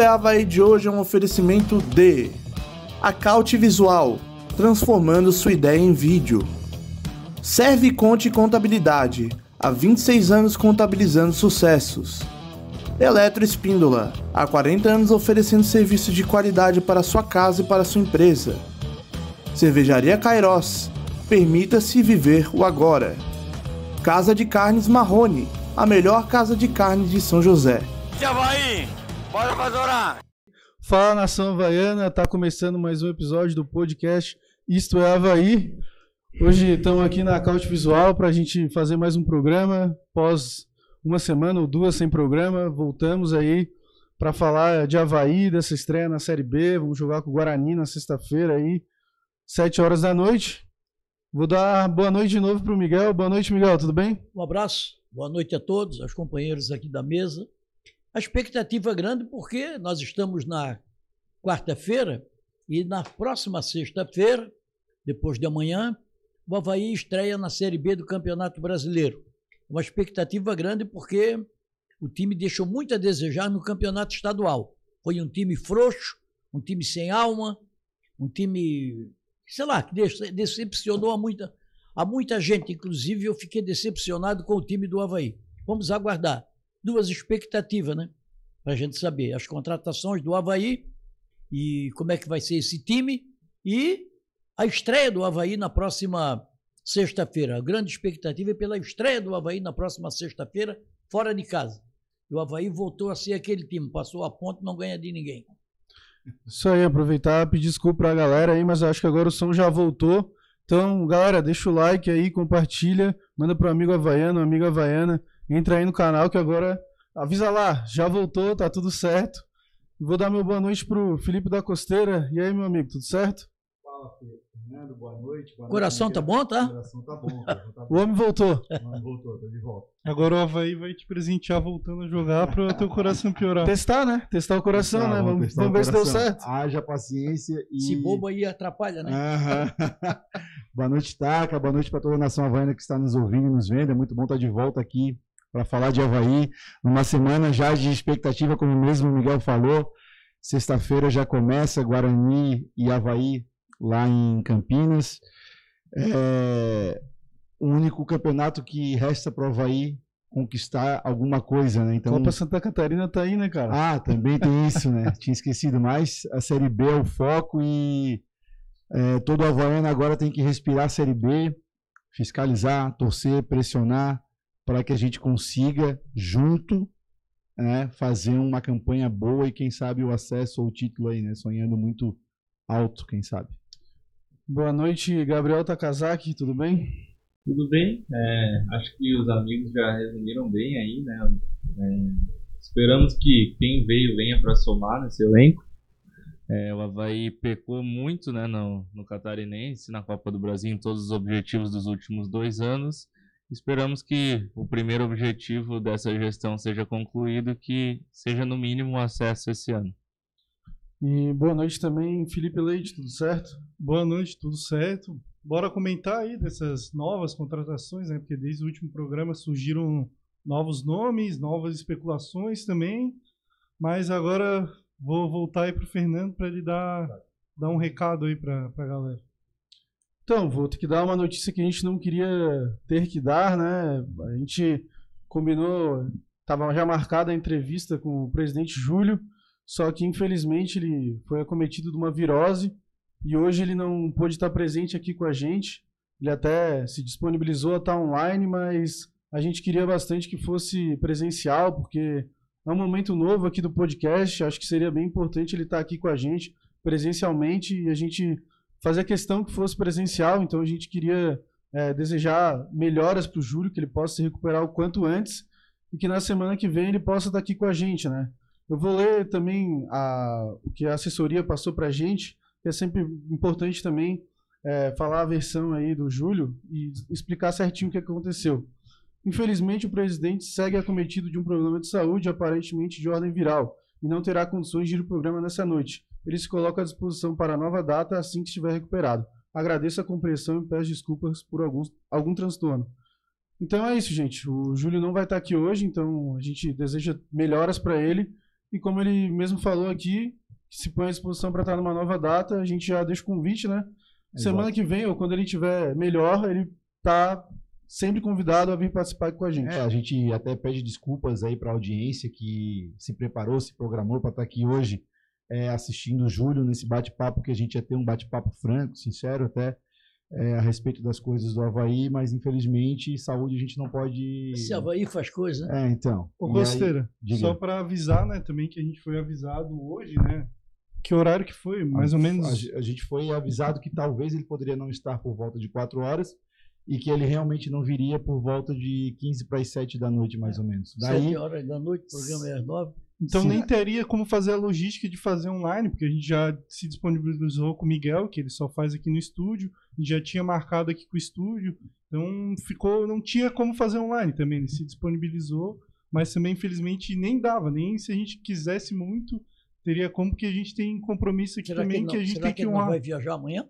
Isto é Havaí de hoje é um oferecimento de Acaute Visual, transformando sua ideia em vídeo. Serve Conte Contabilidade, há 26 anos contabilizando sucessos. Eletro Espíndola, há 40 anos oferecendo serviço de qualidade para sua casa e para sua empresa. Cervejaria Cairós, permita-se viver o agora. Casa de Carnes Marrone, a melhor casa de carnes de São José. Havaí, bora fazer orar. Fala nação havaiana, tá começando mais um episódio do podcast Isto é Havaí. Hoje estamos aqui na Caute Visual para a gente fazer mais um programa. Após uma semana ou duas sem programa, voltamos aí para falar de Havaí, dessa estreia na Série B. Vamos jogar com o Guarani na sexta-feira aí, sete horas da noite. Vou dar boa noite de novo para o Miguel. Boa noite, Miguel, tudo bem? Um abraço, boa noite a todos, aos companheiros aqui da mesa. A expectativa é grande porque nós estamos na quarta-feira e na próxima sexta-feira, depois de amanhã, o Havaí estreia na Série B do Campeonato Brasileiro. Uma expectativa grande porque o time deixou muito a desejar no campeonato estadual. Foi um time frouxo, um time sem alma, um time, sei lá, que decepcionou a muita, a muita gente. Inclusive, eu fiquei decepcionado com o time do Havaí. Vamos aguardar. Duas expectativas, né? Para a gente saber as contratações do Havaí e como é que vai ser esse time e a estreia do Havaí na próxima sexta-feira. A grande expectativa é pela estreia do Havaí na próxima sexta-feira, fora de casa. E o Havaí voltou a ser aquele time, passou a ponto, não ganha de ninguém. Isso aí, aproveitar pedir desculpa para a galera aí, mas acho que agora o som já voltou. Então, galera, deixa o like aí, compartilha, manda pro amigo havaiano, amiga havaiana, entra aí no canal que agora avisa lá, já voltou, tá tudo certo. Vou dar meu boa noite pro Felipe da Costeira. E aí, meu amigo, tudo certo? Fala, Fernando, boa noite. Boa Coração noite, tá bom, tá? Coração tá bom. Tá O bom. homem voltou. O homem voltou, tá de volta. Agora o Havaí vai te presentear voltando a jogar para o teu coração piorar. Testar, né? Testar o coração, Tá, né? Vamos, testar vamos o ver se deu certo. Haja paciência e. Se bobo aí atrapalha, né? Boa noite, Taca. Boa noite para toda a nação havaiana que está nos ouvindo e nos vendo. É muito bom estar de volta aqui para falar de Havaí. Numa semana já de expectativa, como mesmo o Miguel falou. Sexta-feira já começa Guarani e Havaí lá em Campinas. É o único campeonato que resta para o Havaí conquistar alguma coisa, né? Então, Copa Santa Catarina tá aí, né, cara? ah, também tem isso, né? Tinha esquecido, mas a Série B é o foco e é, todo Havaiano agora tem que respirar a Série B, fiscalizar, torcer, pressionar para que a gente consiga, junto, né, fazer uma campanha boa e quem sabe o acesso ou o título aí, né? Sonhando muito alto, quem sabe. Boa noite, Gabriel Takazaki, tudo bem? Tudo bem, é, acho que os amigos já resumiram bem aí, né? É, esperamos que quem veio venha para somar nesse elenco. É, o Havaí pecou muito né, no, no Catarinense, na Copa do Brasil, em todos os objetivos dos últimos dois anos. Esperamos que o primeiro objetivo dessa gestão seja concluído, que seja no mínimo o acesso esse ano. E boa noite também, Felipe Leite, tudo certo? Boa noite, tudo certo? Bora comentar aí dessas novas contratações, né? Porque desde o último programa surgiram novos nomes, novas especulações também. Mas agora vou voltar aí pro Fernando para ele dar, dar um recado aí para a galera. Então, vou ter que dar uma notícia que a gente não queria ter que dar, né? A gente combinou, estava já marcada a entrevista com o presidente Júlio, só que infelizmente ele foi acometido de uma virose e hoje ele não pôde estar presente aqui com a gente. Ele até se disponibilizou a estar online, mas a gente queria bastante que fosse presencial, porque é um momento novo aqui do podcast. Acho que seria bem importante ele estar aqui com a gente presencialmente e a gente fazer questão que fosse presencial. Então a gente queria é, desejar melhoras para o Júlio, que ele possa se recuperar o quanto antes e que na semana que vem ele possa estar aqui com a gente, né? Eu vou ler também a, o que a assessoria passou para a gente, que é sempre importante também é, falar a versão aí do Júlio e explicar certinho o que aconteceu. Infelizmente, o presidente segue acometido de um problema de saúde, aparentemente de ordem viral, e não terá condições de ir ao programa nessa noite. Ele se coloca à disposição para a nova data assim que estiver recuperado. Agradeço a compreensão e peço desculpas por alguns, algum transtorno. Então é isso, gente. O Júlio não vai estar aqui hoje, então a gente deseja melhoras para ele E como ele mesmo falou aqui, se põe à disposição para estar numa nova data, a gente já deixa o convite, né? Exato. Semana que vem, ou quando ele estiver melhor, ele tá sempre convidado a vir participar com a gente. É, a gente até pede desculpas aí para a audiência que se preparou, se programou para estar aqui hoje é, assistindo o Júlio nesse bate-papo, que a gente ia ter um bate-papo franco, sincero até, é, a respeito das coisas do Havaí, mas infelizmente saúde a gente não pode. Se Havaí faz coisa, né? É, então. Ô, Costeira, só para avisar, né, também que a gente foi avisado hoje, né? Que horário que foi? Mais ou menos. A, a gente foi avisado que talvez ele poderia não estar por volta de 4 horas e que ele realmente não viria por volta de 15 para as 7 da noite, mais ou menos. Daí, Sete horas da noite, o programa é às nove. Então Sim. nem teria como fazer a logística de fazer online, porque a gente já se disponibilizou com o Miguel, que ele só faz aqui no estúdio, já tinha marcado aqui com o estúdio, então ficou, não tinha como fazer online também, ele se disponibilizou, mas também infelizmente nem dava, nem se a gente quisesse muito, teria como, porque a gente tem compromisso aqui Será que também que, não, a gente será tem que que ele não honrar. vai viajar amanhã?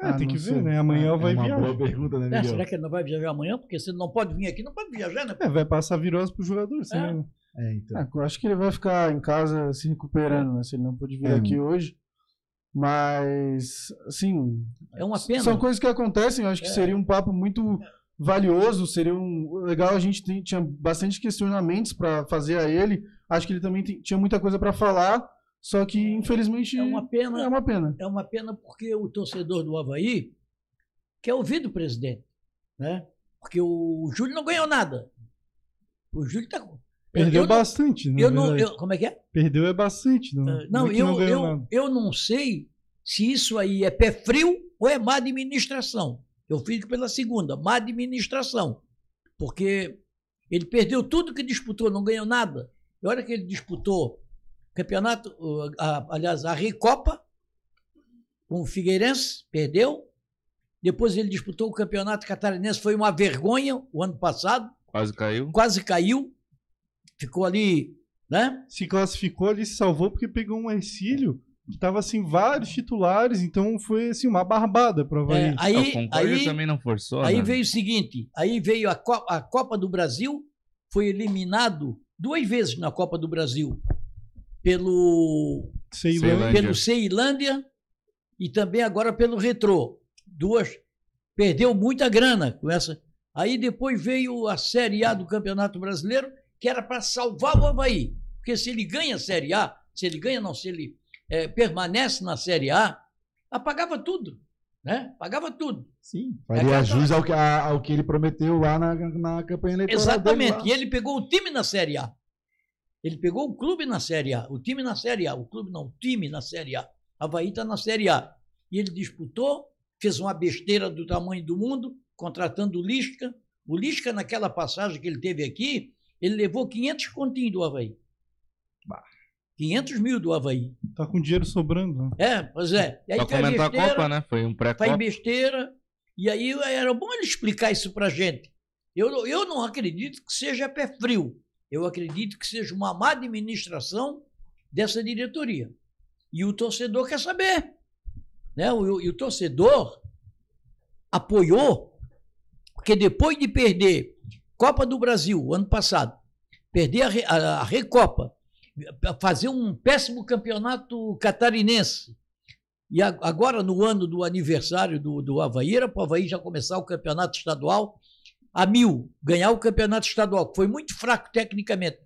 É, tem Ah, que não ver, sei. né? Amanhã vai é uma viajar. boa pergunta, né, É, Miguel? será que ele não vai viajar amanhã? Porque se ele não pode vir aqui, não pode viajar, né? É, vai passar virose pro jogador, É. senão... É, então. Ah, eu acho que ele vai ficar em casa se recuperando, né? Se ele não pôde vir É. aqui hoje. Mas, assim, É uma pena. são coisas que acontecem. Eu acho que É. seria um papo muito valioso. Seria um legal. A gente tem- tinha bastante questionamentos para fazer a ele. Acho que ele também tem- tinha muita coisa para falar. Só que, infelizmente, É uma pena. é uma pena. É uma pena porque o torcedor do Havaí quer ouvir do presidente, né? Porque o Júlio não ganhou nada. O Júlio está... Perdeu eu, não- bastante, né? eu não, eu, como é que é? Perdeu é bastante, não, Não, é que eu, não eu, eu não sei se isso aí é pé frio ou é má administração. Eu fico pela segunda, má administração. Porque ele perdeu tudo que disputou, não ganhou nada. E olha que ele disputou campeonato, a- aliás, a Recopa com o Figueirense, perdeu. Depois ele disputou o campeonato catarinense, foi uma vergonha o ano passado, Quase caiu. quase caiu. Ficou ali, né? se classificou ali, se salvou porque pegou um Ercílio que tava assim vários titulares, então foi assim uma barbada para É, Havaí. aí, o aí, também não forçou. Aí né? veio o seguinte, aí veio a Copa, a Copa do Brasil, foi eliminado duas vezes na Copa do Brasil pelo Ceilândia. Pelo Ceilândia e também agora pelo Retrô. Duas perdeu muita grana com essa. Aí depois veio a Série A do Campeonato Brasileiro, que era para salvar o Havaí. Porque se ele ganha a Série A, se ele ganha, não, se ele eh, permanece na Série A, apagava tudo. Né? Pagava tudo. Sim. É Faria jus ao que, a- ao que ele prometeu lá na, na campanha eleitoral. Exatamente. dele E ele pegou o time na Série A. Ele pegou o clube na Série A. O time na Série A. O clube não, o time na Série A. Havaí está na Série A. E ele disputou, fez uma besteira do tamanho do mundo, contratando o Lisca. O Lisca, naquela passagem que ele teve aqui, ele levou 500 continhos do Havaí. 500 mil do Havaí. Tá com dinheiro sobrando. Né? É, pois é. E aí Pra faz comentar a Copa, né? Foi um faz pré-Copa. besteira. E aí era bom ele explicar isso pra gente. Eu, eu não acredito que seja pé frio. Eu acredito que seja uma má administração dessa diretoria. E o torcedor quer saber. Né? O, e o torcedor apoiou, porque depois de perder Copa do Brasil ano passado, perder a, a- a Recopa, fazer um péssimo campeonato catarinense, e a- agora, no ano do aniversário do, do Havaí, para o Havaí já começar o campeonato estadual a mil, ganhar o campeonato estadual, que foi muito fraco tecnicamente.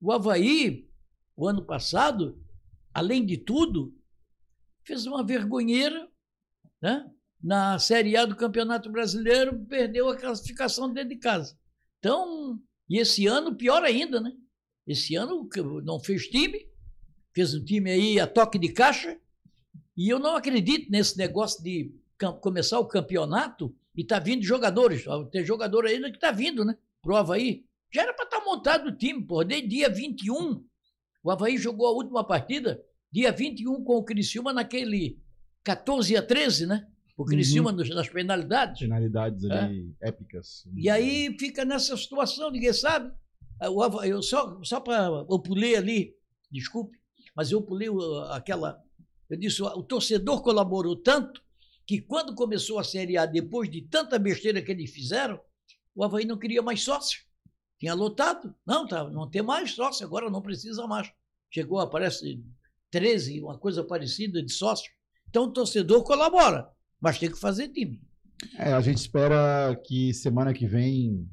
O Havaí, o ano passado, além de tudo, fez uma vergonheira né? na Série A do Campeonato Brasileiro, perdeu a classificação dentro de casa. Então, e esse ano, pior ainda, né? Esse ano não fez time, fez um time aí a toque de caixa, e eu não acredito nesse negócio de começar o campeonato e tá vindo jogadores. Tem jogador ainda que tá vindo, né? Pro Havaí. Já era para estar montado o time, pô. Desde dia 21. O Havaí jogou a última partida, dia 21, com o Criciúma naquele 14 a 13, né? O Criciúma nos- nas penalidades. Finalidades ali épicas. E aí fica nessa situação, ninguém sabe. Ah, o Havaí- Eu só, só para. Eu pulei ali, desculpe, mas eu pulei aquela. Eu disse, o torcedor colaborou tanto que quando começou a Série A, depois de tanta besteira que eles fizeram, o Havaí não queria mais sócio. Tinha lotado. Não, tá, não tem mais sócio, agora não precisa mais. chegou a, parece, 13, uma coisa parecida de sócio. Então o torcedor colabora, mas tem que fazer time. É, a gente espera que semana que vem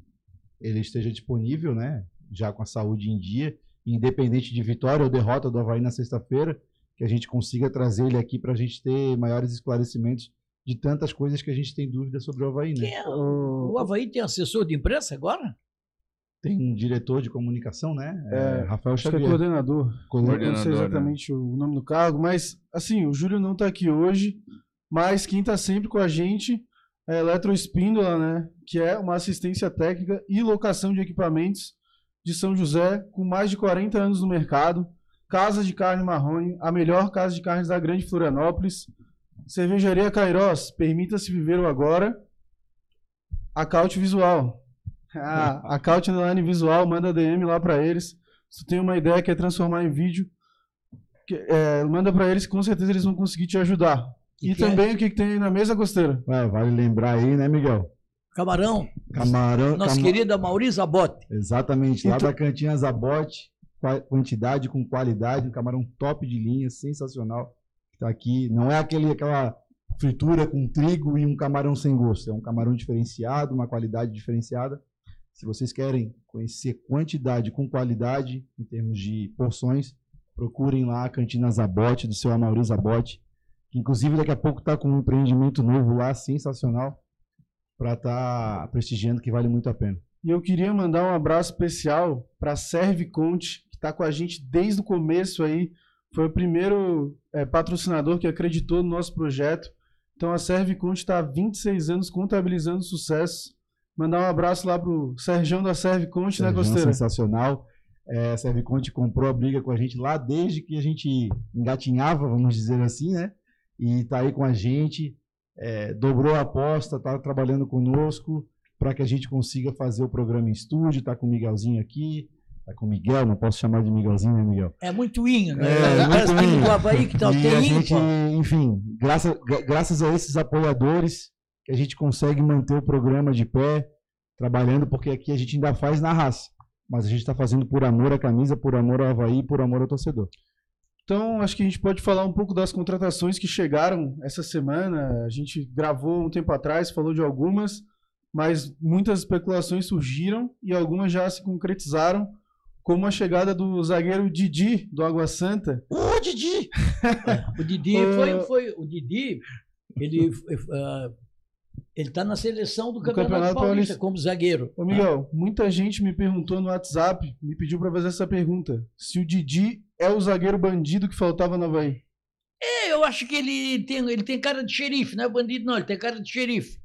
ele esteja disponível, né? Já com a saúde em dia, independente de vitória ou derrota do Havaí na sexta-feira, que a gente consiga trazer ele aqui para a gente ter maiores esclarecimentos de tantas coisas que a gente tem dúvida sobre o Havaí, né? É? O Havaí tem assessor de imprensa agora? Tem um diretor de comunicação, né? É, Rafael Acho que é Xavier. coordenador. Coordenador, Eu não sei né? exatamente o nome do cargo, mas assim, o Júlio não está aqui hoje, mas quem está sempre com a gente é a Eletroespíndola, né? Que é uma assistência técnica e locação de equipamentos de São José, com mais de 40 anos no mercado. Casa de Carne Marrone, a melhor casa de carnes da Grande Florianópolis. Cervejaria Cairós, permita-se viver o agora. Acaute Visual. Ah, Acaute Underline Visual, manda DM lá para eles. Se tu tem uma ideia que é transformar em vídeo, que- é, manda para eles que com certeza eles vão conseguir te ajudar. E E, que é- também o que, que tem aí na mesa costeira? Ué, vale lembrar aí, né, Miguel? Camarão, Camarão. nossa cama- querida Mauriza Zabote. Exatamente, lá tu- da Cantina Zabote, qua- quantidade com qualidade, um camarão top de linha, sensacional. Que Tá aqui, não é aquele aquela fritura com trigo e um camarão sem gosto, é um camarão diferenciado, uma qualidade diferenciada. Se vocês querem conhecer quantidade com qualidade em termos de porções, procurem lá a Cantina Zabote do seu Amaury Zabote, que inclusive daqui a pouco está com um empreendimento novo lá, sensacional, para estar prestigiando que vale muito a pena. E eu queria mandar um abraço especial para Serve Conte, que está com a gente desde o começo aí. Foi o primeiro é, patrocinador que acreditou no nosso projeto. Então a Serve Conte está há 26 anos contabilizando sucesso. Mandar um abraço lá pro Sergião da Serve Conte, né, Costeira? sensacional. É, a Serviconte comprou a briga com a gente lá desde que a gente engatinhava, vamos dizer assim, né? E tá aí com a gente, é, dobrou a aposta, tá trabalhando conosco para que a gente consiga fazer o programa em estúdio. Tá com o Miguelzinho aqui, tá com o Miguel, não posso chamar de Miguelzinho, né, Miguel? É muito inho, né? É, muito inho. do Havaí que tá, e a tem gente, enfim, graças, gra- graças a esses apoiadores que a gente consegue manter o programa de pé, trabalhando, porque aqui a gente ainda faz na raça. Mas a gente está fazendo por amor à camisa, por amor ao Havaí, por amor ao torcedor. Então, acho que a gente pode falar um pouco das contratações que chegaram essa semana. A gente gravou um tempo atrás, falou de algumas, mas muitas especulações surgiram e algumas já se concretizaram, como a chegada do zagueiro Didi, do Água Santa. Ô, Didi! o Didi foi, foi. O Didi, ele. ah, ele tá na seleção do Do Campeonato, Campeonato Paulista, Paulista. como zagueiro. Ô Miguel, muita gente me perguntou no WhatsApp, me pediu para fazer essa pergunta: se o Didi é o zagueiro bandido que faltava no Havaí. É, eu acho que ele tem, ele tem cara de xerife, não é bandido, não, ele tem cara de xerife.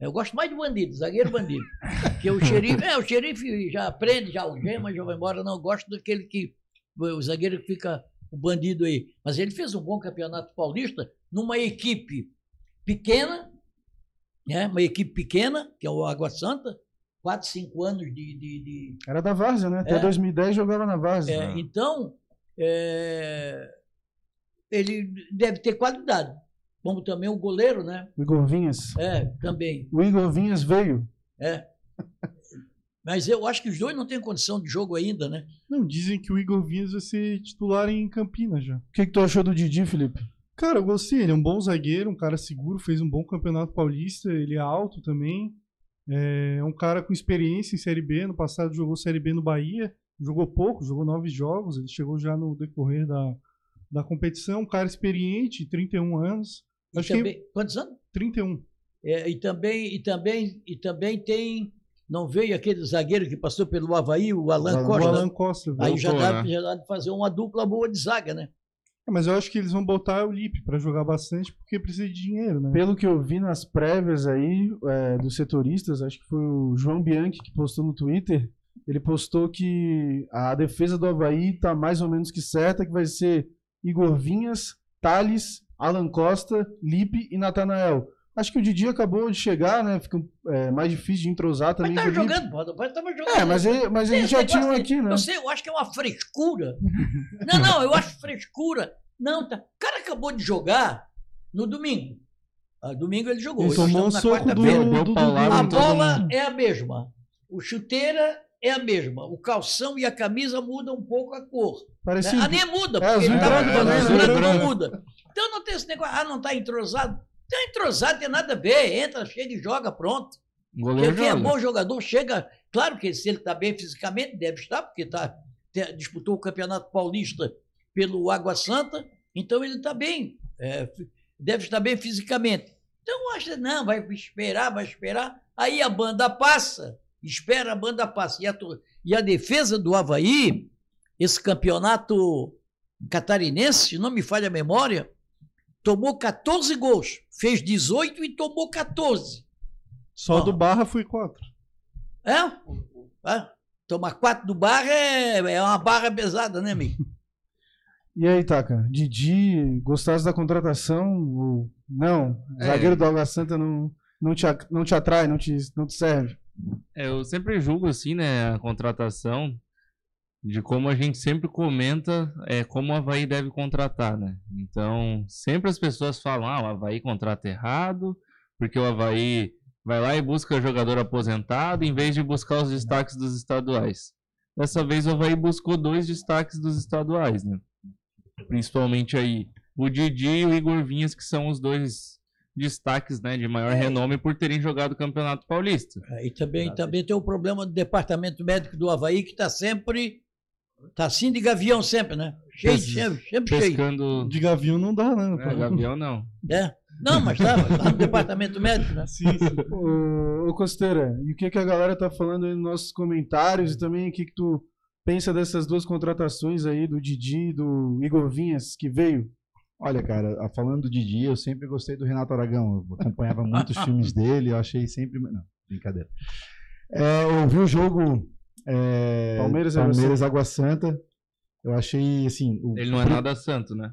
Eu gosto mais de bandido, zagueiro bandido. Porque o xerife, é, o xerife já aprende, já algema, já vai embora. Não, eu gosto daquele que. O zagueiro que fica o bandido aí. Mas ele fez um bom campeonato paulista numa equipe pequena, né? Uma equipe pequena, que é o Água Santa, 4, 5 anos de- de- de, Era da Várzea, né? Até É. 2010 jogava na Várzea. É, então, é, ele deve ter qualidade. Como também o goleiro, né? O Igor Vinhas. É, também. O Igor Vinhas veio. É. Mas eu acho que os dois não têm condição de jogo ainda, né? Não, dizem que o Igor Vinhas vai ser titular em Campinas já. O que, que tu achou do Didi, Felipe? Cara, eu gostei. Ele é um bom zagueiro, um cara seguro, fez um bom campeonato paulista. Ele é alto também. É um cara com experiência em Série B. No passado jogou Série B no Bahia. Jogou pouco, jogou nove jogos. Ele chegou já no decorrer da, da competição. Um cara experiente, 31 anos. E que também, Quantos anos? 31. É, e, também, e, também, e também tem. Não veio aquele zagueiro que passou pelo Havaí, o Alan O Costa. Alan Costa. Aí voltou, já Voltou, dá, né? já dá de fazer uma dupla boa de zaga, né? É, Mas eu acho que eles vão botar o Lipe pra jogar bastante porque precisa de dinheiro, né? Pelo que eu vi nas prévias aí é, dos setoristas, acho que foi o João Bianchi que postou no Twitter. Ele postou que a defesa do Havaí tá mais ou menos que certa, que vai ser Igor Vinhas, Thales, Alan Costa, Lipe e Natanael. Acho que o Didi acabou de chegar, né? Fica é, mais difícil de entrosar Mas também. tava o Lipe. jogando, pô, rapaz, tava jogando. É, mas, ele, mas a gente Esse já tinha um aqui, né? Eu sei, eu acho que é uma frescura. Não, não, eu acho frescura. Não, tá. O cara acabou de jogar no domingo. Ah, domingo ele jogou. Ele Hoje tomou um estamos na soco do, do, do, paulada A bola é a mesma. O chuteira é a mesma. O calção e a camisa mudam um pouco a cor. Parecia. A nem muda, É, porque ele tava né? e branco Branco. não muda. Então não tem esse negócio, ah, não tá entrosado. Tá entrosado, tem nada a ver. Entra, chega e joga, pronto. Goleiro Quem é bom jogador chega. Claro que se ele está bem fisicamente, deve estar, porque tá, disputou o Campeonato Paulista pelo Água Santa, então ele está bem. é, deve estar bem fisicamente. Então acha, não, vai esperar, vai esperar. Aí a banda passa, espera a banda passa. E a, e a defesa do Havaí, esse campeonato catarinense, se não me falha a memória, tomou 14 gols. Fez 18 e tomou 14. Só Ó. do Barra foi quatro. É? É? Tomar quatro do barra é, é uma barra pesada, né, amigo? E aí, Taka? Didi, gostasse da contratação? Ou não? É. zagueiro do Água Santa não, não, te, não te atrai, não te, não te serve? É, eu sempre julgo assim, né, a contratação de como a gente sempre comenta é como o Havaí deve contratar, né? Então, sempre as pessoas falam, ah, o Havaí contrata errado, porque o Havaí vai lá e busca jogador aposentado em vez de buscar os destaques dos estaduais. Dessa vez o Havaí buscou dois destaques dos estaduais, né? Principalmente aí o Didi e o Igor Vinhas, que são os dois destaques, né, de maior renome por terem jogado o Campeonato Paulista. E também, também tem o problema do departamento médico do Havaí, que está sempre. Está assim de gavião sempre, né? Cheio, Pes- sempre, sempre cheio. pescando. De Gavião não dá, né? É, Gavião não. É. Não, mas tá, tá no departamento médico, né? Sim, sim. Ô, ô Costeira, e o que, que a galera tá falando aí nos nossos comentários e também o que, que tu pensa dessas duas contratações aí do Didi e do Igor Vinhas que veio? Olha, cara, falando do Didi, eu sempre gostei do Renato Aragão. Eu acompanhava muitos filmes dele, eu achei sempre. Não, brincadeira. É, eu vi o jogo é, Palmeiras Água Palmeiras Água Santa. Eu achei assim. o- Ele não é nada santo, né?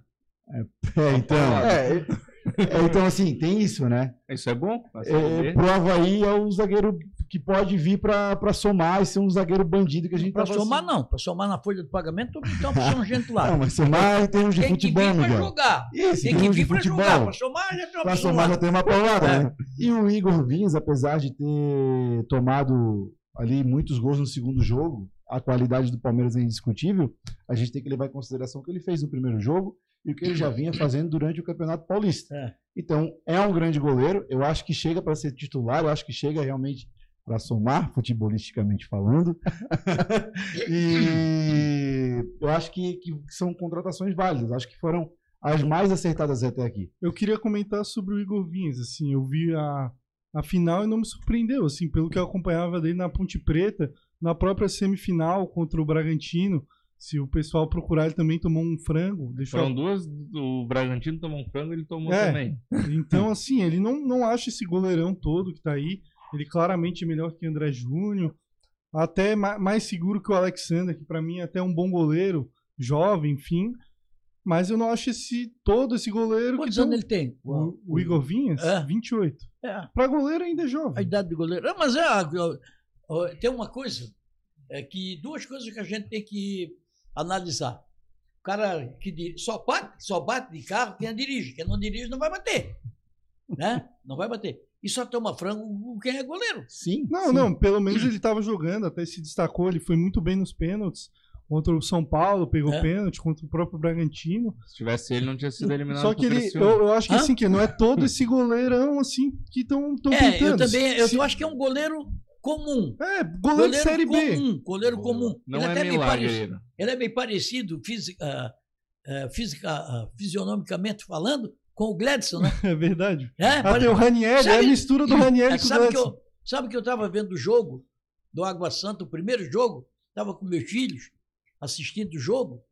É, então, é, é, então, assim, tem isso, né? Isso é bom? É, pro Havaí é o zagueiro que pode vir pra, pra somar e ser um zagueiro bandido que a gente Para tava somar, assim. não. Para somar na folha de pagamento, então para gente lá. Não, mas somar em termos de tem que futebol, vir para jogar. Isso, em Tem que vir para futebol. jogar. Para somar, já tem Pra somar já tem uma paulada, É. né? E o Igor Vinhas, apesar de ter tomado ali muitos gols no segundo jogo, a qualidade do Palmeiras é indiscutível, a gente tem que levar em consideração o que ele fez no primeiro jogo e o que ele já vinha fazendo durante o Campeonato Paulista. É. Então, é um grande goleiro, eu acho que chega para ser titular, eu acho que chega realmente para somar, futebolisticamente falando. e eu acho que, que são contratações válidas, acho que foram as mais acertadas até aqui. Eu queria comentar sobre o Igor Vinhas, assim, eu vi a, a final e não me surpreendeu, assim, pelo que eu acompanhava dele na Ponte Preta, na própria semifinal contra o Bragantino, se o pessoal procurar, ele também tomou um frango, deixou Foram duas. O Bragantino tomou um frango ele tomou É. também. Então, assim, ele não, não acha esse goleirão todo que tá aí. Ele claramente é melhor que André Júnior. Até ma- mais seguro que o Alexander, que pra mim é até um bom goleiro, jovem, enfim. Mas eu não acho esse todo esse goleiro Quantos que anos ele tem? o, o Igor Vinhas, É. 28. É. Pra goleiro ainda é a jovem. idade do goleiro. Ah, mas é, a- a- a- tem uma coisa, é que duas coisas que a gente tem que analisar. O cara que só bate, só bate de carro quem dirige. Quem não dirige não vai bater. Né? Não vai bater. E só toma frango quem é goleiro. Sim. Não, sim. não, pelo menos ele tava jogando, até se destacou, ele foi muito bem nos pênaltis. Contra o São Paulo, pegou É. pênalti, contra o próprio Bragantino. Se tivesse ele, não tinha sido eliminado Só que ele, eu, eu acho que Hã? assim, que não é todo esse goleirão assim que estão É, tentando. eu também, eu, acho que é um goleiro comum. É, goleiro, de série B. comum, goleiro comum. Não ele, é até meio parecido, ele é bem parecido fisica, ah, ah, fisica, ah, fisionomicamente falando com o Gladson, né? É verdade. É, Ah, pare- tem o Ranieri, é a Sabe- mistura do Ranieri É, com o sabe, que Gladson. eu, sabe que eu estava vendo o jogo do Água Santa, o primeiro jogo, estava com meus filhos assistindo o jogo.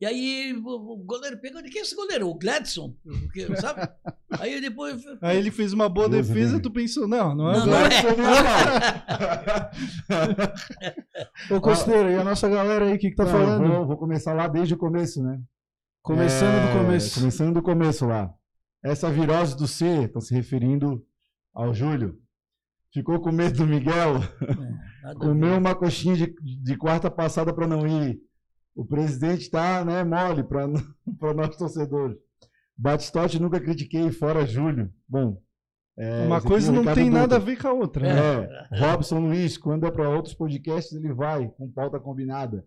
E aí o, o goleiro pegou, de quem é esse goleiro? O Gladson, porque, sabe? Aí depois. Aí ele fez uma boa Deus defesa, Deus. tu pensou, não, não é Não, o não Gladson. é. Ô, Costeira, e a nossa galera aí, o que, que tá Não, falando? Vou, vou começar lá desde o começo, né? Começando É, do começo. Começando do começo lá. Essa virose do C, estão se referindo ao Júlio. Ficou com medo do Miguel, a comeu uma coxinha de, de quarta passada para não ir. O presidente tá, né, mole para nós torcedores. Batistote nunca critiquei, fora Júlio. Bom. é, Uma coisa é não tem nada a ver com a outra. né? É, Robson Luiz, quando é para outros podcasts, ele vai com pauta combinada.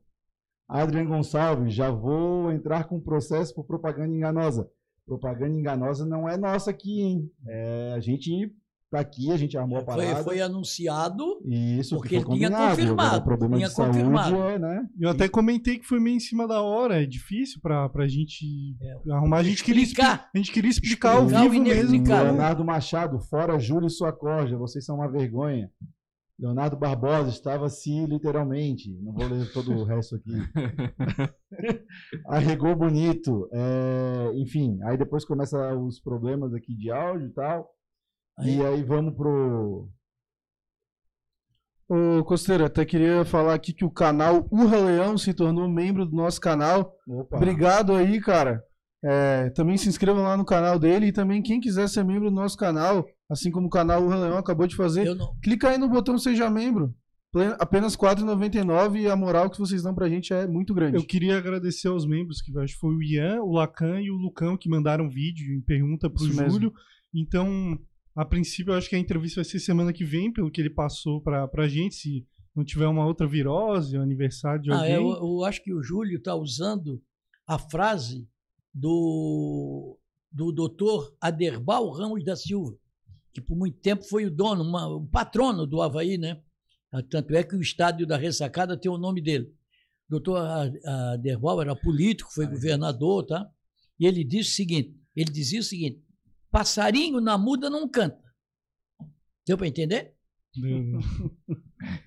Adrian Gonçalves, já vou entrar com processo por propaganda enganosa. Propaganda enganosa não é nossa aqui, hein? É, a gente tá aqui, a gente armou a Foi, parada. foi anunciado. Isso, porque que foi ele tinha confirmado, problema tinha de saúde confirmado. é, né? Eu até comentei que foi meio em cima da hora, é difícil pra, pra gente É. arrumar. A gente, queria, expli- Explicar. a gente queria explicar ao Explicar o vivo mesmo. Leonardo Machado, fora Júlio e sua corja, vocês são uma vergonha. Leonardo Barbosa estava se literalmente. Não vou ler todo o resto aqui. Arregou bonito. é, enfim, aí depois começa os problemas aqui de áudio e tal. Aí- E aí vamos pro. Ô, Costeiro, até queria falar aqui que o canal Urra Leão se tornou membro do nosso canal. Opa. Obrigado aí, cara. É, também se inscrevam lá no canal dele e também quem quiser ser membro do nosso canal, assim como o canal Urra Leão acabou de fazer, não, clica aí no botão Seja Membro. Apenas R$ 4,99 e a moral que vocês dão pra gente é muito grande. Eu queria agradecer aos membros, que acho que foi o Ian, o Lacan e o Lucão que mandaram vídeo em pergunta pro Isso mesmo. Júlio. Então, a princípio, eu acho que a entrevista vai ser semana que vem, pelo que ele passou pra, pra gente, se não tiver uma outra virose, um aniversário de ah, alguém. é, eu, eu acho que o Júlio está usando a frase do, do doutor Aderbal Ramos da Silva, que por muito tempo foi o dono, uma- o patrono do Havaí, né? Ah, Tanto é que o estádio da ressacada tem o nome dele. O doutor A- Aderbal era político, foi governador, tá? E ele disse o seguinte: ele dizia o seguinte: passarinho na muda não canta. Deu para entender?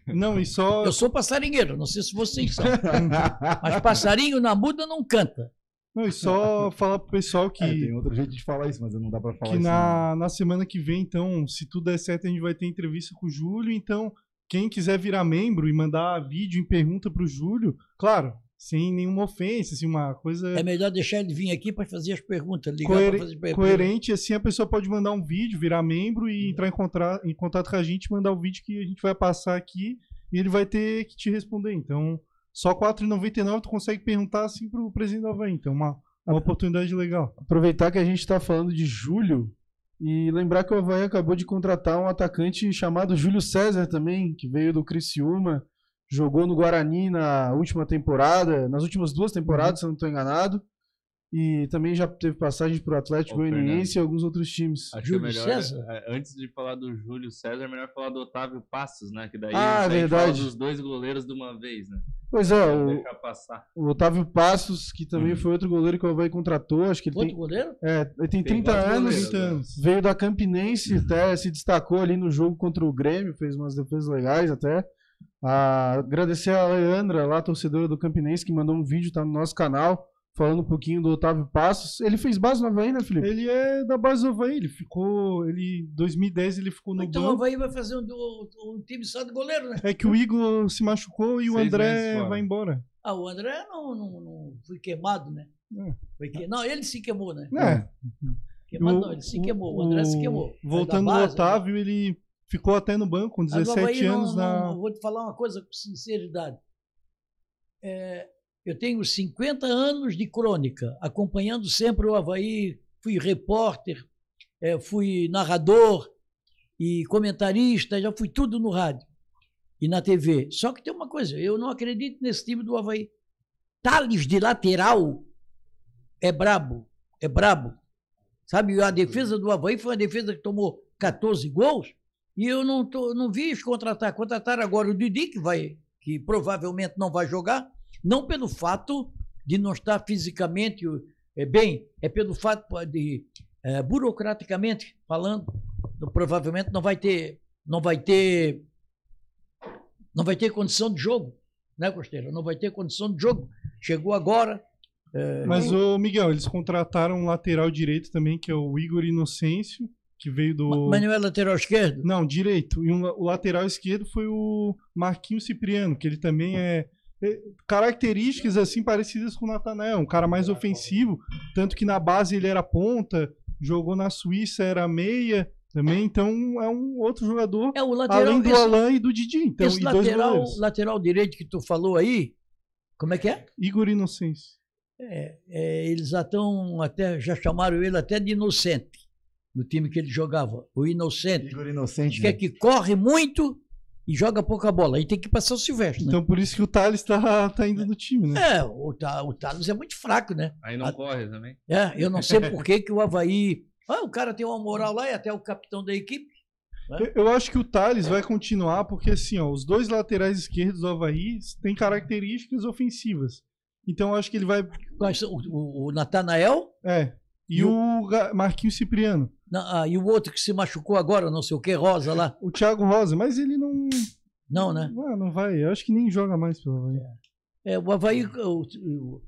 Não, e só. Eu sou passarinheiro, não sei se vocês são. Mas passarinho na muda não canta. Não, e só falar pro pessoal que. É, tem outro jeito de falar isso, mas não dá pra falar que isso. na, na semana que vem, então, se tudo der certo, a gente vai ter entrevista com o Júlio. Então, quem quiser virar membro e mandar vídeo em pergunta pro Júlio, claro, sem nenhuma ofensa, assim, uma coisa É melhor deixar ele vir aqui para fazer as perguntas, ligar para fazer as perguntas. coerente, assim a pessoa pode mandar um vídeo, virar membro e entrar em, contra- em contato com a gente, mandar o vídeo que a gente vai passar aqui e ele vai ter que te responder. Então, só R$ 4,99 tu consegue perguntar assim pro presidente do Havaí. Então, uma, uma oportunidade legal. aproveitar que a gente está falando de Júlio e lembrar que o Havaí acabou de contratar um atacante chamado Júlio César também, que veio do Criciúma, jogou no Guarani na última temporada, nas últimas duas temporadas, se eu não estou enganado, e também já teve passagem para o Atlético Ô, Goianiense e alguns outros times. Acho Júlio que é melhor, César? é, antes de falar do Júlio César, é melhor falar do Otávio Passos, né? Que daí Ah, a gente verdade. fala dos dois goleiros de uma vez, né? Pois é, o, o Otávio Passos, que também Uhum. foi outro goleiro que o Havaí contratou, acho que ele Outro tem, goleiro? é, ele tem Tem 30 quatro anos. goleiros. 30 anos. Veio da Campinense, até se destacou ali no jogo contra o Grêmio, fez umas defesas legais até. Ah, agradecer a Leandra, lá, torcedora do Campinense, que mandou um vídeo, tá no nosso canal, falando um pouquinho do Otávio Passos. Ele fez base no Havaí, né, Felipe? Ele é da base do Havaí, ele ficou. Ele, em 2010 ele ficou no Então o banco. Havaí vai fazer um, um- time só de goleiro, né? É que o Igor se machucou e o Seis André meses fora. vai embora. Ah, o André não, não, não foi queimado, né? É. Foi que... Não, ele se queimou, né? É, Queimado o- não, ele se queimou. O André se queimou. Voltando da no base, Otávio, ele ficou até no banco com Mas o 17 Havaí não- anos não, na. não, vou te falar uma coisa com sinceridade. É, eu tenho 50 anos de crônica, acompanhando sempre o Havaí, fui repórter, é, fui narrador e comentarista, já fui tudo no rádio e na TV. Só que tem uma coisa, eu não acredito nesse time do Havaí. Thales de lateral é brabo, é brabo. Sabe, a defesa do Havaí foi uma defesa que tomou 14 gols e eu não, tô, não vi eles contratar. Contrataram agora o Didi, que, vai, que provavelmente não vai jogar, não pelo fato de não estar fisicamente é, bem, é pelo fato de, é, burocraticamente falando, provavelmente não vai ter, não vai ter, não vai ter condição de jogo, né, Costeiro? Não vai ter condição de jogo. Chegou agora. é, Mas, ô Miguel, eles contrataram um lateral direito também, que é o Igor Inocêncio, que veio do. Mas não é lateral esquerdo? Não, direito. E um o lateral esquerdo foi o Marquinhos Cipriano, que ele também é. é, Características assim parecidas com o Natanael, um cara mais ofensivo, tanto que na base ele era ponta, jogou na Suíça, era meia também, então é um outro jogador, É o lateral. além do esse- Alain e do Didi. Então, Esse e dois lateral, lateral direito que tu falou aí, como é que é? Igor Inocêncio. É, é, eles já estão até já chamaram ele até de inocente no time que ele jogava, o inocente. Igor Inocente. Que é que corre muito e joga pouca bola. Aí tem que passar o Silvestre. Né? Então por isso que o Thales tá, tá indo no time, né? É, o, o Thales é muito fraco, né? Aí não A- corre também. É, eu não sei por que, que o Havaí. Ah, o cara tem uma moral lá e até o capitão da equipe. Eu, eu acho que o Thales vai continuar, porque assim, ó, os dois laterais esquerdos do Havaí têm características ofensivas. Então eu acho que ele vai. Quais são? O, o, o Natanael É. E, E o- o Marquinhos Cipriano. na- ah, e o outro que se machucou agora, não sei o que, Rosa lá. O Thiago Rosa, mas ele não. Não, né? Ah, não vai. Eu acho que nem joga mais pelo Havaí. É, o Havaí, o- o-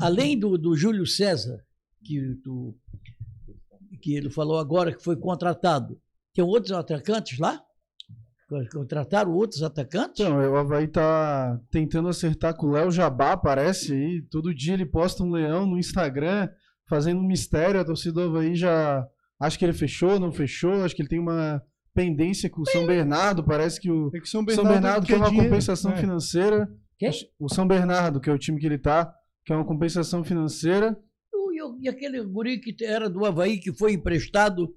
além do, do Júlio César, que, tu, que ele falou agora que foi contratado, tem outros atacantes lá? Contrataram outros atacantes? Então, o Havaí tá tentando acertar com o Léo Jabá, parece aí. Todo dia ele posta um leão no Instagram, fazendo um mistério. A torcida do Havaí já acha que ele fechou, não fechou. Acho que ele tem uma pendência com o São Bernardo. Parece que o É que o São São Bernardo, Bernardo quer uma dinheiro. compensação É. financeira. Quem? O São Bernardo, que é o time que ele tá, que é uma compensação financeira. E, o- e aquele guri que era do Havaí que foi emprestado,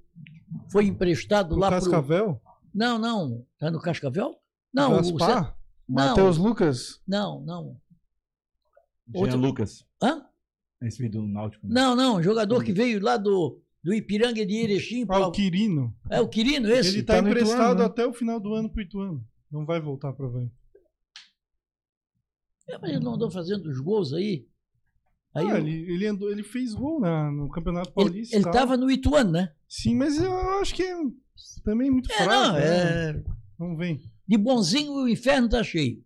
foi emprestado O lá pro... Cascavel? Não, não. Tá no Cascavel? Não, o Gaspar? Não. Matheus Lucas. Não, não. Jean Outro- Lucas. Hã? Esse veio do Náutico. né? Não, não. Jogador que veio lá do, do Ipiranga de Erechim. Ah, o Quirino. É o Quirino esse? Ele tá, tá no emprestado Ituano, né? até o final do ano pro Ituano. Não vai voltar pro Havaí. É, mas ele não andou fazendo os gols aí. Aí Ah, o- ele, ele, andou, ele fez gol na, no Campeonato Paulista. ele tal. tava no Ituano, né? Sim, mas eu acho que é também muito É, fraco. não, né? é... Não vem. De bonzinho o inferno tá cheio.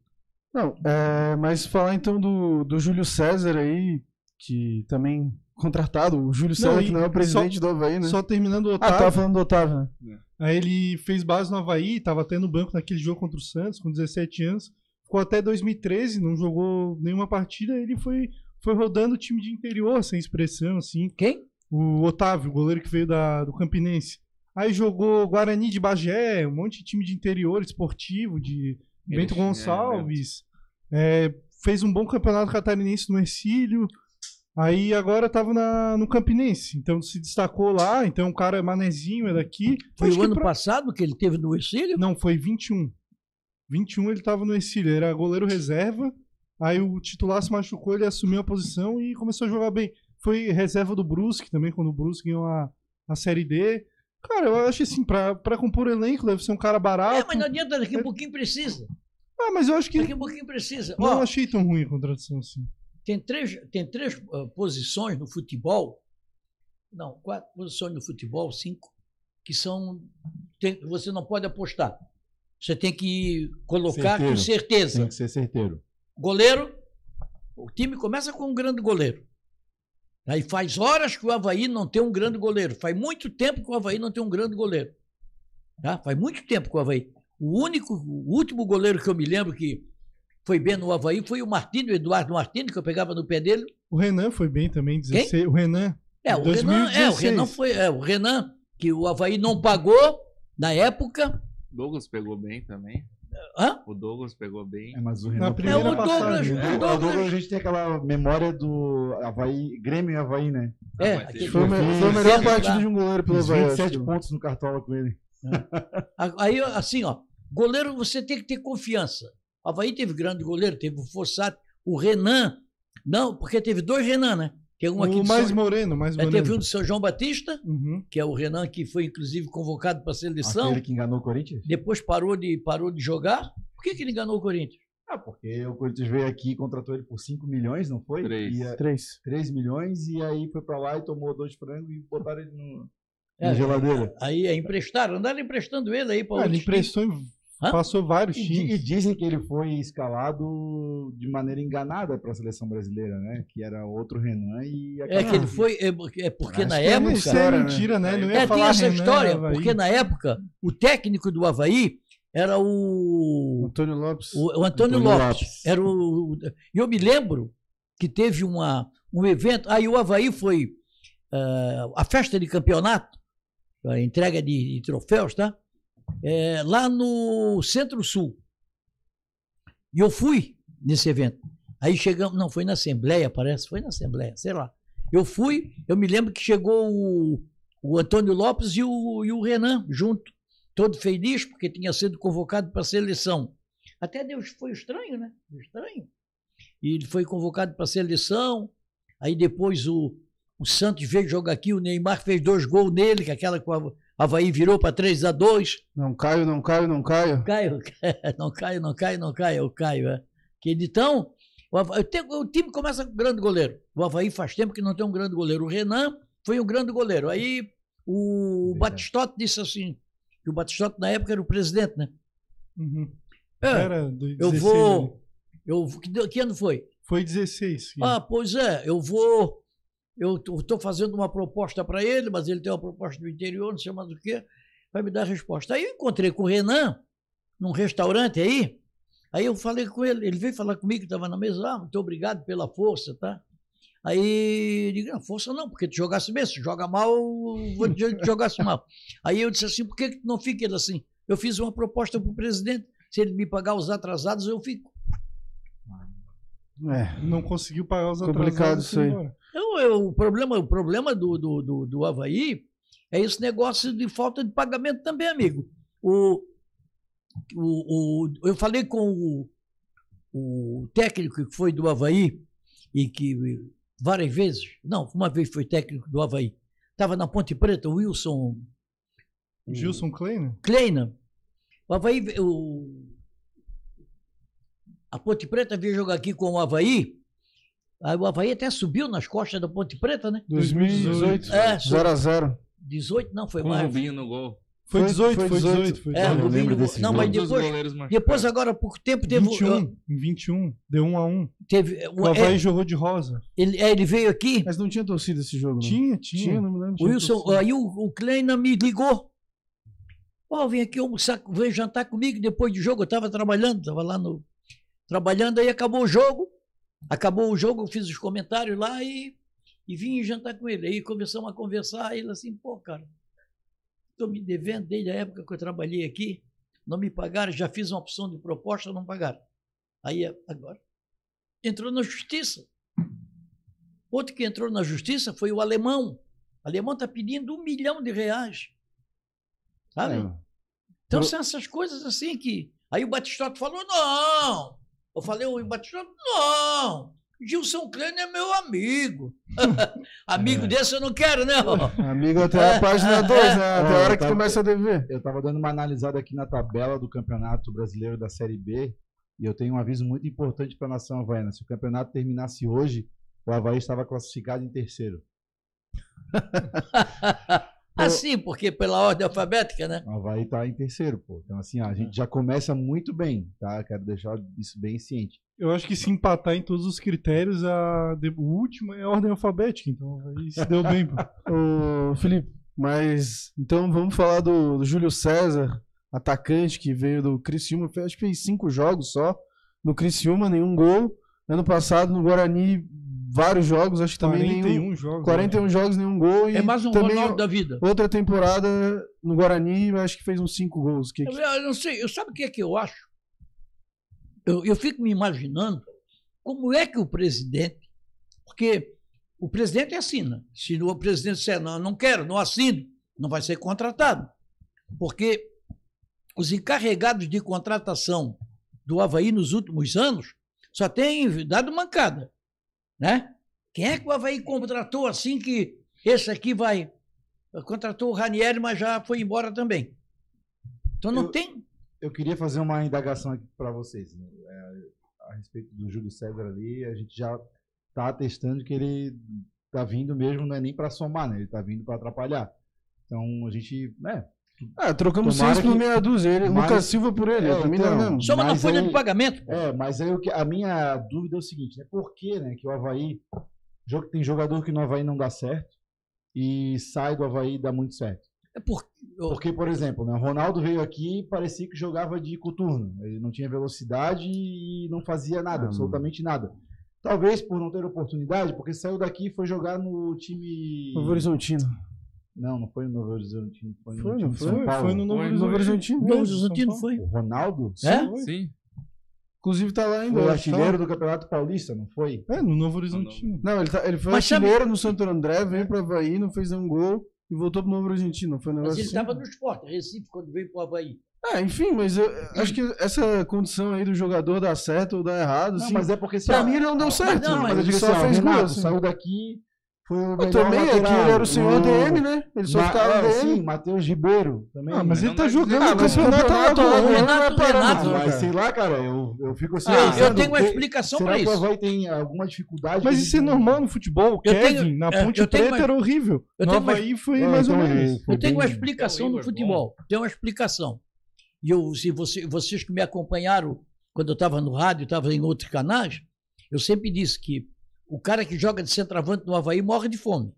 Não, é, mas falar então do, do Júlio César aí, que também contratado, o Júlio César, que não é o presidente só- do Havaí, né? Só terminando o Ah, Otávio. tava falando do Otávio, né? Aí ele fez base no Havaí, tava até no banco naquele jogo contra o Santos, com 17 anos. Ficou até 2013, não jogou nenhuma partida. Ele foi, foi rodando o time de interior, sem expressão, assim. Quem? O Otávio, o goleiro que veio da, do Campinense. Aí jogou Guarani de Bagé, um monte de time de interior esportivo, de Bento é, Gonçalves. É, fez um bom campeonato catarinense no Ercílio. Aí agora tava na, no Campinense. Então se destacou lá. Então o cara é manezinho, é daqui. Foi Acho o ano pra- passado que ele teve no Exílio? Não, foi 21. 21 ele tava no Ercílio, era goleiro reserva. Aí o titular se machucou, ele assumiu a posição e começou a jogar bem. Foi reserva do Brusque também, quando o Brusque ganhou a, a Série D. Cara, eu acho assim, pra, pra compor elenco deve ser um cara barato. É, mas não adianta, daqui a pouquinho precisa. Ah, mas eu acho que Daqui a pouquinho precisa. não Ó, achei tão ruim a contradição assim. Tem três, tem três ah, posições no futebol. Não, quatro posições no futebol, cinco, que são. tem- você não pode apostar. Você tem que colocar com Certeiro. certeza. Tem que ser certeiro. Goleiro, o time começa com um grande goleiro. Aí faz horas que o Havaí não tem um grande goleiro. Faz muito tempo que o Havaí não tem um grande goleiro. Tá? Faz muito tempo que o Havaí. O único, o último goleiro que eu me lembro que foi bem no Havaí foi o Martino, o Eduardo Martino, que eu pegava no pé dele. O Renan foi bem também, 16. O Renan. É, o Renan, é, o 2016. Renan foi. É, o Renan, que o Havaí não pagou na época. Douglas pegou bem também. Hã? O Douglas pegou bem. É, mas o Na Renan... primeira É, o Douglas- passagem. O né? Douglas, Douglas- o Douglas, a gente tem aquela memória do Havaí, Grêmio e Havaí, né? É, aquele- Foi, foi a melhor partida de um goleiro pelo Havaí. 27 acho. pontos no cartola com ele. Aí, assim, ó, goleiro você tem que ter confiança. Havaí teve grande goleiro, teve o Fossati, o Renan. Não, porque teve dois Renan, né? Tem um aqui O mais São, moreno, mais é, moreno. teve um do seu João Batista, Uhum. que é o Renan que foi inclusive convocado para a seleção. Aquele que enganou o Corinthians? Depois parou de, parou de jogar. Por que, que ele enganou o Corinthians? Ah, porque o Corinthians veio aqui e contratou ele por 5 milhões, não foi? Três. E, é, Três. 3 milhões e aí foi pra lá e tomou dois frangos e botaram ele no, É, na geladeira. Aí é emprestaram, andaram emprestando ele aí para Ah, ele emprestou, em- Hã? passou vários E, di- e times. dizem que ele foi escalado de maneira enganada para a seleção brasileira, né? Que era outro Renan e É que ele foi. É porque, é Acho na é época. Isso é mentira, né? Não ia É, tem falar essa Renan, história, porque na época o técnico do Havaí era o, Antônio Lopes. o, o Antônio, Antônio Lopes. Lopes. Era o, e eu me lembro que teve uma, um evento. Aí o Havaí foi ah, a festa de campeonato, a entrega de, de troféus, tá? É, lá no Centro-Sul. E eu fui nesse evento. Aí chegamos, não, foi na Assembleia, parece, foi na Assembleia, sei lá. Eu fui, eu me lembro que chegou o, o Antônio Lopes e o, e o Renan junto. todo feliz porque tinha sido convocado para a seleção. Até Deus foi estranho, né? Estranho. E ele foi convocado para a seleção. Aí depois o, o Santos veio jogar aqui, o Neymar fez dois gols nele, que aquela que o Havaí virou para 3 a 2 Não caio, não caio, não caio. Caio, não caio, não caio, não caio, é o Caio, é. Que então, o, Havaí- o time começa com um grande goleiro. O Havaí faz tempo que não tem um grande goleiro. O Renan foi um grande goleiro. Aí o Verdade. Batistotti disse assim, que o Batistotti na época era o presidente, né? Uhum. É, Era do eu 16 vou. ali. Eu, que, que ano foi? Foi 16. sim. Ah, pois é, eu vou. Eu estou fazendo uma proposta para ele, mas ele tem uma proposta do interior, não sei mais o quê, vai me dar a resposta. Aí eu encontrei com o Renan, num restaurante aí, aí eu falei com ele, ele veio falar comigo, que estava na mesa, ah, muito obrigado pela força, tá? Aí eu digo, não, força não, porque tu jogasse bem, se joga mal, eu vou dizer que tu jogasse mal. Aí eu disse assim, por que, que tu não fica ele assim? Eu fiz uma proposta para o presidente, se ele me pagar os atrasados, eu fico. É. Não conseguiu pagar os Complicado atrasados. isso aí. embora. Então, eu- o problema, o problema do, do, do, do Havaí é esse negócio de falta de pagamento também, amigo. O, o, o, eu falei com o, o técnico que foi do Havaí e que várias vezes, não, uma vez foi técnico do Havaí, estava na Ponte Preta, o Wilson Gilson Kleiner? Kleina. O Havaí, o, a Ponte Preta veio jogar aqui com o Havaí. Aí o Havaí até subiu nas costas da Ponte Preta, né? 2018. É, 0x0. 18 não, foi Com mais. Rubinho no gol. Foi Foi- 18, foi foi 18. 18. Foi É, Eu 18. não lembro Rubinho- desse não, jogo. mas depois, depois agora há pouco tempo teve, 21, em 21, deu 1 a 1 teve O Havaí é, jogou de rosa. ele, é, ele veio aqui, Mas não tinha torcida esse jogo, não. Tinha, Tinha, tinha. não me lembro. o tinha Wilson, torcida. aí o, o Kleina me ligou. Ó, vem aqui almoçar, vem jantar comigo depois do jogo. Eu estava trabalhando, estava lá no. Trabalhando, aí acabou o jogo. Acabou o jogo, eu fiz os comentários lá e, e vim jantar com ele. Aí começamos a conversar, ele assim, pô, cara, estou me devendo desde a época que eu trabalhei aqui, não me pagaram, já fiz uma opção de proposta, não pagaram. Aí agora entrou na justiça. Outro que entrou na justiça foi o alemão. O alemão está pedindo um milhão de reais. Sabe? É. Então são essas coisas assim que. Aí o Batistotti falou: não! Eu falei, o Batistotti, não! Gilson Kleiner é meu amigo. amigo É. desse eu não quero, né? Amigo até a página 2, né? Até a É, hora que tá- começa a dever. Eu estava dando uma analisada aqui na tabela do Campeonato Brasileiro da Série B e eu tenho um aviso muito importante para a nação havaiana. Se o campeonato terminasse hoje, o Havaí estava classificado em terceiro. assim, porque pela ordem alfabética, né? O Havaí está em terceiro, pô. Então, assim, a gente já começa muito bem, tá? Quero deixar isso bem ciente. Eu acho que se empatar em todos os critérios, a... de- o último é a ordem alfabética. Então aí se deu bem. pô. Ô, Felipe, mas então vamos falar do, do Júlio César, atacante que veio do Criciúma, acho que fez cinco jogos só no Criciúma, nenhum gol. Ano passado no Guarani, vários jogos, acho que também 41 nenhum. jogos. 41 jogos, nenhum gol. E É mais um também Ronaldo da vida. outra temporada no Guarani, acho que fez uns cinco gols. Que, Eu, eu não sei, eu sabe o que é que eu acho? Eu, eu fico me imaginando como é que o presidente, porque o presidente assina. Se o presidente disser, não, não quero, não assino, não vai ser contratado. Porque os encarregados de contratação do Havaí nos últimos anos só têm dado mancada. Né? Quem é que o Havaí contratou assim que esse aqui vai. Contratou o Ranieri, mas já foi embora também. Então não Eu- tem. Eu queria fazer uma indagação aqui para vocês. né? É, a respeito do Júlio César ali, a gente já está atestando que ele tá vindo mesmo, não é nem para somar, né? Ele tá vindo para atrapalhar. Então a gente, né? Ah, trocamos Tomara seis por que- meia dúzia. Ele, Mas- Lucas Silva por ele. É, mim então, não. Soma na folha aí- de pagamento. pô. É, mas aí o que, a minha dúvida é o seguinte, né? Por que, né, que o Havaí. Tem jogador que no Havaí não dá certo e sai do Havaí e dá muito certo. É por, Porque, por exemplo, né, o Ronaldo veio aqui e parecia que jogava de coturno. Ele não tinha velocidade e não fazia nada, Ah, absolutamente nada. Talvez por não ter oportunidade, porque saiu daqui e foi jogar no time. Novo Horizontino. Não, não foi no Novo Horizontino, foi no Foi, não de foi? São Paulo. Foi no Novo Foi. Novo Horizontino. Não, o Horizontino foi. O Ronaldo É? Sim. Inclusive tá lá ainda. o tá. artilheiro do Campeonato Paulista, não foi? É, no Novo Horizontino. Não, ele, tá, ele foi Mas sabe- artilheiro no Santo André, veio pra Havaí, não fez nenhum gol. e voltou pro Novo Horizontino. Foi um Mas negócio ele assim? estava no esporte, Recife, quando veio pro Havaí. É, enfim, mas eu acho que essa condição aí do jogador dar certo ou dar errado, Não, assim, mas é porque pra ó, mim ele não deu certo. não, mas ele eu digo só assim, fez gol. Renato assim. saiu daqui, foi o Eu melhor também, aqui lateral. ele era o senhor O- DM, né? Ele só Ma- ficava é, DM. Sim, Matheus Ribeiro também. Ah, mas ele tá jogando Ah, o campeonato lá, pô. não é Renato, Renato, Mas sei lá, cara, eu, eu fico assim. Ah, eu tenho uma tem- explicação será pra que o isso. Havaí tem alguma dificuldade? Mas que isso é normal no futebol. O Eu Kevin, tenho- na é, Ponte eu tenho Preta, uma- era horrível. eu no tenho uma- Havaí foi É, mais ou então, menos. Eu tenho uma explicação É o do Igor futebol. Tem uma explicação. E eu, se você, vocês que me acompanharam quando eu estava no rádio, estava em outros canais, eu sempre disse que o cara que joga de centroavante no Havaí morre de fome.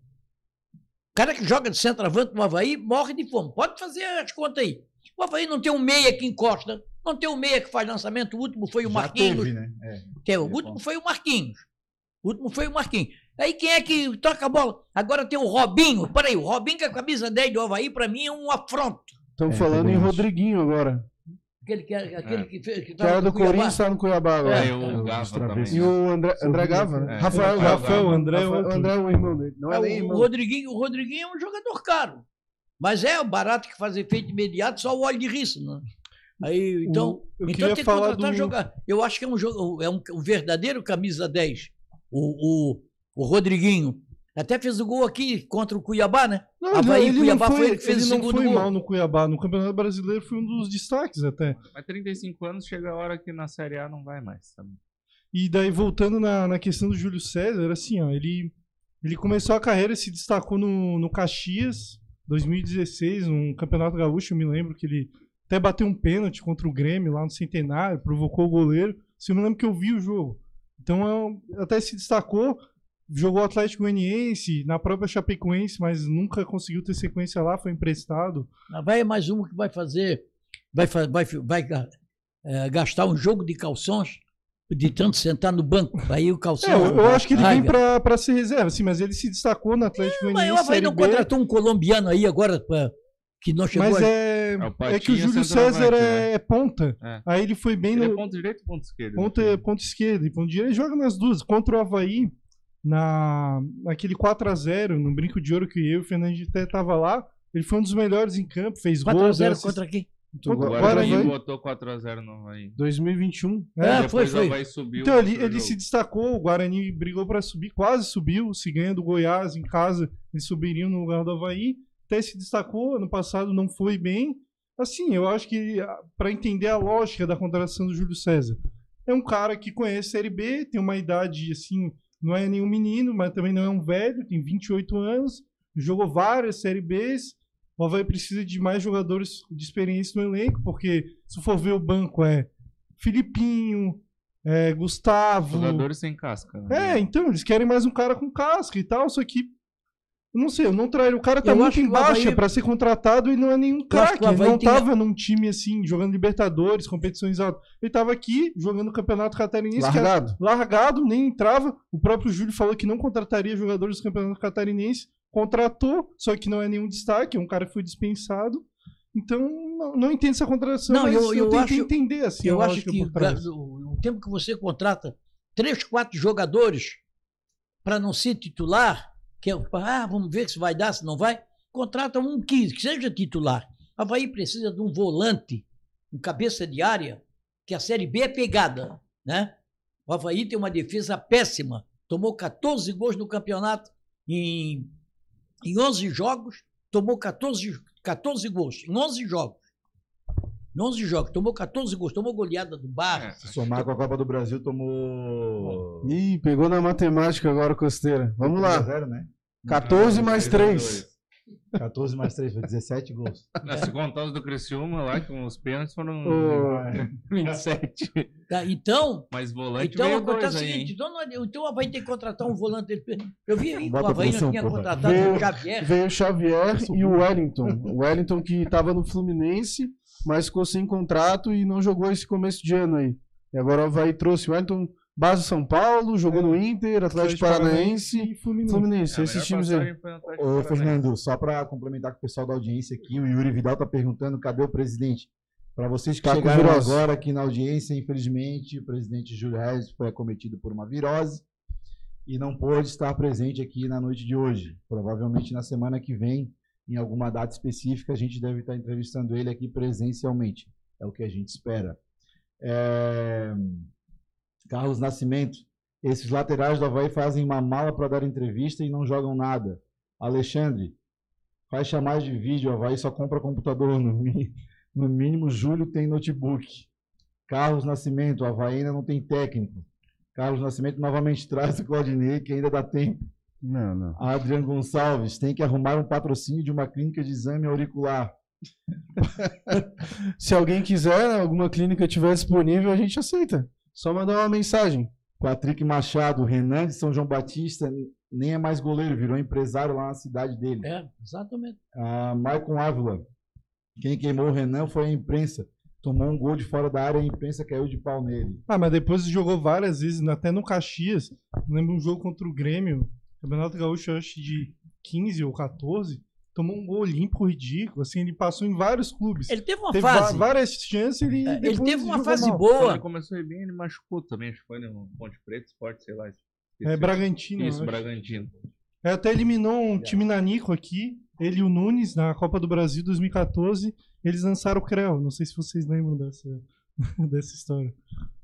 O cara que joga de centroavante no Havaí morre de fome. Pode fazer as contas aí. O Havaí não tem um meia que encosta, não tem um meia que faz lançamento. O último foi o Já Marquinhos. teve, né? É. Que é, o último foi o Marquinhos. O último foi o Marquinhos. Aí quem é que toca a bola? Agora tem o Robinho. Peraí, o Robinho com a camisa 10 do Havaí, pra mim, é um afronto. Estão É, falando em. Rodriguinho agora. Aquele que, aquele É. que fez. Que Que era do Cuiabá. Corinthians, tá no Cuiabá agora. É, É, o Gava também. E o André, André Gava, né? É. Rafael, Rafael. André é Rafael-. André é o irmão dele. Não é É, nem o, irmão. Rodriguinho, o Rodriguinho é um jogador caro. Mas é barato que faz efeito imediato, só o óleo de riça, né? Aí, então, O- então queria tem que contratar do- jogar. Eu acho que é um jogo, é um, um verdadeiro camisa 10. O, o, o Rodriguinho. Até fez o gol aqui contra o Cuiabá, né? Não, Havaí ele Cuiabá não foi foi, ele que fez ele o não segundo foi gol. mal no Cuiabá. No Campeonato Brasileiro foi um dos destaques até. Mas 35 anos chega a hora que na Série A não vai mais, sabe? E daí, voltando na, na questão do Júlio César, assim, ó, ele, ele começou a carreira, se destacou no, no Caxias, 2016, um campeonato gaúcho, eu me lembro que ele até bateu um pênalti contra o Grêmio lá no Centenário, provocou o goleiro. Assim, eu me lembro que eu vi o jogo. Então, é até se destacou, jogou Atlético Goianiense, na própria Chapecoense, mas nunca conseguiu ter sequência lá, foi emprestado. Vai é mais um que vai fazer, vai, vai, vai eh, gastar um jogo de calções de tanto sentar no banco. Aí o calção. É, eu, eu acho que ele vem pra ser reserva, assim, mas ele se destacou no Atlético Mas o Goianiense, Havaí Série não contratou um colombiano aí agora pra- que não chegou. Mas a- é, É é que o Júlio César é, né? é ponta. É. Aí ele foi bem Ele é no ponto direito ou ponto esquerdo? ponta, ponta esquerda e ponta direita. Ele joga nas duas. Contra o Havaí, na, naquele 4x0, no Brinco de Ouro que eu e o Fernandinho até tava lá, ele foi um dos melhores em campo, fez gol. 4x0 deu assist- contra quem? Contra- O Agora Guarani botou 4x0 no Havaí. 2021. É, É, Depois foi, o foi. Havaí subiu. Então ele, ele se destacou, o Guarani brigou pra subir, quase subiu, se ganha do Goiás em casa, eles subiriam no lugar do Havaí. Até se destacou, ano passado não foi bem. Assim, eu acho que ah, pra entender a lógica da contratação do Júlio César, é um cara que conhece Série B, tem uma idade assim, não é nenhum menino, mas também não é um velho, tem 28 anos, jogou várias Série Bs. O Havaí precisa de mais jogadores de experiência no elenco, porque se for ver o banco é Filipinho, é, Gustavo. Jogadores sem casca. né? É, então, eles querem mais um cara com casca e tal, só que. Eu Não sei, eu não traio. O cara tá Eu muito acho que em o baixa Havaí- pra ser contratado e não é nenhum craque. Ele não tem- tava num time assim, jogando Libertadores, competições altas. Ele tava aqui jogando o Campeonato Catarinense. Largado. largado, nem entrava. O próprio Júlio falou que não contrataria jogadores do Campeonato Catarinense. Contratou, só que não é nenhum destaque, é um cara que foi dispensado. Então, não, não entendo essa contratação, Não, mas eu- eu, eu acho- entender assim, eu acho que por trás. o, o tempo que você contrata três, quatro jogadores para não ser titular, que é, ah, vamos ver se vai dar, se não vai, contrata um que, que seja titular. Havaí precisa de um volante, um cabeça de área, que a Série B é pegada, né? O Havaí tem uma defesa péssima, tomou 14 gols no campeonato em, em 11 jogos, tomou 14, 14 gols em 11 jogos. Em 11 jogos, tomou 14 gols, tomou goleada do Barra. É. Se somar com a Copa do Brasil, tomou. Ih, pegou na matemática agora, Costeira. Vamos lá. 0, né? 14 mais 3. 3. 14 mais 3, foi 17 gols. Se contar os do Criciúma lá, com os pênaltis foram Ô, 27. Tá, Então, Mas volante então veio acontece o aí, seguinte, hein? então, é- o Havaí tem que contratar um volante. Eu vi aí que o Havaí não tinha porra. contratado Veio- o Xavier. Veio o Xavier e o Wellington. O Wellington que estava no Fluminense, mas ficou sem contrato e não jogou esse começo de ano aí. E agora o Havaí trouxe o Wellington, base São Paulo, jogou É. no Inter, Atlético Paranaense e Fluminense. Fluminense. É, a esses times aí. Ô. Fernando, só para complementar com o pessoal da audiência aqui, o Yuri Vidal tá perguntando cadê o presidente. Para vocês que Tá chegaram virose. agora aqui na audiência, infelizmente, o presidente Júlio Reis foi acometido por uma virose e não pôde estar presente aqui na noite de hoje. Provavelmente na semana que vem em alguma data específica, a gente deve estar entrevistando ele aqui presencialmente. É o que a gente espera. É... Carlos Nascimento. Esses laterais do Havaí fazem uma mala para dar entrevista e não jogam nada. Alexandre, faz chamada de vídeo, Havaí só compra computador. No, mi- no mínimo, Júlio tem notebook. Carlos Nascimento, Havaí ainda não tem técnico. Carlos Nascimento novamente traz o Claudinei, que ainda dá tempo. Não, não. Adriano Gonçalves, tem que arrumar um patrocínio de uma clínica de exame auricular. Se alguém quiser, alguma clínica tiver disponível, a gente aceita. Só mandar uma mensagem. Patrick Machado, Renan de São João Batista, nem é mais goleiro, virou empresário lá na cidade dele. É, exatamente. Ah, Maicon Ávila, quem queimou o Renan foi a imprensa. Tomou um gol de fora da área e a imprensa caiu de pau nele. Ah, mas depois jogou várias vezes, até no Caxias. Lembro um jogo contra o Grêmio, Campeonato Gaúcho, acho que de 15 ou 14. Tomou um gol limpo, ridículo. Assim, ele passou em vários clubes. Ele teve uma teve fase. várias chances ele. é, Ele depois teve uma fase mal. Quando boa. ele começou a ir bem, ele machucou também, acho que foi no Ponte Preta, Sport, sei lá. É. Bragantino. Isso. Bragantino. É, até eliminou um time nanico aqui, ele e o Nunes, na Copa do Brasil 2014. Eles lançaram o Creu. Não sei se vocês lembram dessa, dessa história.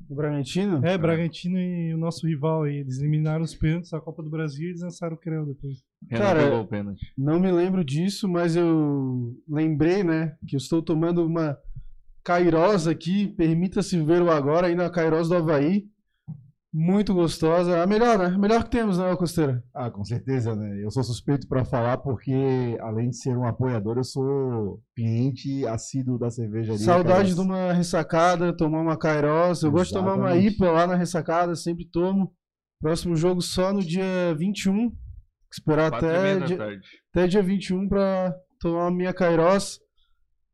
O Bragantino? É, Bragantino e o nosso rival aí. Eles eliminaram os pênaltis da Copa do Brasil e eles lançaram o Creu depois. Cara, pegou o pênalti. Não me lembro disso, mas eu lembrei, né, que eu estou tomando uma Cairós aqui. Permita-se ver o agora aí na Cairós do Havaí. Muito gostosa. A melhor, né? A melhor que temos, né, Costeira? Ah, com certeza, né? Eu sou suspeito para falar porque, além de ser um apoiador, eu sou cliente assíduo da cervejaria. Saudade de uma ressacada, tomar uma Cairós. Eu gosto de tomar uma Exatamente. IPA lá na ressacada, sempre tomo. Próximo jogo só no dia 21. Esperar até dia, até dia 21 para tomar a minha Kairos.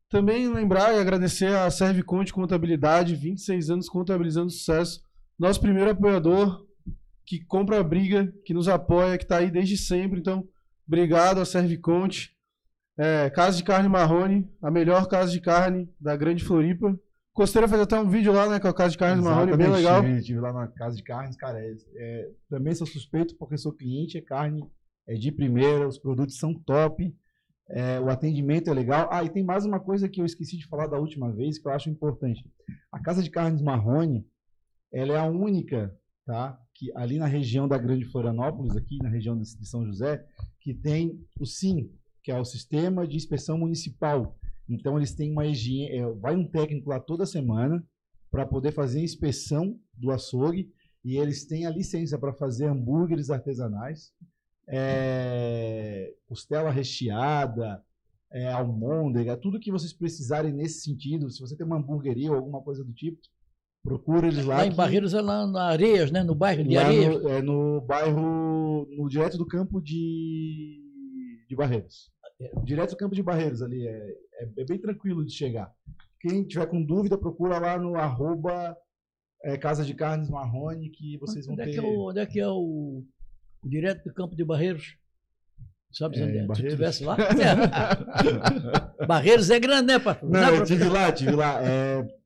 Também lembrar e agradecer a Serve Conte Contabilidade, 26 anos contabilizando sucesso. Nosso primeiro apoiador que compra a briga, que nos apoia, que está aí desde sempre. Então, obrigado a Serve Conte. É, casa de Carne Marrone, a melhor casa de carne da Grande Floripa. Costeira fez até um vídeo lá, né, com a casa de carne Marrone, bem legal. Tive, tive lá na casa de carnes, cara. é- é- também sou suspeito porque sou cliente, a carne é de primeira, os produtos são top, é, o atendimento é legal. Ah, e tem mais uma coisa que eu esqueci de falar da última vez que eu acho importante. A casa de carnes Marrone, ela é a única, tá? Que ali na região da Grande Florianópolis, aqui na região de São José, que tem o SIM, que é o Sistema de Inspeção Municipal. Então eles têm uma higiene, é, vai um técnico lá toda semana para poder fazer a inspeção do açougue e eles têm a licença para fazer hambúrgueres artesanais, é, costela recheada, é, almôndega, tudo que vocês precisarem nesse sentido. Se você tem uma hamburgueria ou alguma coisa do tipo, procura eles lá. Lá em que- Barreiros é lá na Areias, né? No bairro de lá Areias. no, é, no bairro, no direto do campo de, de Barreiros. Direto do campo de Barreiros ali, é, é, é bem tranquilo de chegar. Quem tiver com dúvida, procura lá no arroba é, Casa de Carnes Marrone, que vocês vão Onde é ter... é o, onde é, que é o, o direto do campo de Barreiros? Sabe É, em é? Se Barreiros? tivesse lá. É. Barreiros é grande, né, pastor? Não, Né, eu tive lá, tive lá. É...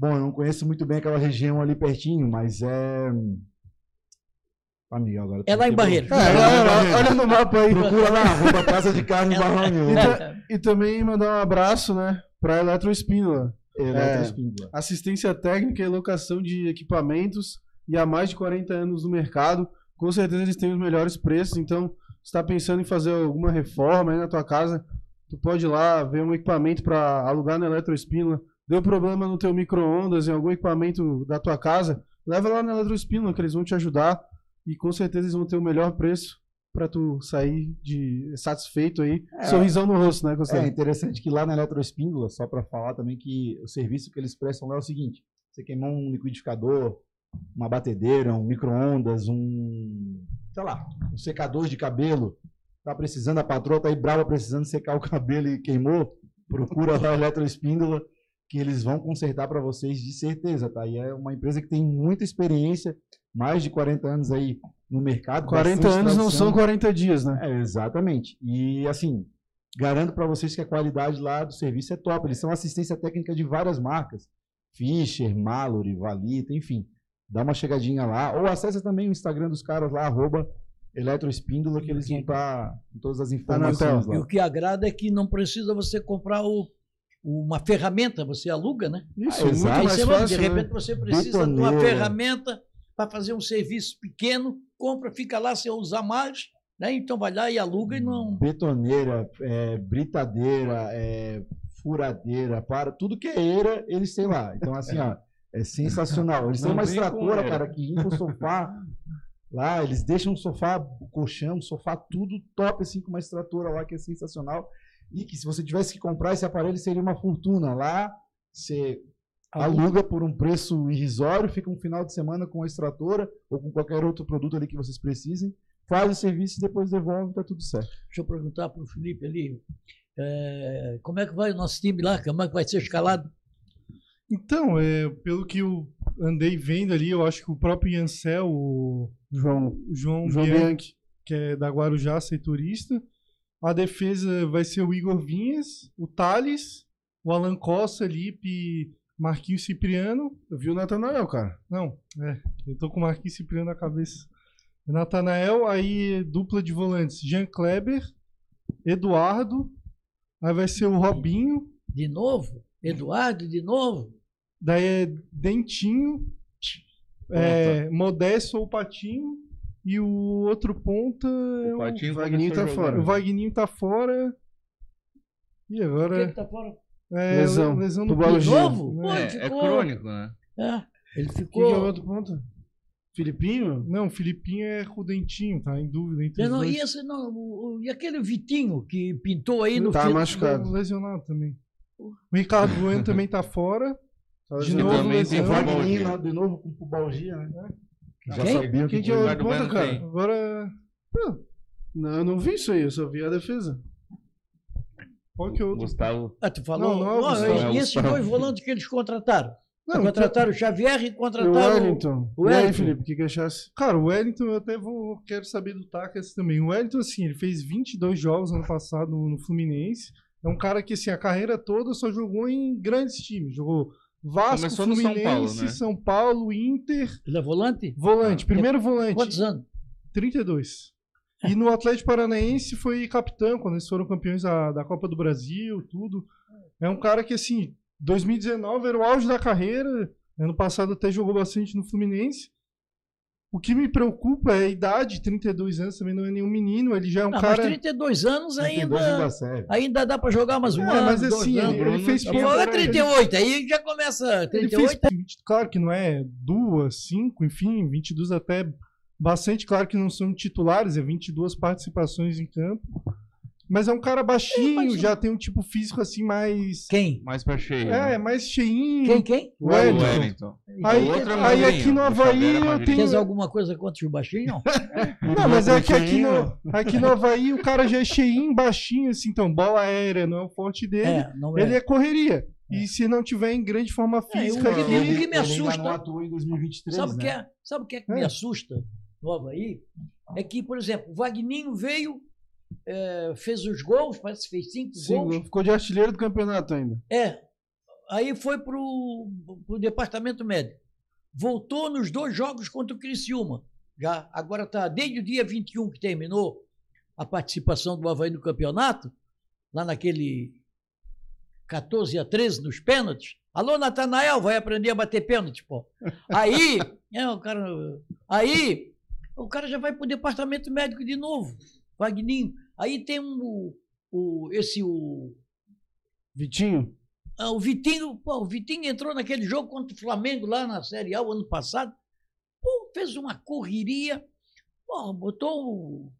Bom, eu não conheço muito bem aquela região ali pertinho, mas é... Ah, Miguel, agora... É lá em tu Barreiros. É, quebrou. olha, olha- no mapa aí. Procura lá, arroba Casa de Carnes Marrone. E também mandar um abraço, né, para Eletroespínola. Eletroespíndola. assistência técnica e locação de equipamentos e há mais de 40 anos no mercado. Com certeza eles têm os melhores preços, então se está pensando em fazer alguma reforma aí na tua casa, tu pode ir lá ver um equipamento para alugar na Eletroespínola. Deu problema no teu micro-ondas, em algum equipamento da tua casa, leva lá na Eletroespínola que eles vão te ajudar e com certeza eles vão ter o melhor preço para tu sair de satisfeito aí, É. sorrisão no rosto, né, É Constantino? interessante que lá na Eletroespíndola, só para falar também que o serviço que eles prestam lá é o seguinte: você queimou um liquidificador, uma batedeira, um micro-ondas, um, sei lá, um secador de cabelo, tá precisando, a patroa tá aí brava precisando secar o cabelo e queimou, procura lá a Eletroespíndola que eles vão consertar para vocês de certeza, tá? E é uma empresa que tem muita experiência, mais de 40 anos aí no mercado. 40 bastante anos não tradição. são 40 dias, né? É, exatamente. E assim, garanto para vocês que a qualidade lá do serviço é top. Eles são assistência técnica de várias marcas. Fischer, Mallory, Valita, enfim. Dá uma chegadinha lá. Ou acessa também o Instagram dos caras lá, arroba eletroespíndola que eles vão estar com todas as Tá informações. E lá. o que agrada é que não precisa você comprar o, uma ferramenta, você aluga, né? Isso, Ah, muito exato. Aí você fácil, de né? repente você precisa de uma Betoneira. ferramenta para fazer um serviço pequeno, compra, fica lá, você usa mais, né? Então vai lá e aluga e não. Betoneira, é, britadeira, é, furadeira, para tudo que é eira, eles têm lá. Então, assim, ó, é sensacional. Eles têm uma extratora, cara, que limpa o sofá. Lá, eles deixam o sofá, o colchão, o sofá, tudo top, assim, com uma extratora lá que é sensacional. E que se você tivesse que comprar esse aparelho, seria uma fortuna. Lá, você aluga por um preço irrisório, fica um final de semana com a extratora ou com qualquer outro produto ali que vocês precisem, faz o serviço e depois devolve, tá tudo certo. Deixa eu perguntar para o Felipe ali. é, como é que vai o nosso time lá? Como é que vai ser escalado? Então, é, pelo que eu andei vendo ali, eu acho que o próprio Iancel, o João, o João, João Bianchi, Bianchi. que é da Guarujá, setorista. A defesa vai ser o Igor Vinhas, o Thales, o Alan Costa, Lipe, Marquinhos Cipriano. Eu vi o Natanael, cara. Não, é, eu tô com o Marquinhos Cipriano na cabeça. Natanael, aí dupla de volantes, Jean Kleber, Eduardo, aí vai ser o Robinho, De novo? Eduardo, de novo? daí é Dentinho, é, Modesto ou Patinho, e o outro ponta é O o, Patinho o Wagninho começou tá fora. o Vagninho tá fora. E agora que tá fora? é Lesão. lesão no De novo? Pô, É, é ficou- crônico, né? É, ele Quem ficou. que é o outro ponto? Filipinho? Não, o Filipinho é com o Dentinho, tá em dúvida entre não, e, esse, não, o- o- e aquele Vitinho que pintou aí no Tá fim- machucado. Lesionado também. O Ricardo Bueno também tá fora. Tá De E novo, também tem lesão. o O Baldia. lá de novo com pubalgia, né? Já Quem? sabiam Quem que que é o ponta, Bueno cara? tem. Agora. Não, eu não vi isso aí, eu só vi a defesa. Qual que é o outro? Gustavo. Ah, tu falou. Não, não é o Gustavo, e é o esses Gustavo. dois volantes que eles contrataram? Não, contrataram o Xavier e E o contrataram. Wellington. o E aí, Wellington. Felipe, o que que achasse? Cara, o Wellington, eu até vou, quero saber do Tacas também. O Wellington, assim, ele fez 22 jogos ano passado no, no Fluminense. É um cara que, assim, a carreira toda só jogou em grandes times. Jogou Vasco, Começou no São Fluminense, Paulo, né? São Paulo, Inter, Ele é volante? volante. Primeiro volante, Quantos anos? 32. E no Atlético Paranaense foi capitão, quando eles foram campeões da, da Copa do Brasil, tudo. É um cara que, assim, 2019 era o auge da carreira. Ano passado até jogou bastante no Fluminense. O que me preocupa é a idade, 32 anos, também não é nenhum menino, ele já é um Não, cara... mas 32 anos 32 ainda, ainda ainda dá pra jogar mais um É, ano. mas assim, anos. ele, ele Bruno fez tá Eu pouco- é ele- 38, aí já começa. Ele 38 fez, 20, claro que não é duas, cinco, enfim, 22 até bastante, claro que não são titulares, é 22 participações em campo. Mas é um cara baixinho, É, já tem um tipo físico assim mais. Quem? Mais pra cheio. É, né? mais cheinho. Quem, quem? O Wellington. Wellington. Aí, é aí aqui no Havaí é eu tenho. Fez alguma coisa contra o baixinho? Não, mas é que aqui no, aqui no Havaí o cara já é cheinho, baixinho, assim, então bola aérea não é o forte dele. É, não é. Ele é correria. E se não tiver em grande forma física o que aqui, o que me assusta- não atuou em 2023, Sabe o né? que é? Sabe o que é que me É. assusta no Havaí? É que, por exemplo, o Vagninho veio, é, fez os gols, parece que fez cinco Sim, gols. ficou de artilheiro do campeonato ainda. É. Aí foi pro, departamento médico. Voltou nos dois jogos contra o Criciúma. Já agora está desde o dia 21 que terminou a participação do Havaí no campeonato, lá naquele 14 a 13 nos pênaltis. Alô, Natanael, vai aprender a bater pênalti, pô. Aí, é, o cara, aí, o cara já vai pro departamento médico de novo, Vagninho. Aí tem um, o, esse, o, Vitinho? ah, o Vitinho, pô, o Vitinho entrou naquele jogo contra o Flamengo lá na Série A o ano passado. Pô, fez uma correria. Pô, botou. o-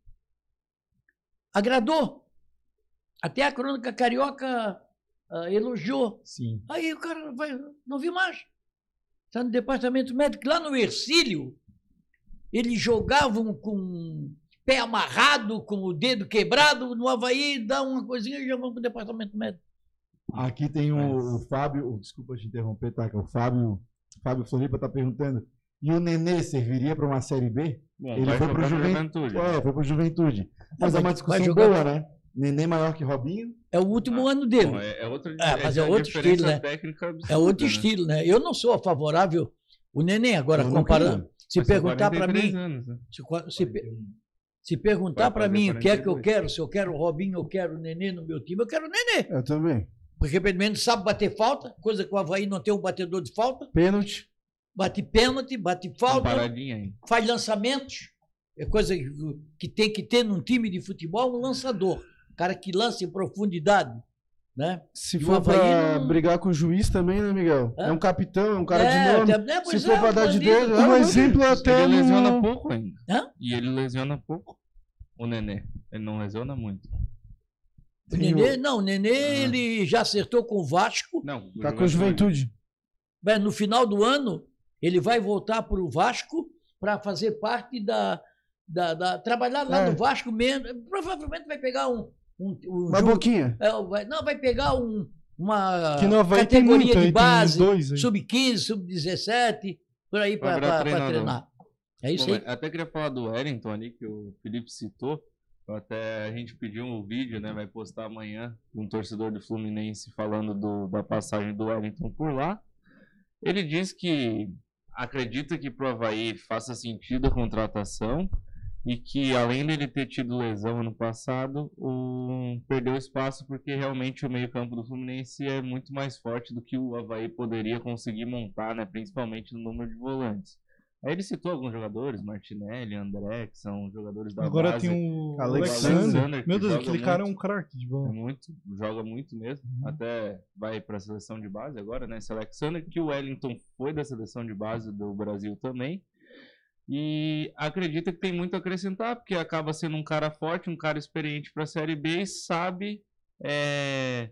Agradou. Até a crônica carioca ah, elogiou. Sim. Aí o cara vai. Não vi mais. Está no departamento médico. Lá no Ercílio, eles jogavam com pé amarrado, com o dedo quebrado. No Havaí, dá uma coisinha e já vão para o departamento médico. Aqui tem o, o Fábio, o- desculpa te interromper, tá? O Fábio, Fábio Floripa tá perguntando. E o Nenê serviria para uma Série B? Bom, Ele foi jogar no Juventude. Juventude. É, foi pro Juventude. Mas é vai- uma discussão jogar- boa, né? Nenê maior que Robinho. É o último Ah, ano dele. Bom, é, é outra, Ah, mas é uma outro diferença estilo, né? absurda, É outro né? estilo, né? Eu não sou favorável. O Neném, agora, comparando. Se Mas perguntar para 43 mim. anos, né? Se, se Se perguntar para mim o que é que eu 42. quero, se eu quero o Robinho, eu quero o Nenê no meu time, eu quero o Nenê. Eu também. Porque pelo menos sabe bater falta, coisa que o Havaí não tem um batedor de falta. Pênalti. Bate pênalti, bate Uma falta, paradinha aí. faz lançamentos. É coisa que- que tem que ter num time de futebol um lançador. Cara que lança em profundidade. Né? Se E o for pra não- brigar com o juiz também, né, Miguel? Hã? É um capitão, é um cara é, de nome. até- é, Se for é, pra dar de bandido. dedo, Um Ah, exemplo até ele lesiona no... pouco ainda. Hã? E ele lesiona pouco. O Nenê. Ele não lesiona muito. O Nenê, não, o Nenê ele já acertou com o Vasco. Não. Tá com a juventude. Mas no final do ano, ele vai voltar para o Vasco para fazer parte da, da, da- trabalhar lá É. no Vasco mesmo. Provavelmente vai pegar um. Um, um Uma jogo- boquinha. é, vai- não, vai pegar um, uma categoria muito, de base, dois aí. sub-15, sub-17, por aí para treinar. É isso Bom, aí. até queria falar do Wellington ali, que o Felipe citou. Até a gente pediu um vídeo, né? Vai postar amanhã, um torcedor do Fluminense falando do- da passagem do Wellington por lá. Ele diz que acredita que pro Havaí faça sentido a contratação e que além dele ter tido lesão ano passado, o... perdeu espaço porque realmente o meio-campo do Fluminense é muito mais forte do que o Havaí poderia conseguir montar, né? Principalmente no número de volantes. Aí ele citou alguns jogadores, Martinelli, André, que são jogadores da Agora base. tem o Alexander, Alexander. Meu Deus, aquele cara é um muito. craque de É bola. muito, joga muito mesmo. Até vai para a seleção de base agora, né? Esse Alexander, que o Wellington foi da seleção de base do Brasil também. E acredita que tem muito a acrescentar, porque acaba sendo um cara forte, um cara experiente para a Série B e sabe, é,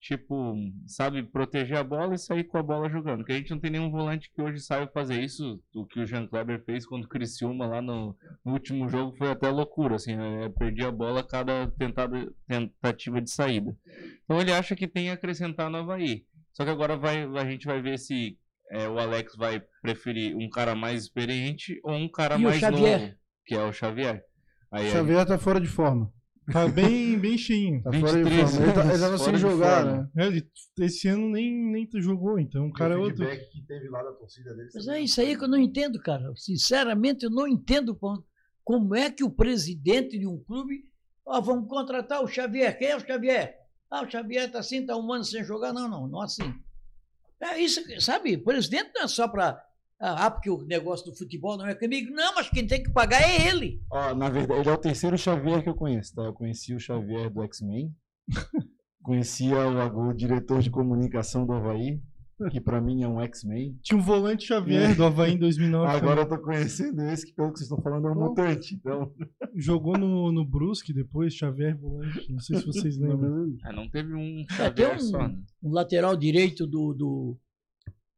tipo, sabe proteger a bola e sair com a bola jogando. Porque a gente não tem nenhum volante que hoje saiba fazer isso. O que o Jean Kleber fez quando o Criciúma lá no, no último jogo foi até loucura, assim, é, perdia a bola a cada tentada, tentativa de saída. Então ele acha que tem a acrescentar no Havaí. Só que agora vai, a gente vai ver se é, o Alex vai preferir um cara mais experiente ou um cara E o mais Xavier? novo, que é o Xavier. Aí O Xavier tá fora de forma. Tá bem, bem cheinho. Tá fora de 23 forma. Ele, tá, ele tava anos sem jogar, né? É, Ele, esse ano nem, nem jogou, então o cara é outro. que teve lá da torcida dele. Mas é isso aí que eu não entendo, cara. Sinceramente, eu não entendo como- como é que o presidente de um clube. Ó, vamos contratar o Xavier. Quem é o Xavier? Ah, o Xavier está assim, está um ano sem jogar. Não, não, não assim. É isso, sabe? Presidente não é só para. Ah, porque o negócio do futebol não é comigo. Não, mas quem tem que pagar é ele. Ó, na verdade, ele é o terceiro Xavier que eu conheço, tá? Eu conheci o Xavier do X-Men. Conhecia o, o diretor de comunicação do Havaí, que pra mim é um X-Men. Tinha um volante Xavier do Havaí em 2009. Agora eu tô conhecendo esse, que pelo que vocês estão falando é um mutante. Então, Jogou no, no Brusque depois, Xavier volante. Não sei se vocês lembram. Ah, não teve um É, tem Xavier um, só, né? um lateral direito do, do,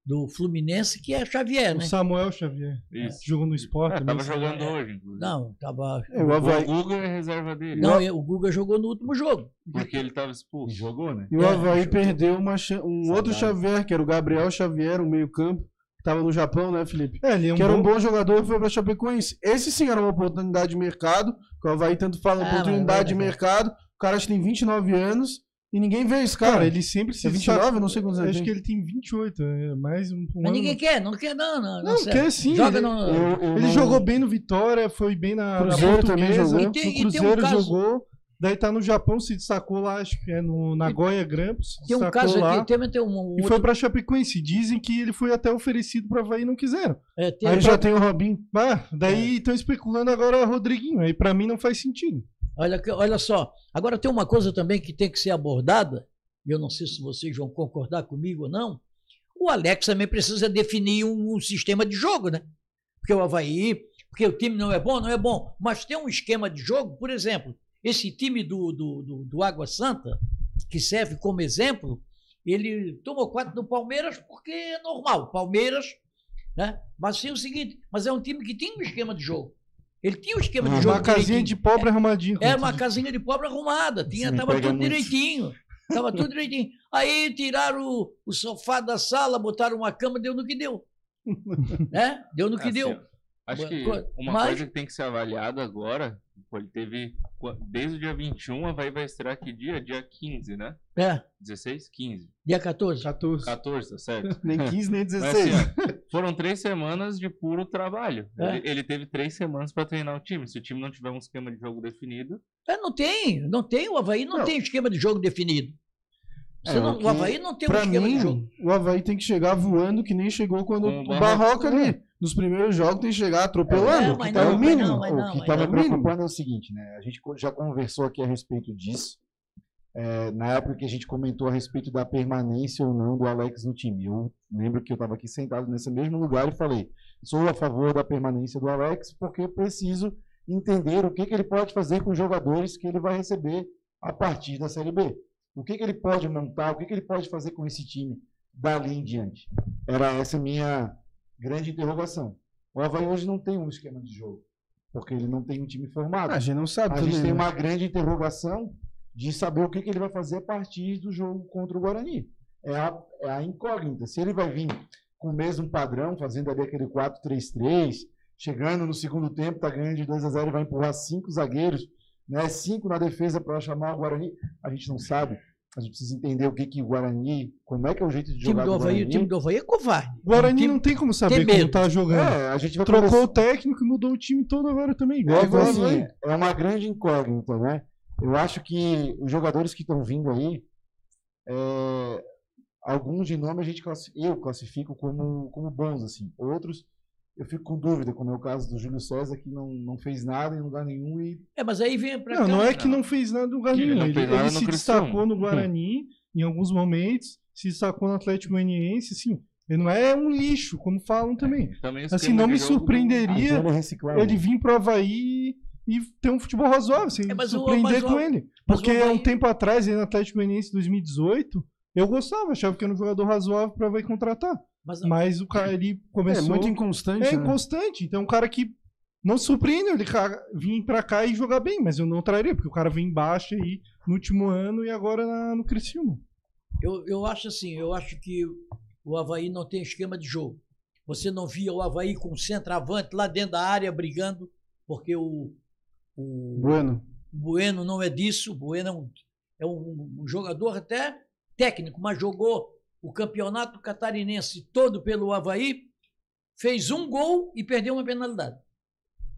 do Fluminense que é Xavier, O né? Samuel Xavier. Isso. Jogou no Sport. É, também. tava jogando hoje, inclusive. Não, tava. É, o O Havaí, Guga é reserva dele. Não, o Guga jogou no último jogo. Porque ele tava e expulso. jogou, né? e o É, Havaí jogou. perdeu uma, um outro. Xavier, que era o Gabriel Xavier, um meio-campo, que tava no Japão, né, Felipe? É, ele é um que era um bom... bom jogador e foi pra Chapecoense. Esse sim era uma oportunidade de mercado, que o Havaí tanto fala Ah, oportunidade de mercado. O cara acho que tem 29 anos e ninguém vê esse cara. Cara, ele sempre se É 29? destaca- Eu não sei quantos anos Acho tem. que ele tem 28, é mais um, um Mas ano- ninguém quer, não quer, não. Não, Não, sério. quer sim. Joga ele, no. Eu- eu ele não- jogou bem no Vitória, foi bem na, na Cruzeiro também Portuguesa, jogou. no E tem- e tem um Cruzeiro caso- jogou. Daí tá no Japão, se destacou lá, acho que é no Nagoya Grampus. Tem um caso lá, aqui, tem, tem um, um E outro, foi pra Chapecoense. Dizem que ele foi até oferecido pra Havaí e não quiseram. é, tem- Aí já tem o Robinho. Ah, daí estão especulando agora Rodriguinho. Aí pra mim não faz sentido. Olha, olha só. Agora tem uma coisa também que tem que ser abordada, e eu não sei se vocês vão concordar comigo ou não. O Alex também precisa definir um, um sistema de jogo, né? Porque o Havaí, porque o time não é bom, não é bom, mas tem um esquema de jogo, por exemplo, esse time do, do, do, do Água Santa, que serve como exemplo, ele tomou quatro no Palmeiras porque é normal. Palmeiras, né? Mas tem o seguinte, mas é um time que tinha um esquema de jogo. Ele tinha um esquema de Ah, jogo. Uma casinha direitinho. de pobre arrumadinho. Era como uma casinha de pobre arrumada, tinha, me tava tudo muito. direitinho. Tava tudo direitinho. Aí tiraram o, o sofá da sala, botaram uma cama, deu no que deu. né? Deu no que Assim, deu. ó, Acho que uma mas- coisa que tem que ser avaliada agora Pô, Ele teve. Desde o dia 21, a Havaí vai estrear que dia? Dia 15, né? É, 16? 15. dia 14. 14. 14, tá certo? Nem 15, nem Mas, 16. assim, ó, foram três semanas de puro trabalho. É. Ele, ele teve três semanas pra treinar o time. Se o time não tiver um esquema de jogo definido, É, não tem, não tem, o Havaí não, Não. tem esquema de jogo definido. Você É, não- o Havaí não tem um esquema mim, de jogo. o Havaí tem que chegar voando que nem chegou quando o o Barroca. Barroca ali. Nos primeiros jogos tem que chegar atropelando. É, que tá não, no mas mínimo. não, mas o não, que está me não. preocupando é o seguinte, né? A gente já conversou aqui a respeito disso. é, na época que a gente comentou a respeito da permanência ou não do Alex no time. Eu lembro que eu estava aqui sentado nesse mesmo lugar e falei: sou a favor da permanência do Alex porque preciso entender o que, que ele pode fazer com os jogadores que ele vai receber a partir da Série B. O que, que ele pode montar, o que, que ele pode fazer com esse time dali em diante. Era essa minha grande interrogação. O Havaí hoje não tem um esquema de jogo, porque ele não tem um time formado. Ah, a gente não sabe A gente tem né? uma grande interrogação de saber o que, que ele vai fazer a partir do jogo contra o Guarani. É a, é a incógnita. Se ele vai vir com o mesmo padrão, fazendo ali aquele 4-3-3, chegando no segundo tempo, tá ganhando de 2 a 0 e vai empurrar cinco zagueiros, né? cinco na defesa para chamar o Guarani, a gente não sabe. A gente precisa entender o que, que o Guarani, como é que é o jeito de O time jogar do do Havaí, o time do Havaí é covarde. Guarani Time- não tem como saber tem como tá jogando. É, a gente vai Trocou conversar- o técnico e mudou o time todo agora também. Igual É, agora assim, é uma grande incógnita, né? Eu acho que os jogadores que estão vindo aí, é, alguns de nome a gente eu classifico como, como bons, assim. Outros eu fico com dúvida, como é o caso do Júlio César, que não, não fez nada em lugar nenhum e É, mas aí vem pra Não, cá. não é que não fez nada Ele Guarani. não Ele, fez ele no se destacou no Guarani em alguns momentos, se destacou no Atlético Goianiense, assim. Ele não é um lixo, como falam também. também o Assim, não me surpreenderia ele reciclar. ele vir pro Havaí e ter um futebol razoável, se É, o- surpreender o- com ele. o Porque há um Havaí- tempo atrás, aí no Atlético Goianiense 2018, eu gostava, achava que era um jogador razoável para Havaí contratar. Mas, Mas o cara, ele É começou... muito inconstante. É né? inconstante. Então, um cara que não surpreende ele vir pra cá e jogar bem, mas eu não traria, porque o cara vem embaixo aí no último ano e agora na- no Criciúma. eu, eu acho assim, eu acho que o Havaí não tem esquema de jogo. Você não via o Havaí com o centroavante lá dentro da área brigando, porque o, o Bueno. Bueno não é disso. O Bueno é um, é um- um jogador até técnico, mas jogou o campeonato catarinense todo pelo Havaí, fez um gol e perdeu uma penalidade.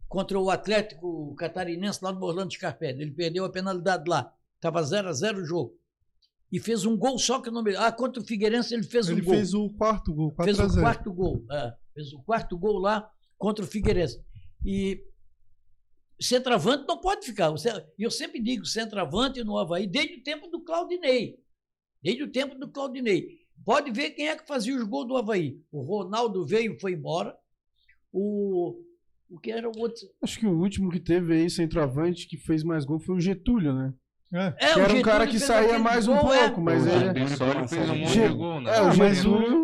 Contra o Atlético Catarinense lá no Orlando Scarpelli. Ele perdeu a penalidade lá. Estava 0 a 0 o jogo. E fez um gol só que não me. Ah, contra o Figueirense ele fez ele um gol. fez o quarto gol, 4 Fez o 0 quarto gol. é, fez o quarto gol lá contra o Figueirense. E centroavante não pode ficar. E eu sempre digo centroavante no Havaí desde o tempo do Claudinei. Desde o tempo do Claudinei. Pode ver quem é que fazia os gols do Havaí. O Ronaldo veio e foi embora. O, o que era o outro. Acho que o último que teve aí, centroavante, que fez mais gol foi o Getúlio, né? É. É, Que o era um Getúlio cara que saía mais um gol, é. pouco, mas O ele. O Bissoli fez um monte Ge- de gol, né? É, o Getúlio.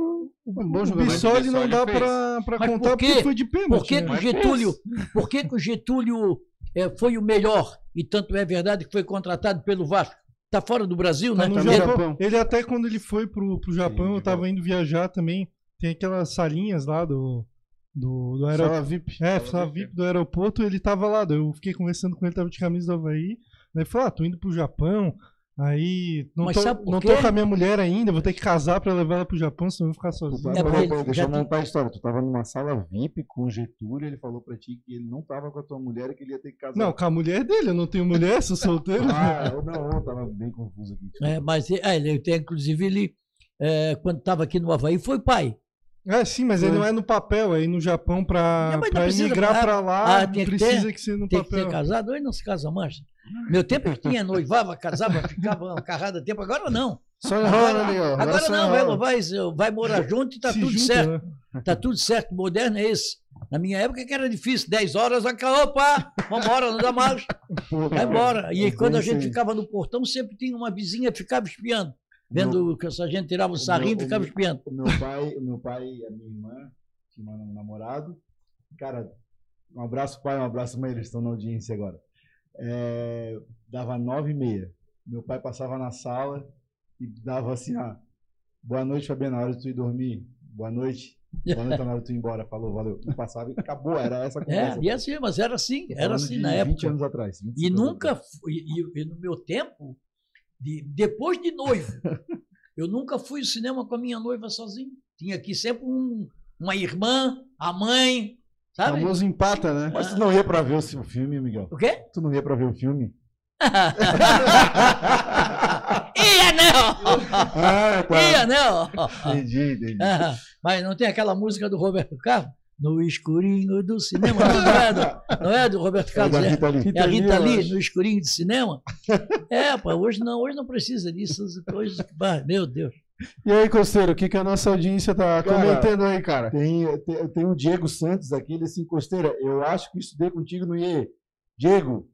o, um o. Bissoli não dá pra, pra Mas contar por quê? porque foi de pênalti. Por que, que né? o Mas Getúlio, por que, que o Getúlio eh, foi o melhor? E tanto é verdade que foi contratado pelo Vasco. Está fora do Brasil, Tá né? no Tá no Japão. Japão. Ele até quando ele foi pro, pro Japão, Sim, eu tava indo viajar também. Tem aquelas salinhas lá do, do, do aeroporto. Sala VIP. É, Sala sala VIP. VIP do aeroporto, ele tava lá. Eu fiquei conversando com ele, tava de camisa do Havaí. Daí ele falou: Ah, tô indo pro Japão. Aí não, Mas tô, não tô com a minha mulher ainda, vou ter que casar pra levar ela pro Japão, senão eu vou ficar sozinho. tava- É porque ele deixa eu tem- montar a história. Tu tava numa sala VIP com o Getúlio, ele falou pra ti que ele não tava com a tua mulher e que ele ia ter que casar. Não, com a mulher dele, eu não tenho mulher, sou solteiro. Ah, eu não, eu tava bem confuso aqui. É, mas é, ele tem, inclusive, ele, eh, quando estava aqui no Havaí, foi pai. É, sim, mas ele não é no papel, é ir no Japão pra, É, pra precisa- emigrar pra lá, ah, não tem que precisa ter- que ser no Tem que papel. ser casado, hoje não se casa mais. Meu tempo que tinha, noivava, casava, ficava uma carrada de tempo, agora não. Só enrola? Agora só não, vai, enrola. vai, vai morar junto e tá Se tudo junta, certo. né? Tá tudo certo, moderno é esse. Na minha época que era difícil, 10 horas, acabou, opa, vambora, não dá mais, vai embora. E Eu quando a gente sei. ficava no portão, sempre tinha uma vizinha que ficava espiando. Vendo que essa gente tirava o sarrinho e meu- ficava espiando. Meu pai, meu pai e a minha irmã tinham um namorado. Cara, um abraço pai, um abraço mãe, eles estão na audiência agora. É, dava nove e meia. Meu pai passava na sala e dava assim, ah, boa noite, Fabiana, na hora de tu ir dormir. Boa noite. Boa noite, Naruto, embora. Falou, valeu. Não passava e acabou, era essa a É, conversa. e assim, mas era assim, era assim de na 20 época. anos atrás. 25 E nunca, atrás. e, e no meu tempo, de- depois de noivo, eu nunca fui ao cinema com a minha noiva sozinho. Tinha aqui sempre um- uma irmã, a mãe, sabe? famoso empata, né? Mas tu não ia pra ver o seu filme, Miguel? O quê? Tu não ia pra ver o filme? Ia não! Ah, Ia não! Entendi, entendi. Ah, Mas não tem aquela música do Roberto Carlos? No escurinho do cinema. Não é do, não é do Roberto É Carlos? da É, Rita Lee. é a Rita Lee, no escurinho do cinema? É, pá, hoje não, hoje não precisa disso. Hoje, meu Deus. E aí, Costeiro, o que, que a nossa audiência tá Cara, comentando aí, cara? Tem, tem, tem o Diego Santos aqui, ele assim, Costeira, eu acho que estudei contigo no IE. Diego,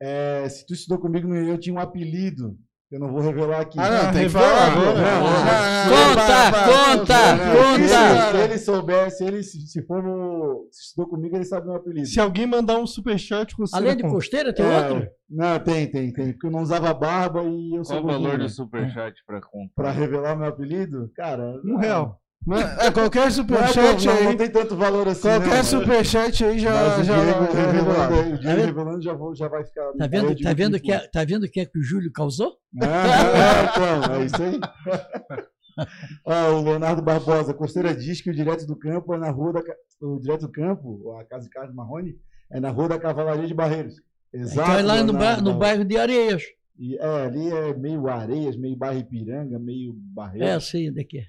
é, se tu estudou comigo no IE, eu tinha um apelido, eu não vou revelar aqui. Ah, não, tem que falar. agora. Não, Conta, conta, conta. se ele souber, se ele se, se for no, se estudou comigo, ele sabe meu apelido. Se alguém mandar um superchat, você Além de conta. costeira, tem É, outro? Não, tem, tem, tem. Porque eu não usava barba e eu sou Qual o valor do superchat pra conta? Pra revelar meu apelido? Cara, Um real. É, qualquer Não, é superchat não, não aí. tem tanto valor assim. não, Qualquer mas- superchat aí já, já é o Diego Tá vendo? revelando já, vai ficar. Tá vendo, tá vendo, que que é, tá vendo o que é que o Júlio causou? Ah, então, é isso aí. Ó, o Leonardo Barbosa, Costeira diz que o Direto do Campo é na rua da. O Direto do Campo, a Casa de Carlos Marrone, é na rua da Cavalaria de Barreiros. Exato. então é lá no, Leonardo ba- no bairro de Areias. E, é, ali é meio Areias, meio bairro Ipiranga, meio É, Barreiros. sei onde é que é.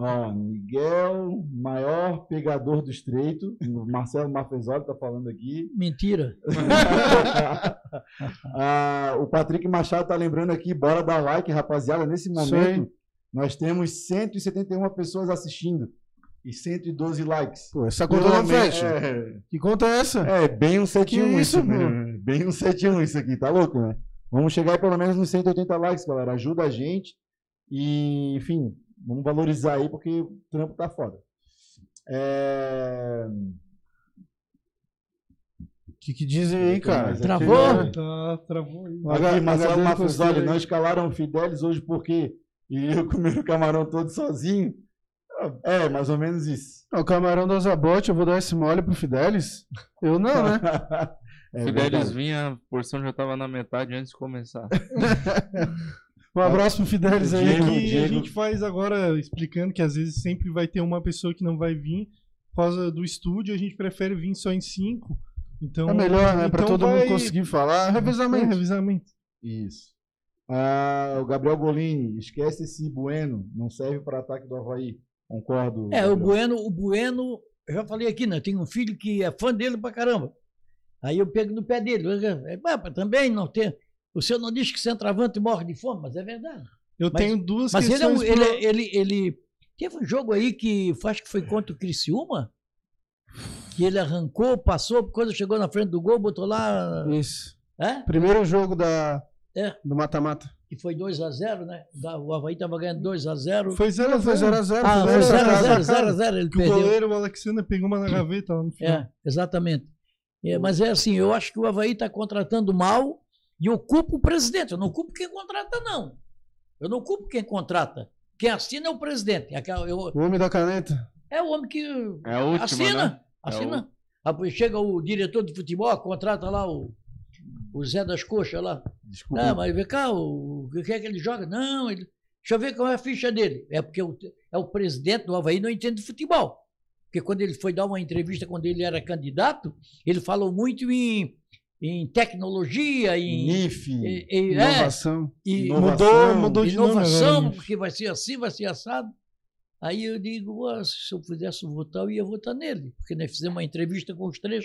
Ó, Miguel, maior pegador do estreito. O Marcelo Mafezoli tá falando aqui. Mentira. Ah, o Patrick Machado tá lembrando aqui, bora dar like, rapaziada. Nesse momento, nós temos 171 pessoas assistindo e 112 likes. Pô, essa conta não fecha. É, Que conta é essa? é, bem um 71 Que isso, isso, né? Bem um 71 isso aqui, tá louco, né? Vamos chegar aí pelo menos nos 180 likes, galera. Ajuda a gente. E, enfim, vamos valorizar aí porque o trampo tá foda. É... O que, que dizem aí, cara? Mas Travou? Aqui, né? Tá, travou aí. Aqui, Marcelo HD Mafuzoli, Costeiro não aí. escalaram o Fidelis hoje porque iriam comer o camarão todo sozinho. É, mais ou menos isso. O camarão do Azabote, eu vou dar esse mole pro Fidelis? Eu não, né? É Fidelis verdade. vinha, a porção já tava na metade antes de começar. Um abraço pro Fidelis aí. Diego, que cara. a Diego. gente faz agora explicando que às vezes sempre vai ter uma pessoa que não vai vir por causa do estúdio, a gente prefere vir só em cinco. Então, É melhor, né? Pra então todo vai- mundo conseguir falar. É, Revezamento. revezamento. Isso. Ah, o Gabriel Golini, esquece esse Bueno, não serve para ataque do Havaí. Concordo. É, o Gabriel. Bueno, o Bueno, eu já falei aqui, né? Eu tenho um filho que é fã dele pra caramba. Aí eu pego no pé dele. Eu, "Papa, também não tem. O senhor não diz que centroavante morre de fome, mas é verdade. Eu Mas- tenho duas Mas ele, é questões. pro- ele, ele, ele teve um jogo aí que acho que foi contra o Criciúma, que ele arrancou, passou, quando chegou na frente do gol, botou lá. Isso. É? Primeiro jogo da, É. do mata-mata. Que foi 2x0, né? Da- O Havaí tava ganhando 2x0. Foi 0 a Foi 0 0x0. Ah, foi 0x0, 0x0, ele Que o goleiro, o Alexander, pegou uma na gaveta lá no final. É, exatamente. É, mas é assim, eu acho que o Havaí está contratando mal e eu culpo o presidente. Eu não culpo quem contrata, não. Eu não culpo quem contrata. Quem assina é o presidente. Aquela- eu- O homem da caneta. é o homem que É a última, assina. né? Assina. Aí Chega o diretor de futebol, contrata lá o, o Zé das Coxas lá. Desculpa. Não, mas vem cá, o, o que é que ele joga? Não, ele, deixa eu ver qual é a ficha dele. É porque o, é o presidente do Havaí não entende de futebol. Porque quando ele foi dar uma entrevista, quando ele era candidato, ele falou muito em, em tecnologia, em. NIF. em- em- é, Inovação. e Inovação, Mudou, mudou de nome inovação, agora. porque vai ser assim, vai ser assado. Aí eu digo, "Ah, se eu pudesse votar, eu ia votar nele, porque nós fizemos uma entrevista com os três,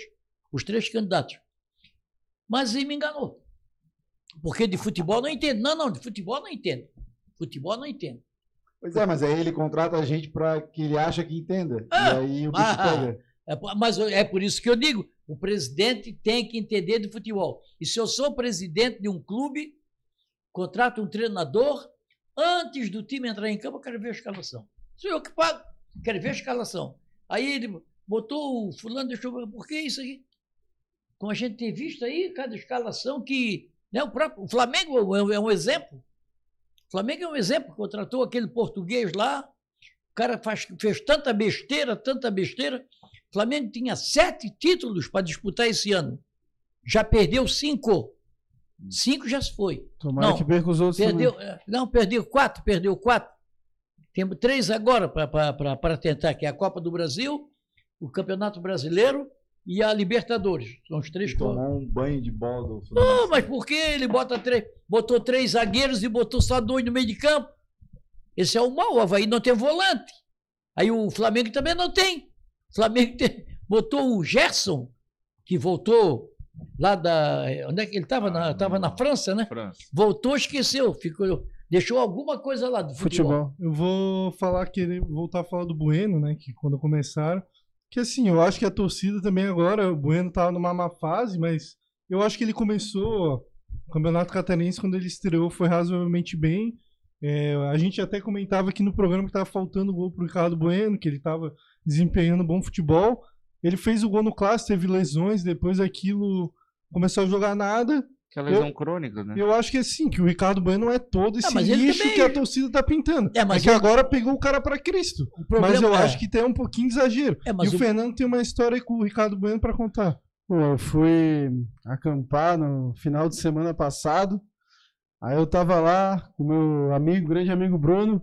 os três candidatos. Mas ele me enganou. Porque de futebol não entende. Não, não, de futebol não entende. Futebol não entende. Pois é, mas aí ele contrata a gente para que ele acha que entenda. Ah, e aí o bicho ah, pega. É, mas é por isso que eu digo: o presidente tem que entender de futebol. E se eu sou presidente de um clube, contrato um treinador, antes do time entrar em campo, eu quero ver a escalação. Sou eu que pago, quero ver a escalação. Aí ele botou o fulano, ver, por que isso aqui? Como a gente tem visto aí, cada escalação que. Né, o, próprio, o Flamengo é um- é exemplo. O Flamengo é um exemplo, contratou aquele português lá, O cara faz, fez tanta besteira, tanta besteira. O Flamengo tinha sete títulos para disputar esse ano. Já perdeu cinco. Cinco já se foi. Tomara Não, que perca os outros Perdeu, também. é, não, perdeu quatro, perdeu quatro. Temos três agora para tentar, que é a Copa do Brasil, o Campeonato Brasileiro e a Libertadores. São os três que Tomar um banho de bola do Não, mas por que ele bota três, botou três zagueiros e botou só dois no meio de campo? Esse é o mal. O Havaí não tem volante. Aí o Flamengo também não tem. O Flamengo tem- botou o Gerson, que voltou lá da. Onde é que ele estava? Na, tava na França, né? França. Voltou, esqueceu. Ficou, deixou alguma coisa lá do futebol. Futebol. Eu vou falar que voltar a falar do Bueno, né? Que quando começaram. Que assim, eu acho que a torcida também agora, o Bueno tava numa má fase, mas eu acho que ele começou o Campeonato Catarinense quando ele estreou foi razoavelmente bem. É, a gente até comentava aqui no programa que tava faltando gol pro Ricardo Bueno, que ele tava desempenhando bom futebol. Ele fez o gol no clássico, teve lesões, depois aquilo começou a jogar nada. Que é a lesão crônica, né? Eu acho que assim, que o Ricardo Bueno não é todo esse Ah, ele lixo também- que a torcida tá pintando. É, mas que ele- agora pegou o cara pra Cristo. Mas eu é- acho que tem um pouquinho de exagero. É, mas e o, o- Fernando tem uma história com o Ricardo Bueno pra contar. Pô, eu fui acampar no final de semana passado. Aí eu tava lá com meu amigo, grande amigo Bruno.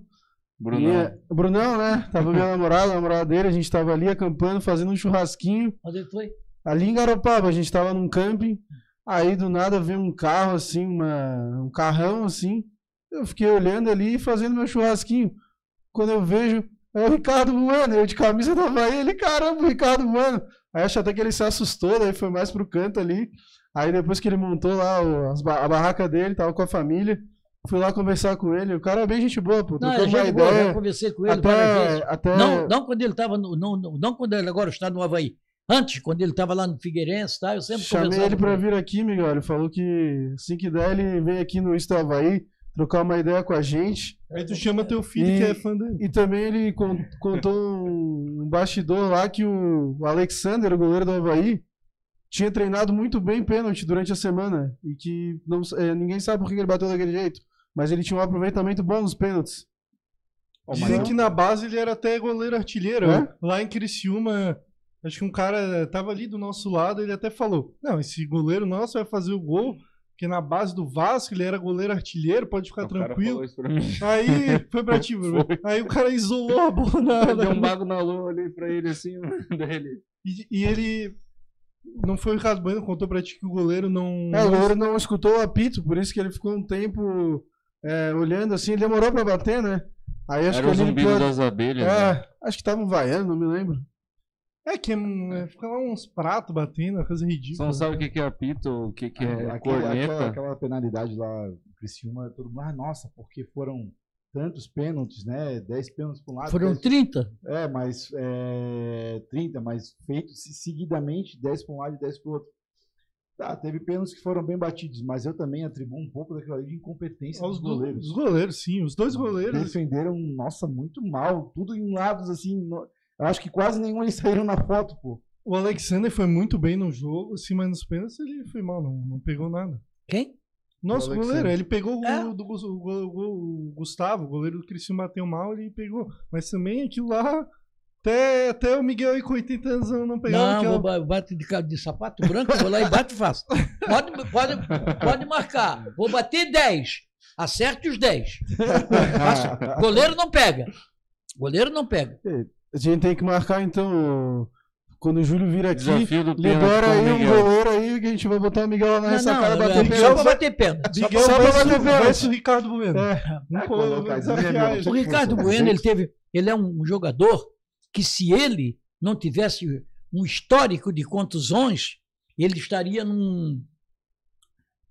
Brunão. O Brunão, né? Tava minha namorada, a namorada dele, a gente tava ali acampando, fazendo um churrasquinho. Onde ele foi? Ali em Garopaba, a gente tava num camping. Aí do nada veio um carro assim, uma, um carrão assim. Eu fiquei olhando ali e fazendo meu churrasquinho. Quando eu vejo, é o Ricardo Bueno, eu de camisa da Bahia, ele, caramba, o Ricardo Bueno. Aí acho até que ele se assustou, daí foi mais pro canto ali. Aí depois que ele montou lá o- a barraca dele, tava com a família, fui lá conversar com ele. O cara é bem gente boa, pô. Não, é Trocamos uma gente boa, eu ideia. conversei com ele várias Até, vezes. até Não, não quando ele estava no. Não, não, não quando ele agora está no Havaí. Antes, quando ele estava lá no Figueirense, tá? Eu sempre Chamei conversava ele pra vir aqui, Miguel. Ele falou que assim que der, ele vem aqui no Insta Havaí trocar uma ideia com a gente. Aí tu chama teu filho E- que é fã dele. E também ele con- contou um, bastidor lá que o, Alexander, o goleiro do Havaí, tinha treinado muito bem pênalti durante a semana. E que não, eh, ninguém sabe por que ele bateu daquele jeito. Mas ele tinha um aproveitamento bom nos pênaltis. Dizem que na base ele era até goleiro artilheiro. É? né? Lá em Criciúma, acho que um cara tava ali do nosso lado, ele até falou: Não, esse goleiro nosso vai fazer o gol, porque na base do Vasco ele era goleiro artilheiro, pode ficar O tranquilo. mim. Aí foi pra ti, Bruno. Foi. Aí o cara isolou a bola na, Deu um bago na lua ali pra ele assim, dele. e, e ele. Não foi o Ricardo Bueno, contou pra ti que o goleiro não. É, o goleiro não escutou o apito, por isso que ele ficou um tempo eh, olhando assim. Demorou pra bater, né? Aí acho Era o que ele zumbido das abelhas. né? É, acho que tava um vaiano, não me lembro. É que é, fica lá uns pratos batendo, uma coisa Você ridícula. não sabe o que que é apito, o que que é Aquela- corneta. Aquela, aquela penalidade lá Criciúma, todo mundo, ah, nossa, porque foram tantos pênaltis, né? 10 pênaltis para um lado. Foram 10 30. É, mas é, 30, mas feitos se- seguidamente, 10 para um lado e 10 para o outro. Tá, teve pênaltis que foram bem batidos, mas eu também atribuo um pouco daquilo ali de incompetência Os dos do- goleiros. Os goleiros, sim. Os dois goleiros. Defenderam, nossa, muito mal. Tudo em lados assim. no- Eu acho que quase nenhum eles saíram na foto, pô. O Alexander foi muito bem no jogo, assim, mas nos pênaltis ele foi mal, não, não pegou nada. Quem? Nosso O goleiro, ele pegou o, É. do, o, o- o Gustavo, o goleiro do Criciúma bateu mal, ele pegou. Mas também aquilo lá, até, até o Miguel aí com 80 anos não pegava Não, aquela... vou ba- bater de, de sapato branco, vou lá e bato e faço. Pode, pode, pode marcar. Vou bater 10. Acerte os 10. Faço. Goleiro não pega. Goleiro não pega. A gente tem que marcar então. Quando o Júlio vir aqui, Desafio do pênalti libera o aí um goleiro aí que a gente vai botar o Miguel lá na ressacada bater é, pênalti. só pra bater pênalti. Só Miguel só pra bater pênalti. versus Ricardo Bueno. É. Não É. O Ricardo Bueno, ele teve, ele é um jogador que se ele não tivesse um histórico de contusões, ele estaria num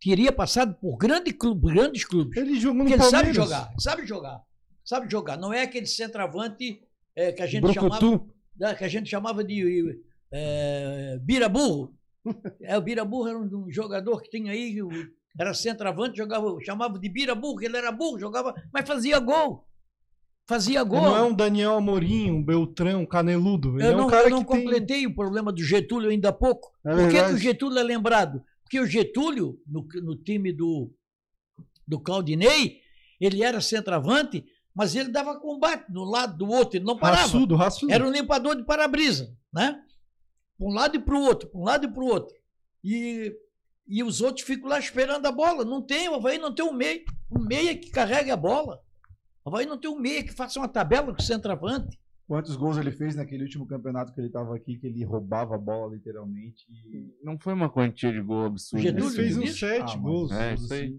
teria passado por grande clube, grandes clubes. Ele jogou no Porque ele sabe Palmeiras. jogar, sabe jogar, sabe jogar. Não é aquele centroavante é, que a gente chamava, né, que a gente chamava de é, biraburro. É, o biraburro era um, um jogador que tinha aí, era centroavante, jogava, chamava de biraburro, ele era burro, jogava, mas fazia gol. Fazia Ele gol. não é um Daniel Amorim, um Beltrão, um Caneludo. Ele Eu é um não, cara eu não que tem... completei o problema do Getúlio ainda há pouco. É Por que, o Getúlio é lembrado? Porque o Getúlio, no, no time do, do Claudinei, ele era centroavante, mas ele dava combate do lado do outro, ele não parava. Raçudo, raçudo. Era um limpador de para-brisa, né? Para um lado e para o outro, para um lado e para o outro. E, e os outros ficam lá esperando a bola. Não tem, o Havaí não tem um meio. Um meia que carregue a bola. O Havaí não tem um meia que faça uma tabela com o centroavante. Quantos gols ele fez naquele último campeonato que ele estava aqui, que ele roubava a bola literalmente? E... Não foi uma quantia de gol absurda. Getúlio Ele fez uns sete Ah, gols. É, gols, assim,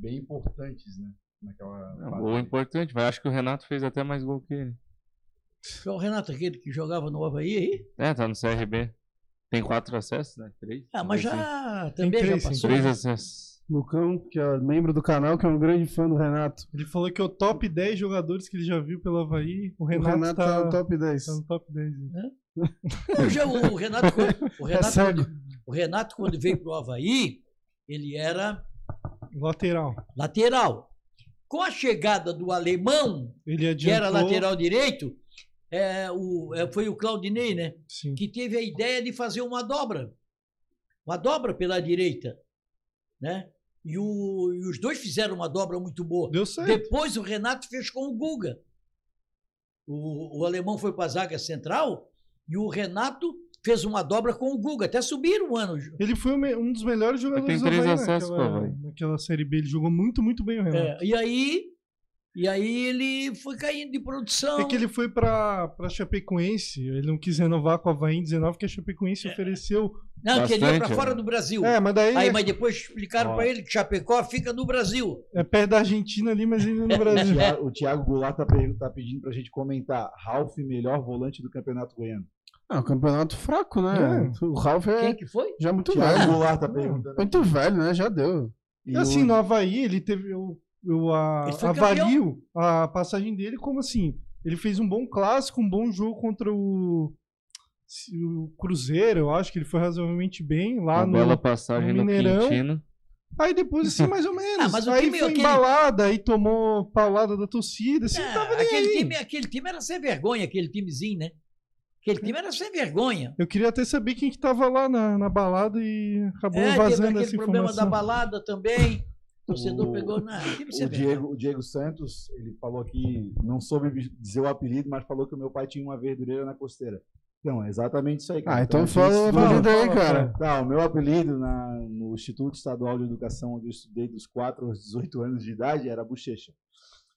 bem importantes, né? Naquela Não, gol importante, mas acho que o Renato fez até mais gol que ele. Foi o Renato aquele que jogava no Havaí aí. É, tá no CRB. Tem quatro acessos, né? Três. Ah, mas já também três, já passou. Três acessos. Lucão, que é membro do canal, que é um grande fã do Renato. Ele falou que é o top 10 jogadores que ele já viu pelo Havaí. O O Renato, Renato tá, tá no top 10. tá no top 10. Eu já, o Renato, quando- o É Renato, quando, o Renato, quando veio pro Havaí, ele era Lateral. lateral. Com a chegada do alemão, Ele adiantou. que era lateral direito, é, o, é, foi o Claudinei, né? Sim. Que teve a ideia de fazer uma dobra. Uma dobra pela direita. Né? E, o- e os dois fizeram uma dobra muito boa. Deu certo. Depois o Renato fez com o Guga. O, o alemão foi para a zaga central e o Renato fez uma dobra com o Guga. Até subiram um ano. Ele foi um dos melhores jogadores tem três do Havaí acessos naquela, naquela Série B. Ele jogou muito, muito bem o Renato. É, e aí e aí ele foi caindo de produção. É que ele foi pra, pra Chapecoense. Ele não quis renovar com a Havaí em 19, porque a Chapecoense É. ofereceu. Não, que ele ia para Bastante, fora é. do Brasil. É, mas daí Aí, mas depois explicaram para ele que Chapecó fica no Brasil. é perto da Argentina ali, mas ainda no O Brasil. O Thiago Goulart tá, tá pedindo pra gente comentar. Ralf, melhor volante do Campeonato Goiano. É um campeonato fraco, né? O Ralf é Quem que foi? já muito Thiago velho. Goulart tá perguntando. Muito velho, né? Já deu. E E assim, o- no Havaí, ele teve. Eu, eu a- avalio a passagem dele como assim. Ele fez um bom clássico, um bom jogo contra o, o Cruzeiro, eu acho que ele foi razoavelmente bem lá Uma no. bela passagem no no, Mineirão. Quintino. Aí depois, assim, mais ou menos. Ah, mas aí time- foi aquele- embalada, aí tomou paulada da torcida, assim, não tava nem aquele, aí. time, aquele time era sem vergonha, aquele timezinho, né? Aquele time era sem vergonha. Eu queria até saber quem que tava lá na, na balada e acabou É, teve vazando aquele essa problema informação. da balada também. O torcedor O- pegou na. O vergonha. Diego, o Diego Santos, ele falou aqui, não soube dizer o apelido, mas falou que o meu pai tinha uma verdureira na costeira. Então, é exatamente isso aí, cara. Ah, então aqui fala o estuda- apelido aí, cara. Não, o meu apelido na- no Instituto Estadual de Educação, onde eu estudei dos 4 aos 18 anos de idade, era bochecha.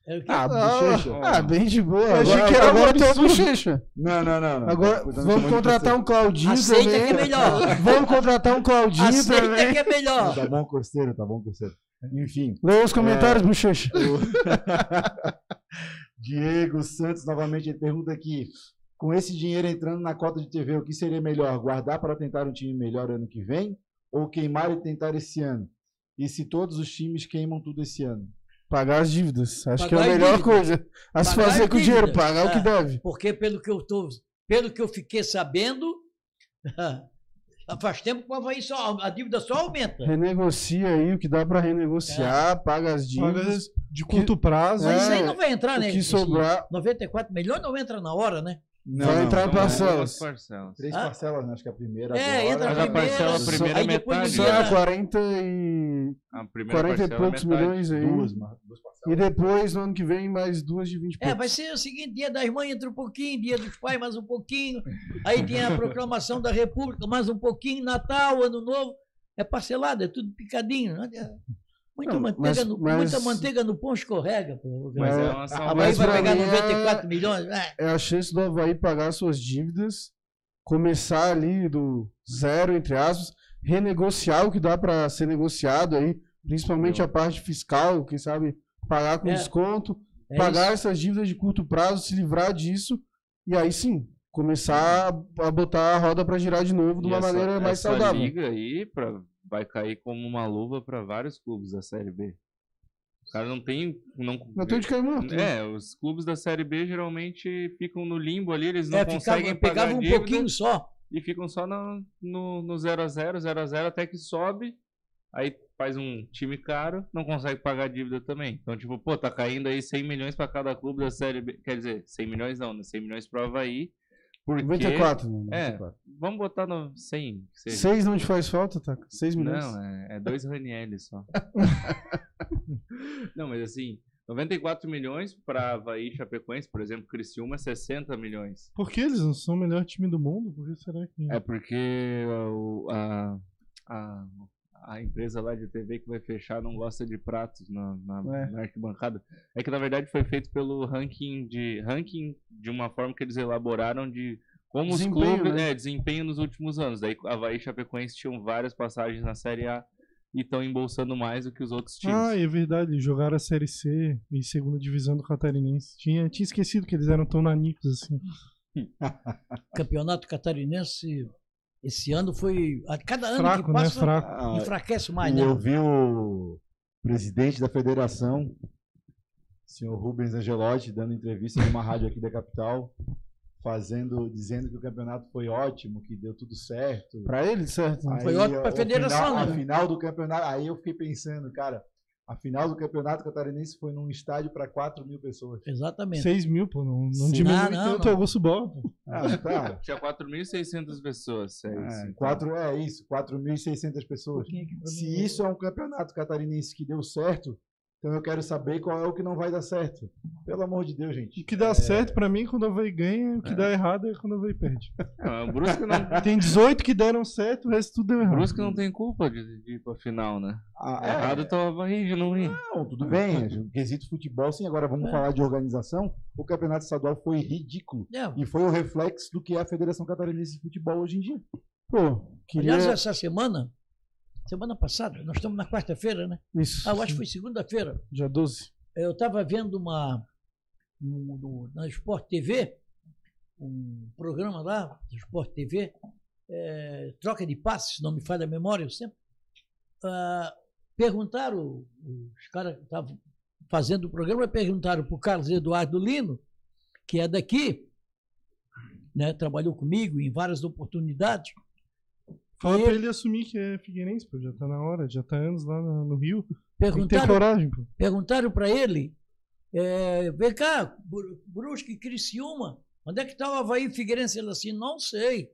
O quê? Ah, bochecha. Ah, bem de boa. Eu achei Agora, que era agora é absurdo. bochecha. Não, não, não. não. Agora vamos contratar um Claudinho Aceita também. que é melhor. Vamos contratar um Claudinho Aceita também. que é melhor. Tá bom, costeiro, tá bom, costeiro. Enfim. Lê os comentários, bochecha. Diego Santos, novamente, ele pergunta aqui: com esse dinheiro entrando na cota de TV, o que seria melhor? Guardar para tentar um time melhor ano que vem? Ou queimar e tentar esse ano? E se todos os times queimam tudo esse ano? Pagar as dívidas. Acho que é Pagar a melhor coisa a se Pagar fazer as com o dinheiro, pagar o que É. deve. Porque pelo que eu tô, pelo que eu fiquei sabendo, faz tempo que o Havaí só, a dívida só aumenta. Renegocia aí o que dá pra renegociar, paga as dívidas. De curto prazo. Mas isso aí É, não vai entrar, o né? que sobrar- 94 milhões não entra na hora, né? Vai entrar em parcelas. duas parcelas. Três Ah. parcelas, né? Acho que a primeira É, agora. entra Mas a a primeira, parcela só- primeira aí é depois metade. Só Dia- é 40 e. A primeira 40 e é poucos metade. milhões aí. Duas, duas E depois, no ano que vem, mais duas de 20 e É, vai ser o seguinte: dia das mães entra um pouquinho, dia dos pais mais um pouquinho, aí tem a proclamação da República mais um pouquinho, Natal, Ano Novo. É parcelado, é tudo picadinho. né? É Muita, Não, manteiga, mas- no, mas- muita manteiga no pão escorrega. Pô. Mas uma A salva- Havaí mas vai pegar mim é- 94 milhões. É. É a chance do Havaí pagar suas dívidas, começar ali do zero, entre aspas, renegociar o que dá para ser negociado aí, principalmente a parte fiscal, quem sabe pagar com É. desconto, É pagar isso. essas dívidas de curto prazo, se livrar disso, e aí sim, começar a- a botar a roda para girar de novo de uma essa- maneira mais essa saudável. liga aí pra, vai cair como uma luva para vários clubes da Série B. O cara não tem. Não, Não tem de cair morto. né? É, os clubes da Série B geralmente ficam no limbo ali, eles não É, conseguem ficava, pegava um dívida pouquinho só. e ficam só no, no, no 0x0, 0x0 até que sobe, aí faz um time caro, não consegue pagar a dívida também. Então, tipo, pô, tá caindo aí 100 milhões pra cada clube da Série B. Quer dizer, 100 milhões não, né? 100 milhões pro Havaí. Porque... 94. né? É, 94. vamos botar no 100. que seja. Seis não te faz falta, tá? 6 milhões. Não, é, é dois Raniel só. não, mas assim, 94 milhões para Havaí e Chapecoense, por exemplo, Criciúma 60 milhões. Por que eles não são o melhor time do mundo? Por que será que. É porque o- a, a, a empresa lá de TV que vai fechar não gosta de pratos na, na, É. na arquibancada. É que na verdade foi feito pelo ranking de ranking de uma forma que eles elaboraram de como os Desempenho, clubes, né? é, desempenho nos últimos anos. Daí Havaí e Chapecoense tinham várias passagens na Série A e estão embolsando mais do que os outros times. Ah, é verdade. Jogaram a Série C e segunda divisão do Catarinense. Tinha, tinha esquecido que eles eram tão nanicos assim. Campeonato catarinense esse ano foi. A cada ano Fraco, que né? passa, Fraco. Ah, enfraquece mais, e né? eu vi o presidente da federação, senhor Rubens Angelotti, dando entrevista numa rádio aqui da capital, fazendo, dizendo que o campeonato foi ótimo, que deu tudo certo. Pra ele, certo? Aí, Foi ótimo pra o federação, final, né? A final do campeonato, aí eu fiquei pensando, cara, a final do campeonato catarinense foi num estádio para 4 mil pessoas. Exatamente. 6 mil, pô. Não, não diminui Ah, não, tanto o Augusto Bola, pô. Ah, tá. Tinha 4.600 pessoas. É, isso, É, então. quatro, é isso, 4.600 pessoas. Se isso é um campeonato catarinense que deu certo, então eu quero saber qual é o que não vai dar certo. Pelo amor de Deus, gente. O que dá certo pra mim é quando o Havaí ganha, o que dá errado é quando o Havaí perde. Não, o Brusque não, Tem 18 que deram certo, o resto tudo deu o errado. Brusque não tem culpa de, de ir pra final, né? Ah, é, Errado tá o Havaí de não ir. Não, tudo bem. O quesito futebol, sim. Agora vamos É. falar de organização. O campeonato estadual foi ridículo. É. E foi o reflexo do que é a Federação Catarinense de Futebol hoje em dia. Pô, queria. Aliás, essa semana, semana passada, nós estamos na quarta-feira, né? Isso. Ah, eu acho que foi segunda-feira. Dia 12. Eu estava vendo uma no- na Sport TV, um programa lá, Sport TV, é, troca de passes, se não me falha a memória, eu sempre. ah, perguntaram, os caras que estavam fazendo o programa, perguntaram para o Carlos Eduardo Lino, que é daqui, né, trabalhou comigo em várias oportunidades. Fala pra ele- assumir que é Figueirense, pô. Já tá na hora, já tá anos lá no, no Rio. Tem que ter Perguntaram coragem, pô. Perguntaram para ele, é, vem cá, Bru- Brusque Criciúma, onde é que está o Havaí Figueirense? Ele assim, não sei.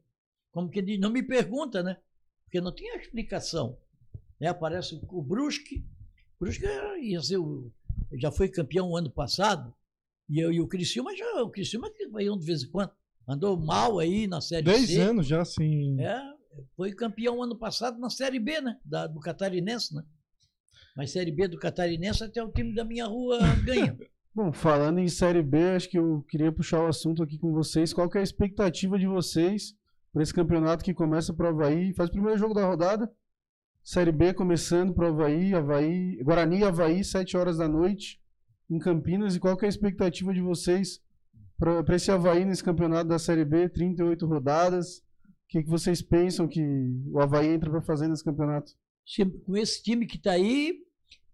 Como que diz, não me pergunta, né? Porque não tinha explicação. Né? Aparece o- o Brusque, Brusque é, ia ser o, já foi campeão o ano passado, e, eu, e o Criciúma já, o Criciúma que vai de vez em quando, andou mal aí na Série 10 C. anos já sem. É, foi campeão ano passado na Série B, né? Da, do Catarinense, né? Mas Série B do Catarinense até o time da minha rua ganha. Bom, falando em Série B, acho que eu queria puxar o assunto aqui com vocês. Qual é a expectativa de vocês para esse campeonato que começa para o Havaí? Faz o primeiro jogo da rodada. Série B começando para o Havaí, Havaí, Guarani e Havaí, 7 horas da noite, em Campinas. E qual é a expectativa de vocês para esse Havaí nesse campeonato da Série B? 38 rodadas. O que, que vocês pensam que o Havaí entra para fazer nesse campeonato? Se- com esse time que está aí,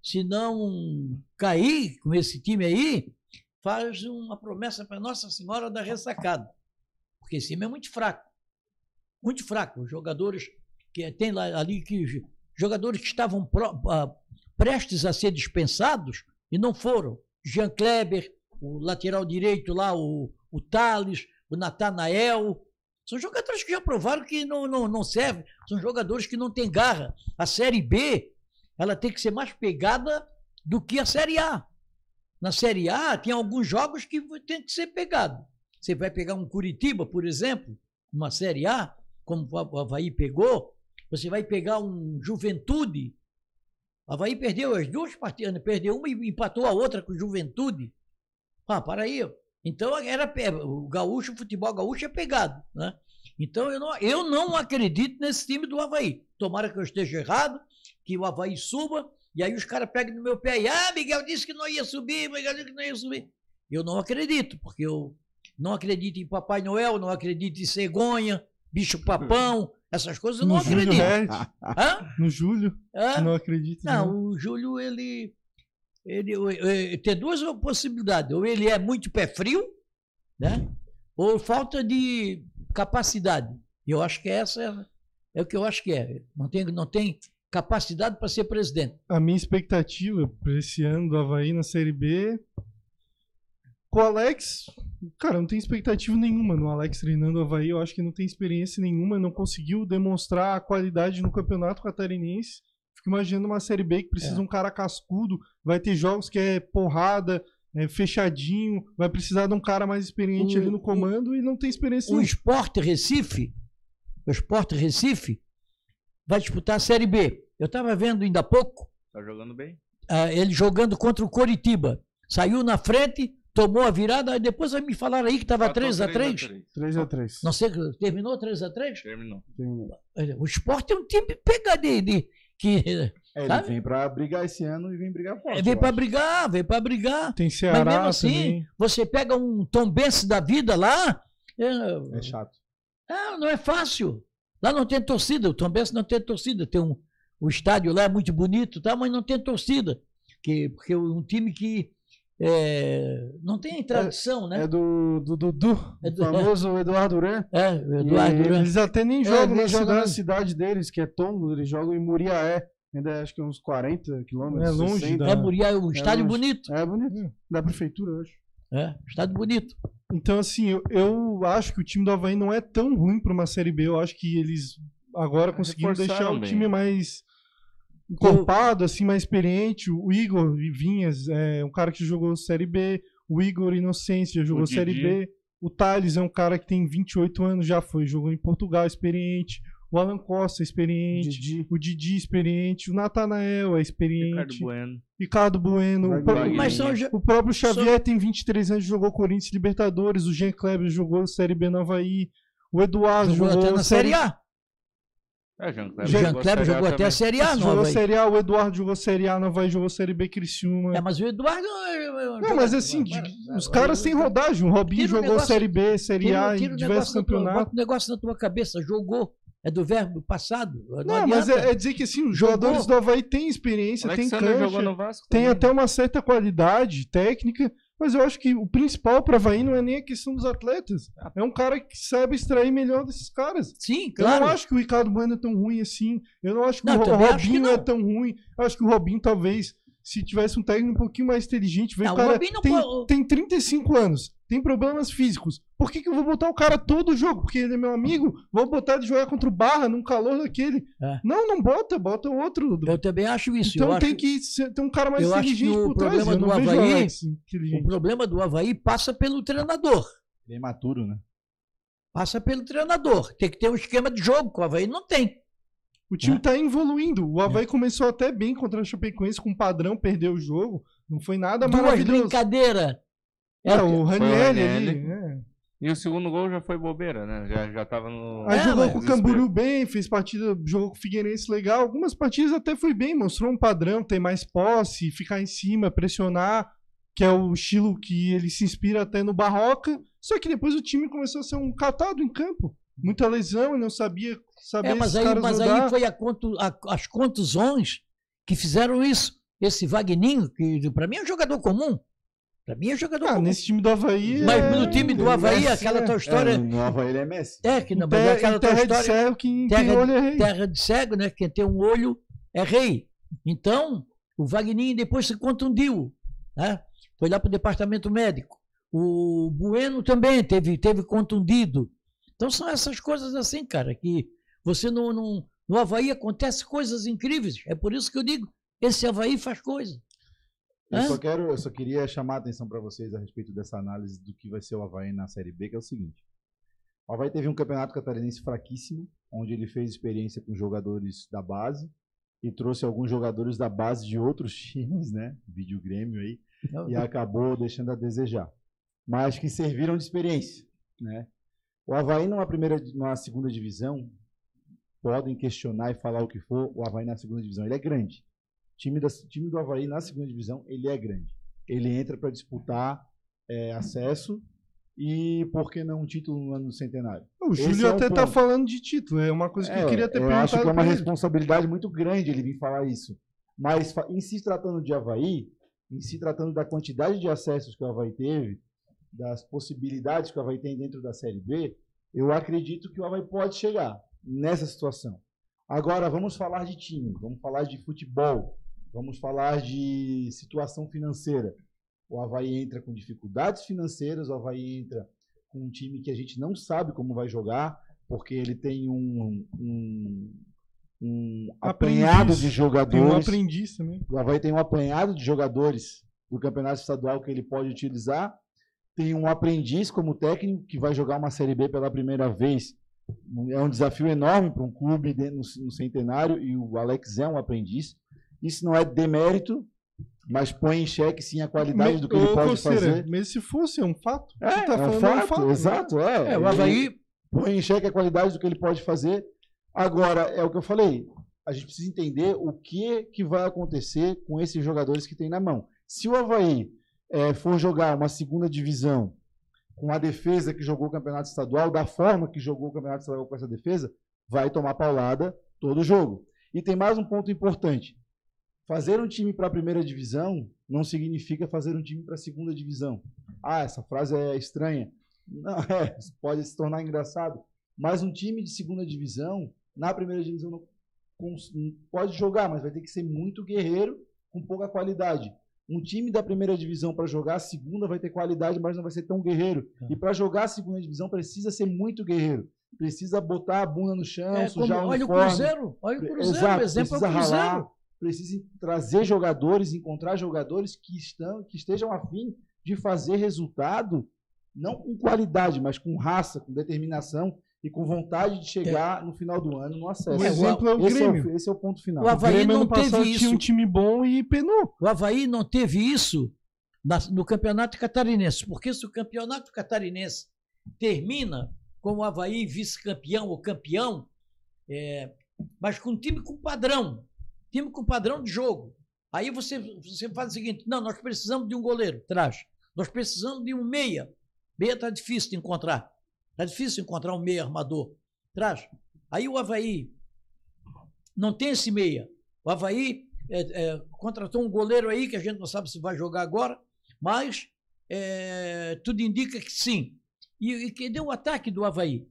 se não cair com esse time aí, faz uma promessa para Nossa Senhora da Ressacada. Porque esse time é muito fraco. Muito fraco. Os jogadores que tem lá ali que jogadores que estavam pro- ah, prestes a ser dispensados e não foram. Jean Kleber, o lateral direito lá, o, o Thales, o Natanael. São jogadores que já provaram que não, não, não servem. São jogadores que não têm garra. A Série B, ela tem que ser mais pegada do que a Série A. Na Série A, tem alguns jogos que tem que ser pegado. Você vai pegar um Curitiba, por exemplo, uma Série A, como o Havaí pegou, você vai pegar um Juventude. O Havaí perdeu as duas partidas, perdeu uma e empatou a outra com o Juventude. Ah, para aí. Então era o gaúcho, o futebol gaúcho é pegado, né? Então eu não, eu não acredito nesse time do Havaí. Tomara que eu esteja errado, que o Havaí suba, e aí os caras pegam no meu pé e, ah, Miguel disse que não ia subir, Miguel disse que não ia subir. Eu não acredito, porque eu não acredito em Papai Noel, não acredito em cegonha, bicho papão, essas coisas eu não no acredito. Red, Hã? no Júlio, Hã? não acredito. Não, o Júlio, ele, ele, eh, tem duas possibilidades. Ou ele é muito pé frio, né? Ou falta de capacidade. Eu acho que essa é, é o que eu acho que é. Não tem, não tem capacidade para ser presidente. A minha expectativa para esse ano do Havaí na Série B. Com o Alex, cara, não tem expectativa nenhuma no Alex treinando o Havaí. Eu acho que não tem experiência nenhuma, não conseguiu demonstrar a qualidade no campeonato catarinense. Fico imaginando uma Série B que precisa É. de um cara cascudo, vai ter jogos que é porrada, é fechadinho, vai precisar de um cara mais experiente O- ali no comando e não tem experiência O nenhuma. Sport Recife, o Sport Recife, vai disputar a Série B. Eu estava vendo ainda há pouco Tá jogando bem? ah, ele jogando contra o Coritiba. Saiu na frente, tomou a virada, aí depois me falaram aí que estava 3x3. 3x3. Não sei, terminou 3x3? Terminou. O Sport é um time pegadinho de, que É, ele Sabe? vem pra brigar esse ano e vem brigar forte. é, vem acho. brigar, vem para brigar. Tem Mas Ceará mesmo assim, também. você pega um Tom Benz da vida lá, é, É chato. Ah, não é fácil. Lá não tem torcida, o Tom Benz não tem torcida. Tem um, o estádio lá é muito bonito, tá? mas não tem torcida. Que, porque é um time que é, não tem tradição, né? É do Dudu, É o do- famoso Eduardo Duran. É, o Eduardo Duran. Eles até nem É, jogam nem na joga na cidade. cidade deles, que é Tombo, eles jogam em Muriaé. Ainda acho que é uns 40 quilômetros. É longe 60. da- É, Muriá, é um estádio longe. bonito. É bonito. Da prefeitura, eu acho. É, estádio bonito. Então, assim, eu, eu acho que o time do Havaí não é tão ruim para uma Série B. Eu acho que eles agora conseguiram deixar o bem. time mais encorpado, assim, mais experiente. O Igor Vinhas é um cara que jogou Série B. O Igor Inocência já jogou O Série. B. O Thales é um cara que tem 28 anos, já foi, jogou em Portugal, experiente. O Alan Costa é experiente. Didi. O Didi experiente. O Natanael é Ricardo experiente. Bueno. Ricardo Bueno. Vai o. Mas são, o próprio Xavier tem 23 anos, jogou Corinthians e Libertadores. O Jean Kleber jogou Série B no Havaí. O Eduardo jogou jogou, até na Série A. É, Jean O Kleber. Jean jogou Kleber jogou até a. Série A, não, jogou. Série A. O Eduardo jogou Série A no Havaí, jogou Série B Criciúma. É, mas o Eduardo. é, Não, mas assim, de- os caras têm rodagem. O Robinho jogou negócio- Série B, Série Tira, A tira em diversos campeonatos. bota o negócio na tua cabeça, jogou. É do verbo passado. Não, Não, mas é, é dizer que assim, os jogadores do Havaí têm experiência, têm cancha, jogou no Vasco. tem também. até uma certa qualidade técnica, mas eu acho que o principal para Havaí não é nem a questão dos atletas. É um cara que sabe extrair melhor desses caras. Sim, Eu claro. não acho que o Ricardo Bueno é tão ruim assim. Eu não acho que Não, o que Robinho é tão ruim. Eu acho que o Robinho, talvez, se tivesse um técnico um pouquinho mais inteligente, vem Não, cara tem, pode- tem 35 anos, tem problemas físicos. Por que, que eu vou botar o cara todo jogo? Porque ele é meu amigo? Vou botar ele jogar contra o Barra num calor daquele. É. Não, não bota, bota outro. Eu também acho isso. então eu tem acho... que ser- ter um cara mais eu acho que inteligente o por trás. problema do Havaí- Alex O inteligente. problema do Havaí passa pelo treinador. É maturo, né? Passa pelo treinador. Tem que ter um esquema de jogo, que o Havaí não tem. O time É. tá evoluindo. O Havaí começou até bem contra a Chapecoense com padrão, perdeu o jogo. Não foi nada Duas maravilhoso. brincadeiras. É, o Ranielli Ranielli. ali. é. E o segundo gol já foi bobeira, né? Já, já tava no. Aí É, jogou com o Camboriú bem, fez partida, jogou com o Figueirense legal. Algumas partidas até foi bem, mostrou um padrão, ter mais posse, ficar em cima, pressionar, que é o estilo que ele se inspira até no Barroca. Só que depois o time começou a ser um catado em campo. Muita lesão, ele não sabia saber É, mas aí, caras mas aí foi a contu- a- as contusões que fizeram isso. Esse Vagninho, que para mim é um jogador comum. Para mim é jogador Ah, comum. nesse time do Havaí. Mas é... no time do Havaí, Messi, aquela é. tua história. É, no Havaí ele é Messi. É, que não, mas é terra, aquela tua terra de história. céu, quem terra tem olho é rei. terra de cego, né? Quem tem um olho é rei. Então, o Wagninho depois se contundiu, né? Foi lá para o departamento médico. O Bueno também teve, teve contundido. Então são essas coisas assim, cara, que você não, não no Havaí acontece coisas incríveis. É por isso que eu digo, esse Havaí faz coisa. Eu Hã? só quero, eu só queria chamar a atenção para vocês a respeito dessa análise do que vai ser o Havaí na Série B, que é o seguinte. O Havaí teve um campeonato catarinense fraquíssimo, onde ele fez experiência com jogadores da base e trouxe alguns jogadores da base de outros times, né? Vídeo Grêmio aí, e acabou deixando a desejar. Mas que serviram de experiência, né? O Havaí numa primeira, numa segunda divisão, podem questionar e falar o que for, o Havaí na segunda divisão, ele é grande. O time, da, time do Havaí na segunda divisão, ele é grande. Ele entra para disputar é, acesso e, por que não, um título no ano centenário. O Júlio é até tá ponto. falando de título. É uma coisa que eu queria ter eu perguntado acho que é uma responsabilidade muito grande ele vir falar isso. Mas em se tratando de Havaí, em se tratando da quantidade de acessos que o Havaí teve, das possibilidades que o Havaí tem dentro da Série B, eu acredito que o Havaí pode chegar nessa situação. Agora, vamos falar de time, vamos falar de futebol, vamos falar de situação financeira. O Havaí entra com dificuldades financeiras, o Havaí entra com um time que a gente não sabe como vai jogar, porque ele tem um, um, um Aprendiz. apanhado de Tem um jogadores. aprendiz também. O Havaí tem um apanhado de jogadores do campeonato estadual que ele pode utilizar. Tem um aprendiz como técnico que vai jogar uma Série B pela primeira vez. É um desafio enorme para um clube no, no centenário e o Alex é um aprendiz. Isso não é demérito, mas põe em xeque sim a qualidade do que ele pode Coceira, fazer. Mas se fosse um fato, É, tá é um falando fato, é um fato. né? exato, é. É, o Havaí. põe em xeque a qualidade do que ele pode fazer. Agora, é o que eu falei, a gente precisa entender o que, que vai acontecer com esses jogadores que tem na mão. Se o Havaí eh, for jogar uma segunda divisão com a defesa que jogou o campeonato estadual, da forma que jogou o campeonato estadual com essa defesa, vai tomar paulada todo jogo. E tem mais um ponto importante. Fazer um time para a primeira divisão não significa fazer um time para a segunda divisão. Ah, essa frase é estranha. Não, é, pode se tornar engraçado. Mas um time de segunda divisão, na primeira divisão, não, pode jogar, mas vai ter que ser muito guerreiro com pouca qualidade. Um time da primeira divisão para jogar a segunda vai ter qualidade, mas não vai ser tão guerreiro. E para jogar a segunda divisão precisa ser muito guerreiro. Precisa botar a bunda no chão, É, como, sujar o olha o uniforme. Cruzeiro, olha o Cruzeiro, Exato, o exemplo é o precisa Cruzeiro. ralar, precisa trazer jogadores, encontrar jogadores que, estão, que estejam afim de fazer resultado, não com qualidade, mas com raça, com determinação e com vontade de chegar no final do ano no acesso. O exemplo é o esse, é o, esse é o ponto final. O Havaí Grêmio não passado teve tinha um isso. time bom e penou. O Havaí não teve isso na- no Campeonato Catarinense, porque se o Campeonato Catarinense termina com o Havaí vice-campeão ou campeão, é, mas com um time com padrão, time com padrão de jogo. Aí você, você faz o seguinte: não, nós precisamos de um goleiro, traz. Nós precisamos de um meia. Meia está difícil de encontrar. Está difícil encontrar um meia armador. Traz. Aí o Havaí não tem esse meia. O Havaí é, é, contratou um goleiro aí que a gente não sabe se vai jogar agora, mas é, tudo indica que sim. E, e cadê o ataque do Havaí?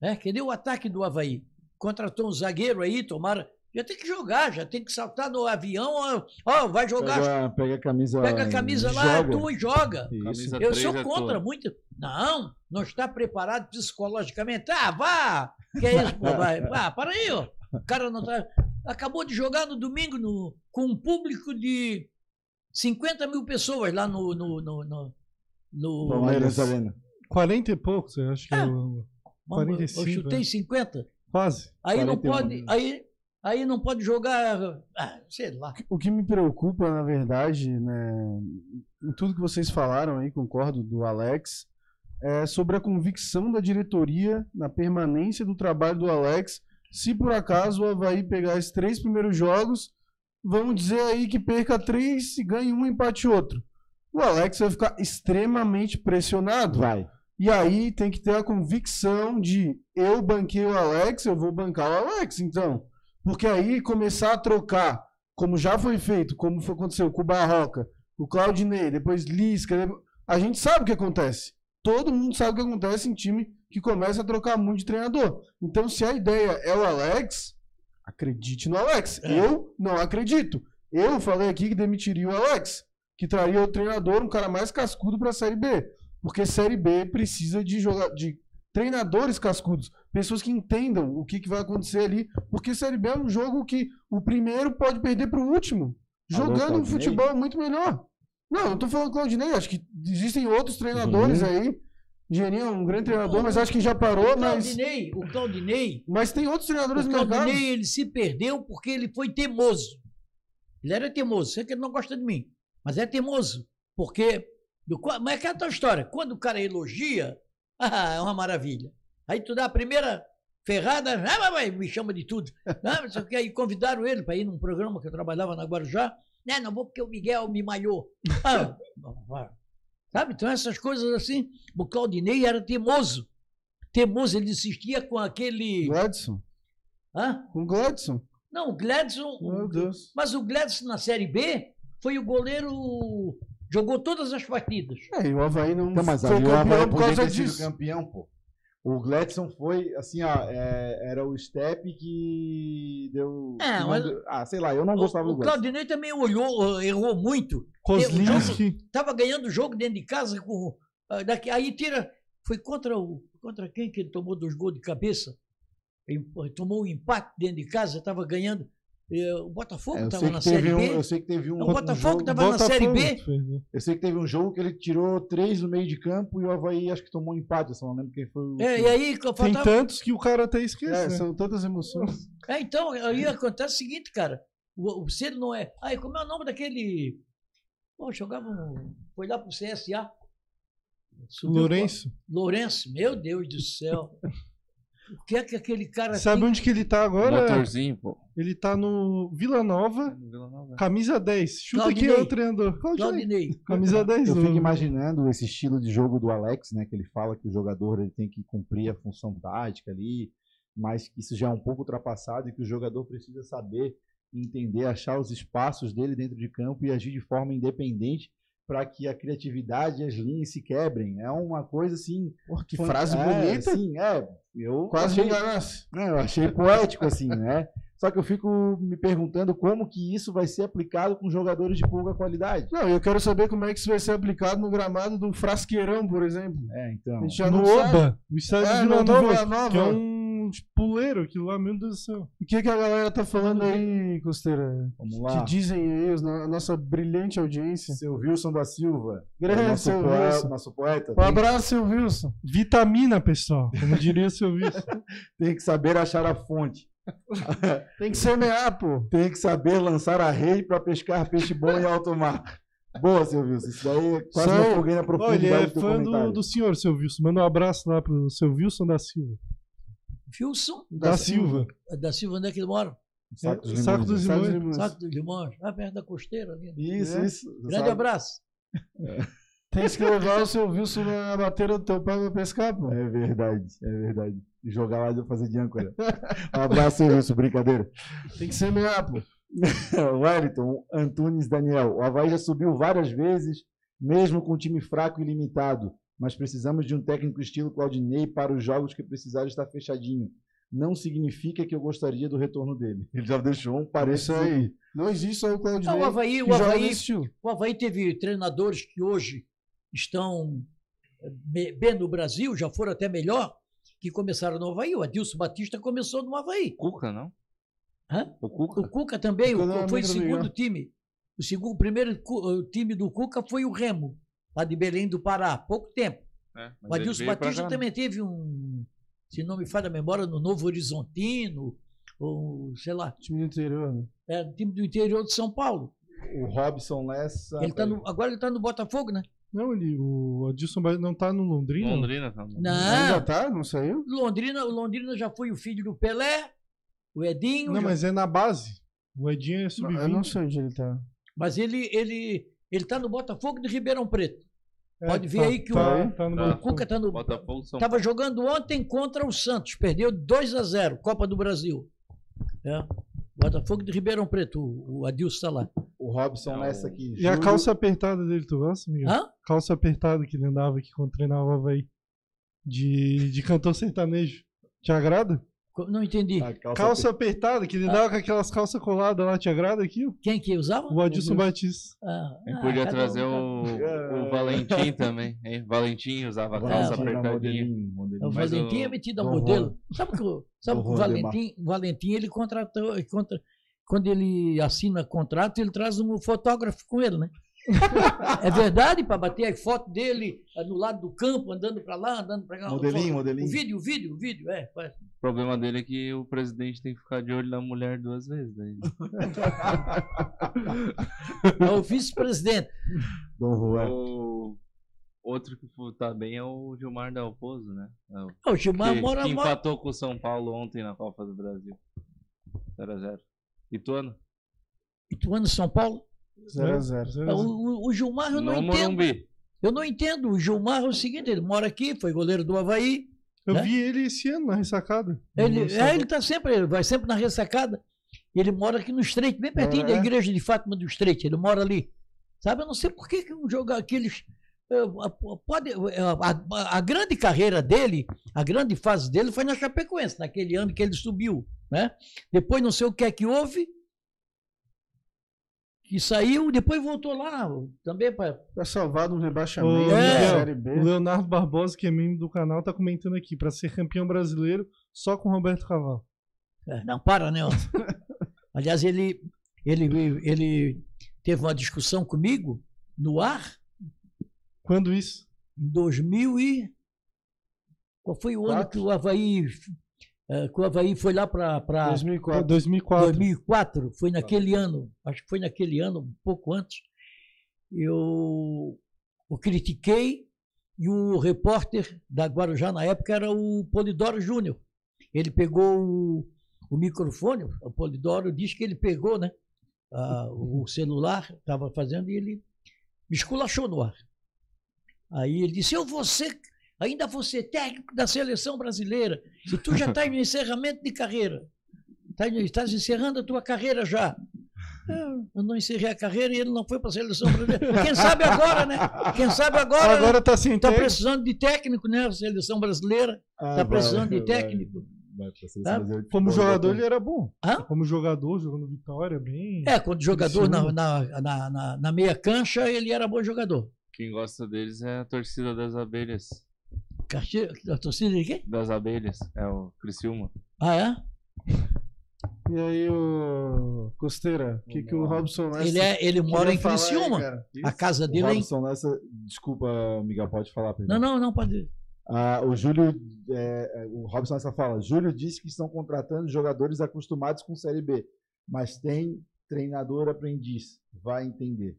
É, cadê o ataque do Havaí? Contratou um zagueiro aí, tomara. Já tem que jogar, já tem que saltar no avião. Ó, ó, vai jogar. Pega, pega a camisa. Pega a camisa lá, joga. atua e joga. Isso. Eu sou é contra muito. Não, não está preparado psicologicamente. Ah, vá! Que é isso, pô? Vai, vá, para aí, ó. O cara não tá. Acabou de jogar no domingo no, com um público de 50 mil pessoas lá no. no, no, no, no- Palmeiras Arena. 40 e poucos, eu acho que é Ah. o- eu 45, chutei né? 50. quase. Aí não 41, pode. né? Aí, aí não pode jogar. Ah, sei lá. O que me preocupa, na verdade, né, em tudo que vocês falaram aí, concordo, do Alex, é sobre a convicção da diretoria na permanência do trabalho do Alex. Se por acaso o Havaí pegar esses três primeiros jogos, vamos dizer aí que perca três e ganhe um, empate outro. O Alex vai ficar extremamente pressionado. Vai. E aí tem que ter a convicção de eu banquei o Alex, eu vou bancar o Alex, então. Porque aí começar a trocar, como já foi feito, como foi, aconteceu com o Barroca, o Claudinei, depois Lisca, depois- a gente sabe o que acontece. Todo mundo sabe o que acontece em time que começa a trocar muito de treinador. Então, se a ideia é o Alex, acredite no Alex. É. Eu não acredito. Eu falei aqui que demitiria o Alex, que traria o treinador, um cara mais cascudo para a Série B. Porque Série B precisa de, joga- de treinadores cascudos, pessoas que entendam o que, que vai acontecer ali. Porque Série B é um jogo que o primeiro pode perder para o último, Alô, jogando um Claudinei? futebol muito melhor. Não, eu não tô falando Claudinei, acho que existem outros treinadores aí. Engenheirinho é um grande treinador, mas acho que já parou, O mas, Claudinei, o Claudinei mas tem outros treinadores O no mercado. Claudinei, ele se perdeu porque ele foi teimoso. Ele era teimoso. Sei que ele não gosta de mim, mas é teimoso. Porque, do, mas é aquela tua história. Quando o cara elogia, ah, é uma maravilha. Aí tu dá a primeira ferrada, ah, vai, me chama de tudo. Ah, o quê. Aí convidaram ele para ir num programa que eu trabalhava na Guarujá. Não, não vou porque o Miguel me malhou. Ah, sabe? Então essas coisas assim. O Claudinei era teimoso. Teimoso, ele insistia com aquele... Gladson. Hã? Com Gladson. Não, o Gladson. Meu Deus. Mas o Gladson na Série B foi o goleiro. Jogou todas as partidas. É, e o Havaí não Então, mas foi ali o Havaí campeão por causa disso. campeão, pô. O Gladson foi, assim, ó, é, era o step que deu... É, que mas- Ah, sei lá, eu não gostava o, do o Gladson. Claudinei também olhou, errou muito. Kozlinski. Tava ganhando o jogo dentro de casa com. ah, daqui, aí tira. Foi contra o. Contra quem que ele tomou dois gols de cabeça? em- tomou um empate dentro de casa, estava ganhando. O Botafogo É, estava na Série um, B. eu sei que teve um. O Botafogo jogo- tava na Série B. né? Eu sei que teve um jogo que ele tirou três no meio de campo e o Havaí acho que tomou um empate. Eu só não lembro quem foi o. É, e aí que eu Tem faltava. tantos que o cara até esquece, É, né? são tantas emoções. É, então, aí acontece o seguinte, cara. O, o ele não é. Ai, como é o nome daquele. Pô, jogava. um- Foi lá pro CSA. Subiu Lourenço. Lourenço, meu Deus do céu. O que é que aquele cara Sabe tem? onde que ele tá agora? Motorzinho, pô. Ele tá no Vila Nova, No Vila Nova. camisa 10. Chuta Claudinei. quem é o treinador. Claudinei. Camisa 10. Eu fico imaginando esse estilo de jogo do Alex, né? Que ele fala que o jogador ele tem que cumprir a função tática ali, mas que isso já é um pouco ultrapassado e que o jogador precisa saber entender, achar os espaços dele dentro de campo e agir de forma independente para que a criatividade e as linhas se quebrem. É uma coisa assim. Porra, que frase é, bonita. Sim, é. Eu Quase achei, enganasse. é, eu achei poético assim, né? Só que eu fico me perguntando como que isso vai ser aplicado com jogadores de pouca qualidade. Não, eu quero saber como é que isso vai ser aplicado no gramado do Frasqueirão, por exemplo. É, então. A gente já no não sabe. Oba, o estádio É, de Vila Nova, Nova. que é um puleiro aquilo lá, meu Deus do céu. O que, que a galera tá falando aí, Costeira? Vamos Que lá. dizem aí os- a nossa brilhante audiência. Seu Wilson da Silva. Grande nosso, seu poeta, Wilson. nosso poeta. Um abraço, seu Wilson. Vitamina, pessoal, como diria o seu Wilson. tem que saber achar a fonte. Tem que semear, pô. Tem que saber lançar a rede para pescar peixe bom em alto mar. Boa, seu Wilson. Isso daí é quase Isso uma aí. fogueira na Olha, profundidade ele é do fã do, comentário. do senhor, seu Wilson. Manda um abraço lá pro seu Wilson da Silva. Wilson Da, Silva. da Silva, onde é que ele mora? Saco dos É, Saco Limões. dos Limões. de. Saco dos Limões, lá perto da costeira ali. Isso, É. isso. Grande Sabe? abraço. Tem que levar o seu Wilson na bateira do teu pai pra pescar, pô. É verdade, é verdade. E Jogar lá e fazer de âncora. Um abraço, Wilson. Brincadeira. Tem que semear, pô. Wellington Antunes Daniel. O Havaí já subiu várias vezes, mesmo com um time fraco e limitado. Mas precisamos de um técnico estilo Claudinei para os jogos que precisar estar fechadinho. Não significa que eu gostaria do retorno dele. Ele já deixou um Isso parece aí. Não existe só o Claudinei. Não, o Havaí, o Havaí, o Havaí teve treinadores que hoje estão eh, be- bem no Brasil, já foram até melhor, que começaram no Havaí. O Adilson Batista começou no Havaí. Cuca, não? Hã? O Cuca? O Cuca também, Cuca o- não é foi o segundo time. O, segundo, o primeiro time do Cuca foi o Remo, lá de Belém do Pará, pouco tempo. É, mas O ele Adilson Batista também teve um, se não me falha a memória, no Novo Horizontino, ou sei lá, Time do interior, né? é time do interior de São Paulo. o Robson Lessa. Ele tá no, agora ele está no Botafogo, né? Não, ele, o Adilson não tá no Londrina? Londrina, tá? Ainda Não, tá? Não saiu? Londrina, o Londrina já foi o filho do Pelé, o Edinho, Não, já- mas é na base. O Edinho é Não, eu não sub-20. sei onde ele tá. mas ele ele ele está no Botafogo de Ribeirão Preto. É, pode ver tá- aí que o- tá, tá no Tá. O Botafogo. Cuca está no Botafogo São Estava jogando ontem contra o Santos, perdeu 2 a 0 Copa do Brasil. É. Botafogo de Ribeirão Preto, o o Adilson está lá. O Robson Não. Lessa aqui. E a calça apertada dele, tu gosta, Miguel? Hã? Calça apertada que ele andava aqui quando treinava o Havaí. De, de cantor sertanejo. Te agrada? Não entendi. a calça Calça apertada, que ele Ah. dava com aquelas calças coladas lá, te agrada aquilo? Quem que usava? O Adilson. Batista. Ah, ah, podia cada trazer um, o, o Valentim também, hein? Valentim usava a calça apertadinha. modelinho, modelinho. O Valentim o- é metido a modelo. Sabe que, o- sabe o que o. Valentim, o Valentim ele contratou, ele contra, quando ele assina contrato, ele traz um fotógrafo com ele, né? É verdade, para bater a foto dele ah, no lado do campo, andando para lá, andando para cá. Modelinho, O modelinho. vídeo, o vídeo, o vídeo, é. faz. O problema dele é que o presidente tem que ficar de olho na mulher duas vezes. Daí. É o vice-presidente. Dom Juan. O outro que tá bem é o Gilmar Dalpozo, né? É o O Gilmar que, mora, que mora, empatou com o São Paulo ontem na Copa do Brasil. 0x0. Ituano? Ituano, São Paulo. 0x0. O, o- o Gilmar eu não no entendo. Morumbi. Eu não entendo. O Gilmar é o seguinte, ele mora aqui, foi goleiro do Havaí. Eu Né? vi ele esse ano na ressacada. Ele, é, ele tá sempre, ele vai sempre na ressacada. Ele mora aqui no Estreito, bem pertinho da É. igreja de Fátima do Estreito. Ele mora ali. Sabe, eu não sei por que, que um jogo aqueles. eh, Pode, eh, a, a- a grande carreira dele, a grande fase dele foi na Chapecoense, naquele ano que ele subiu. Né? Depois não sei o que é que houve. Que saiu, depois voltou lá, também para. Pra salvar do rebaixamento Ô, da É. Série B. O Leonardo Barbosa, que é membro do canal, tá comentando aqui, pra ser campeão brasileiro só com Roberto Cavalo. É, não, para, né? Aliás, ele, ele, ele teve uma discussão comigo no ar Quando isso? em 2000 e... Qual foi o ano Quatro? que o Havaí, que o Havaí foi lá para 2004. 2004. 2004? Foi naquele ano, acho que foi naquele ano, um pouco antes. Eu o critiquei e o repórter da Guarujá na época era o Polidoro Júnior. Ele pegou o, o microfone, o Polidoro disse que ele pegou, né? ah, o celular, estava fazendo e ele me esculachou no ar. Aí ele disse: Eu vou ser, ainda ser técnico da seleção brasileira. E tu já está em encerramento de carreira. Tá, estás encerrando a tua carreira já. Eu, eu não encerrei a carreira e ele não foi para a seleção brasileira. Quem sabe agora, né? Quem sabe agora. Agora tá sem Está técnico. precisando de técnico, né? A seleção brasileira Ah, está vai, precisando de vai, técnico. vai Tá? de Como jogador, ele era bom. Hã? Como jogador, jogando Vitória, bem. É, quando jogador na, Sim. na, na, na, na meia cancha, ele era bom jogador. Quem gosta deles é a torcida das abelhas. A torcida de quem? Das abelhas. É o Criciúma. Ah, é? E aí, o Costeira, o que, que o Robson Lessa Ele, é, ele mora em aí, Criciúma. cara? A casa O dele é em... Robson Lessa, desculpa, Miguel, pode falar. perdão. Não, não, não, pode. Ah, o Júlio, é, é, o Robson Lessa fala, Júlio disse que estão contratando jogadores acostumados com Série B, mas tem treinador aprendiz, vai entender.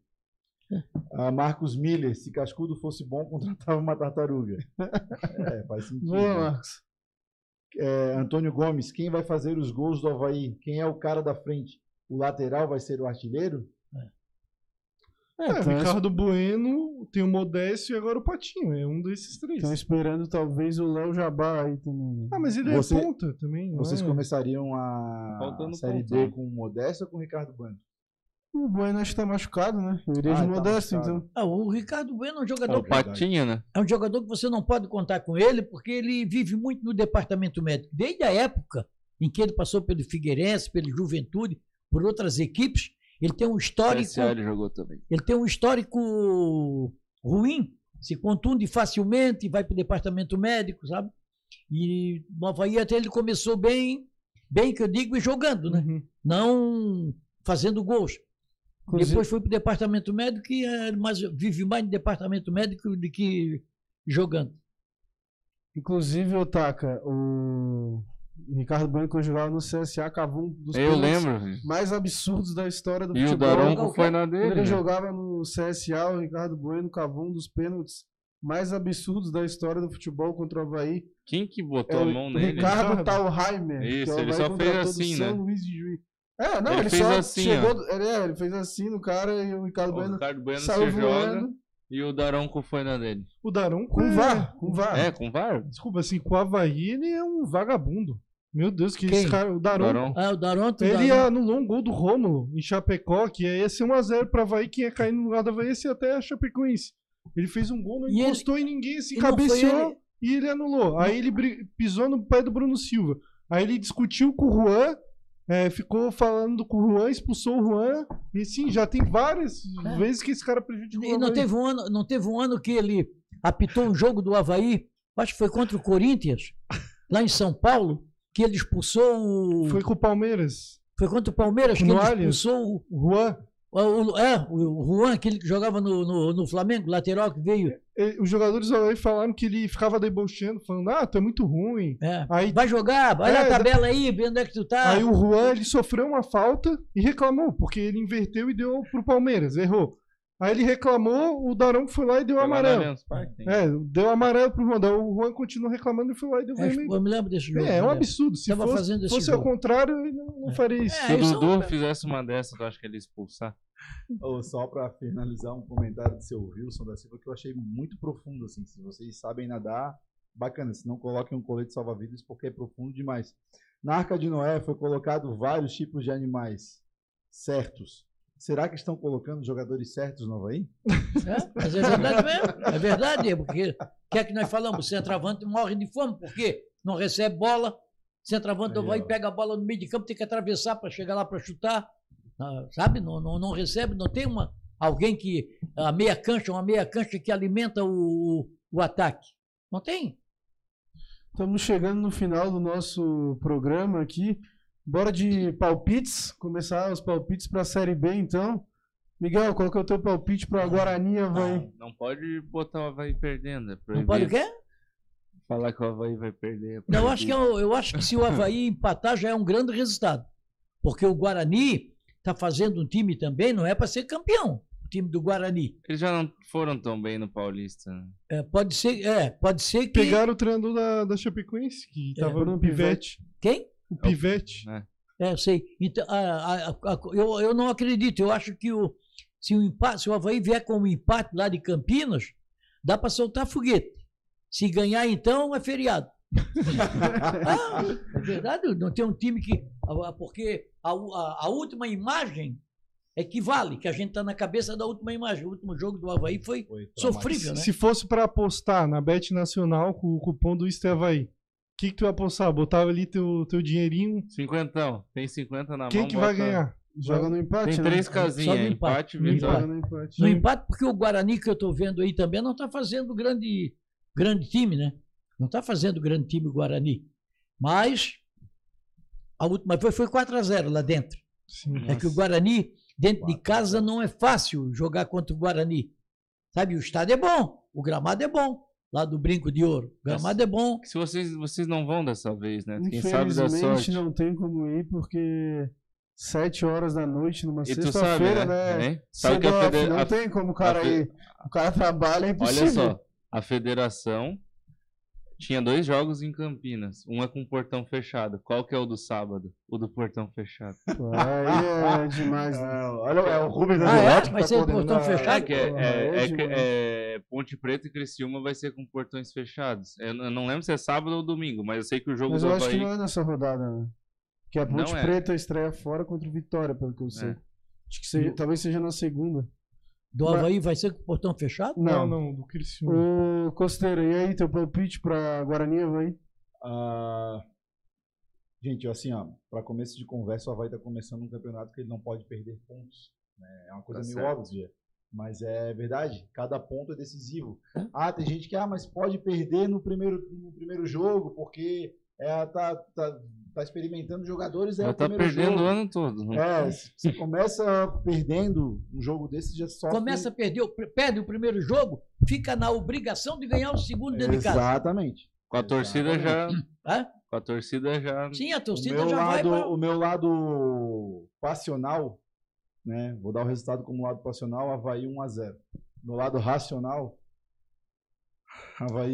Ah, Marcos Miller, se Cascudo fosse bom, contratava uma tartaruga. é, faz sentido. Boa, né? Marcos. É, Antônio Gomes, quem vai fazer os gols do Havaí? Quem é o cara da frente? O lateral vai ser o artilheiro? É, É, então, Ricardo Bueno, tem o Modécio e agora o Patinho. É um desses três. Estão esperando talvez o Léo Jabá aí também. né? Ah, mas ele Você- é ponta também. Vocês é? começariam a Faltando Série. B com o Modesto ou com o Ricardo Bueno? O Bueno acho que tá machucado, né? Eu iria Ah, de tá Modesto, machucado. então. Ah, o Ricardo Bueno é um É jogador o que Patinho, né? é um jogador que você não pode contar com ele, porque ele vive muito no departamento médico. Desde a época em que ele passou pelo Figueirense, pelo Juventude, por outras equipes, ele tem um histórico, CSA ele jogou também. ele tem um histórico ruim, se contunde facilmente, vai para o departamento médico, sabe? E no Havaí até ele começou bem, bem que eu digo, jogando, né? Uhum. Não fazendo gols. Inclusive- Depois foi para o departamento médico e é, mais, vive mais no departamento médico do que jogando. Inclusive, Otaka, o Ricardo Bueno, quando jogava no CSA, cavou um dos Eu pênaltis lembro. mais absurdos da história do E o futebol. Daronco foi na Quando dele. ele né? jogava no CSA, o Ricardo Bueno cavou um dos pênaltis mais absurdos da história do futebol contra o Havaí. Quem que É botou a o mão nele? Ricardo Ricardo. Talheimer. Isso, que o ele só fez assim, São né? Luís de Juiz. É, não, Ele ele, fez só assim, chegou. Ele, é, ele fez assim no cara e o Ricardo O Bueno Ricardo Bueno saiu se joga voando. e o Daronco foi na dele. O Daronco Com é- VAR, com VAr. É, com VAR? Desculpa, assim, com o Havaí ele é um vagabundo. Meu Deus, que Quem? esse cara. O Daronco. Daronco. Ah, o Daronto. Ele Daronco. anulou um gol do Rômulo em Chapecó, que ia ser 1x0 pra Havaí, quem ia cair no lugar do Havaí ia ser até a Chapecoense. Ele fez um gol, não E ele- encostou em ninguém, se e cabeceou ele- e ele anulou. Aí ele pisou no pé do Bruno Silva. Aí ele discutiu com o Juan, é, ficou falando com o Juan, expulsou o Juan. E sim, já tem várias É. vezes que esse cara prejudicou E o não teve, um ano, não teve um ano que ele apitou um jogo do Havaí, acho que foi contra o Corinthians, lá em São Paulo, que ele expulsou o. Foi com o Palmeiras. Foi contra o Palmeiras que No ele Allianz. expulsou o, Juan. o- é, o Juan, aquele que jogava no, no, no Flamengo, lateral que veio. Eh, Os jogadores do Havaí falaram que ele ficava debochando, falando: Ah, tu é muito ruim. É, Aí vai jogar, olha É, a tabela aí, vê onde é que tu tá. Aí o Juan ele sofreu uma falta e reclamou, porque ele inverteu e deu pro Palmeiras, errou. Aí ele reclamou, o Darão foi lá e deu Foi amarelo. Tem. É, deu amarelo pro Juan. O Juan continuou reclamando e foi lá e deu É, vermelho. eu me lembro desse jogo. É, é um né? absurdo. Se Tava fosse, fosse ao contrário, ele não, não faria isso. É, Se o Dudu é- fizesse uma dessa, tu acha que ele ia expulsar? Só para finalizar um comentário do seu Wilson da Silva que eu achei muito profundo assim. Se vocês sabem nadar, bacana. Se não coloquem um colete salva-vidas porque é profundo demais. Na Arca de Noé foi colocado vários tipos de animais certos. Será que estão colocando jogadores certos no Havaí? É, mas é verdade mesmo. É verdade, porque o que é que nós falamos? O centroavante morre de fome, porque não recebe bola. Centroavante Aí, vai ó. e pega a bola no meio de campo, tem que atravessar para chegar lá para chutar. Ah, sabe? Não, não, não recebe, não tem uma, alguém que. A meia cancha, uma meia cancha que alimenta o, o ataque. Não tem. Estamos chegando no final do nosso programa aqui. Bora de palpites, começar os palpites para a Série B, então. Miguel, qual que é o teu palpite para Guarani e Havaí? Não pode botar o Havaí perdendo. É Não pode o quê? falar que o Havaí vai perder. é Não, eu acho, que, eu, eu acho que se o Havaí empatar já é um grande resultado. Porque o Guarani está fazendo um time também, não é para ser campeão, o time do Guarani. Eles já não foram tão bem no Paulista. né? É, pode ser, é, pode ser que. Pegaram o treinador da, da Chapecoense, que É, tava Bruno no Pivete. Quem? O Pivete. É, eu sei. Então, a- a- a- eu, eu não acredito. Eu acho que o, se, o empate, se o Havaí vier com um empate lá de Campinas, dá para soltar foguete. Se ganhar, então, é feriado. Ah, é verdade, não tem um time que. Porque a, a- a última imagem é que vale, que a gente está na cabeça da última imagem. O último jogo do Havaí foi sofrível, né? Se fosse pra apostar na Bet Nacional com o cupom do é Havaí, o que, que tu ia apostar? Botava ali teu, teu dinheirinho. Cinquentão. Tem 50 na Quem mão. que vai bota- ganhar? Joga no empate, Tem né? três Só casinhas. no Empate, empate. No. Joga no empate. No empate, porque o Guarani que eu estou vendo aí também não está fazendo grande, grande time, né? Não está fazendo grande time o Guarani. Mas a última foi, foi 4 a 0 lá dentro. Sim. É que o Guarani, dentro de 4 a casa, 0. não é fácil jogar contra o Guarani. Sabe, o estádio é bom, o gramado é bom. Lá do Brinco de Ouro. O gramado é bom. Se vocês, vocês não vão dessa vez, né? Quem sabe da Infelizmente sorte. não tem como ir, porque sete horas da noite numa sexta-feira, né? né? Sabe que a off, fede- não a- tem como o cara a ir. O cara trabalha, é impossível. Olha só, a federação tinha dois jogos em Campinas. Um é com portão fechado. Qual que é o do sábado? O do portão fechado. Aí é demais, né? É, olha, é o Rubens Ah, é? Vai tá ser coordenando portão fechado? É que é, é- é é é Ponte Preta e Criciúma vai ser com portões fechados. Eu não lembro se é sábado ou domingo, mas eu sei que o jogo Mas do eu acho que não é nessa rodada, né? Que a Ponte Não é. Preta estreia fora contra o Vitória, pelo que eu sei. É. Acho que seja- talvez seja na segunda. Do Mas- Havaí vai ser com o portão fechado? Não, Não. não, do Criciúma. Ô, Costeira, e aí, teu palpite pra Guarani e Havaí? Ah, gente, assim, ó, para começo de conversa, o Havaí tá começando um campeonato que ele não pode perder pontos. né? É uma coisa Tá meio certo. óbvia. Mas é verdade, cada ponto é decisivo. Ah, tem gente que, ah, mas pode perder no primeiro, no primeiro jogo, porque é, tá, tá, tá experimentando jogadores, é Já o tá primeiro perdendo jogo. o ano todo. né? É, se você começa perdendo um jogo desse, já sofre... Começa a perder, o- perde o primeiro jogo, fica na obrigação de ganhar o segundo dentro de casa. Exatamente. Com a torcida já... Hã? Com a torcida já... Sim, a O torcida meu, já vai lado, pra... o meu lado passional, né? Vou dar o resultado como lado passional, Havaí 1x0. Meu lado racional, Havaí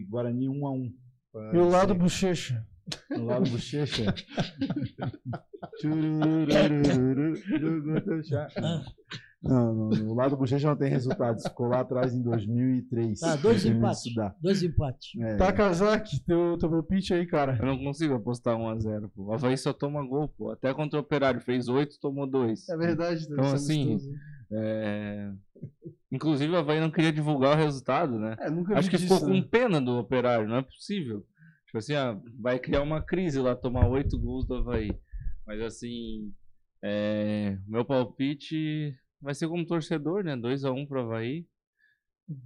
e Guarani 1x1. Pra E o lado bochecha? No lado bochecha. Chá. Não, não, no lado bochecha não tem resultados. Ficou lá atrás em 2003. Tá, dois empates. Dois empates. É, Tá, Kazak, teu, teu palpite aí, cara. Eu não consigo apostar 1x0, pô. O Havaí só toma gol, pô. Até contra o Operário fez 8, tomou 2. É verdade, Então, ser assim. É... Inclusive, o Havaí não queria divulgar o resultado, né? É, nunca Acho que ficou com né? pena do Operário, não é possível. Tipo assim, ah, vai criar uma crise lá, tomar 8 gols do Havaí. Mas assim, é... meu palpite vai ser como torcedor, né? 2x1 pro Havaí.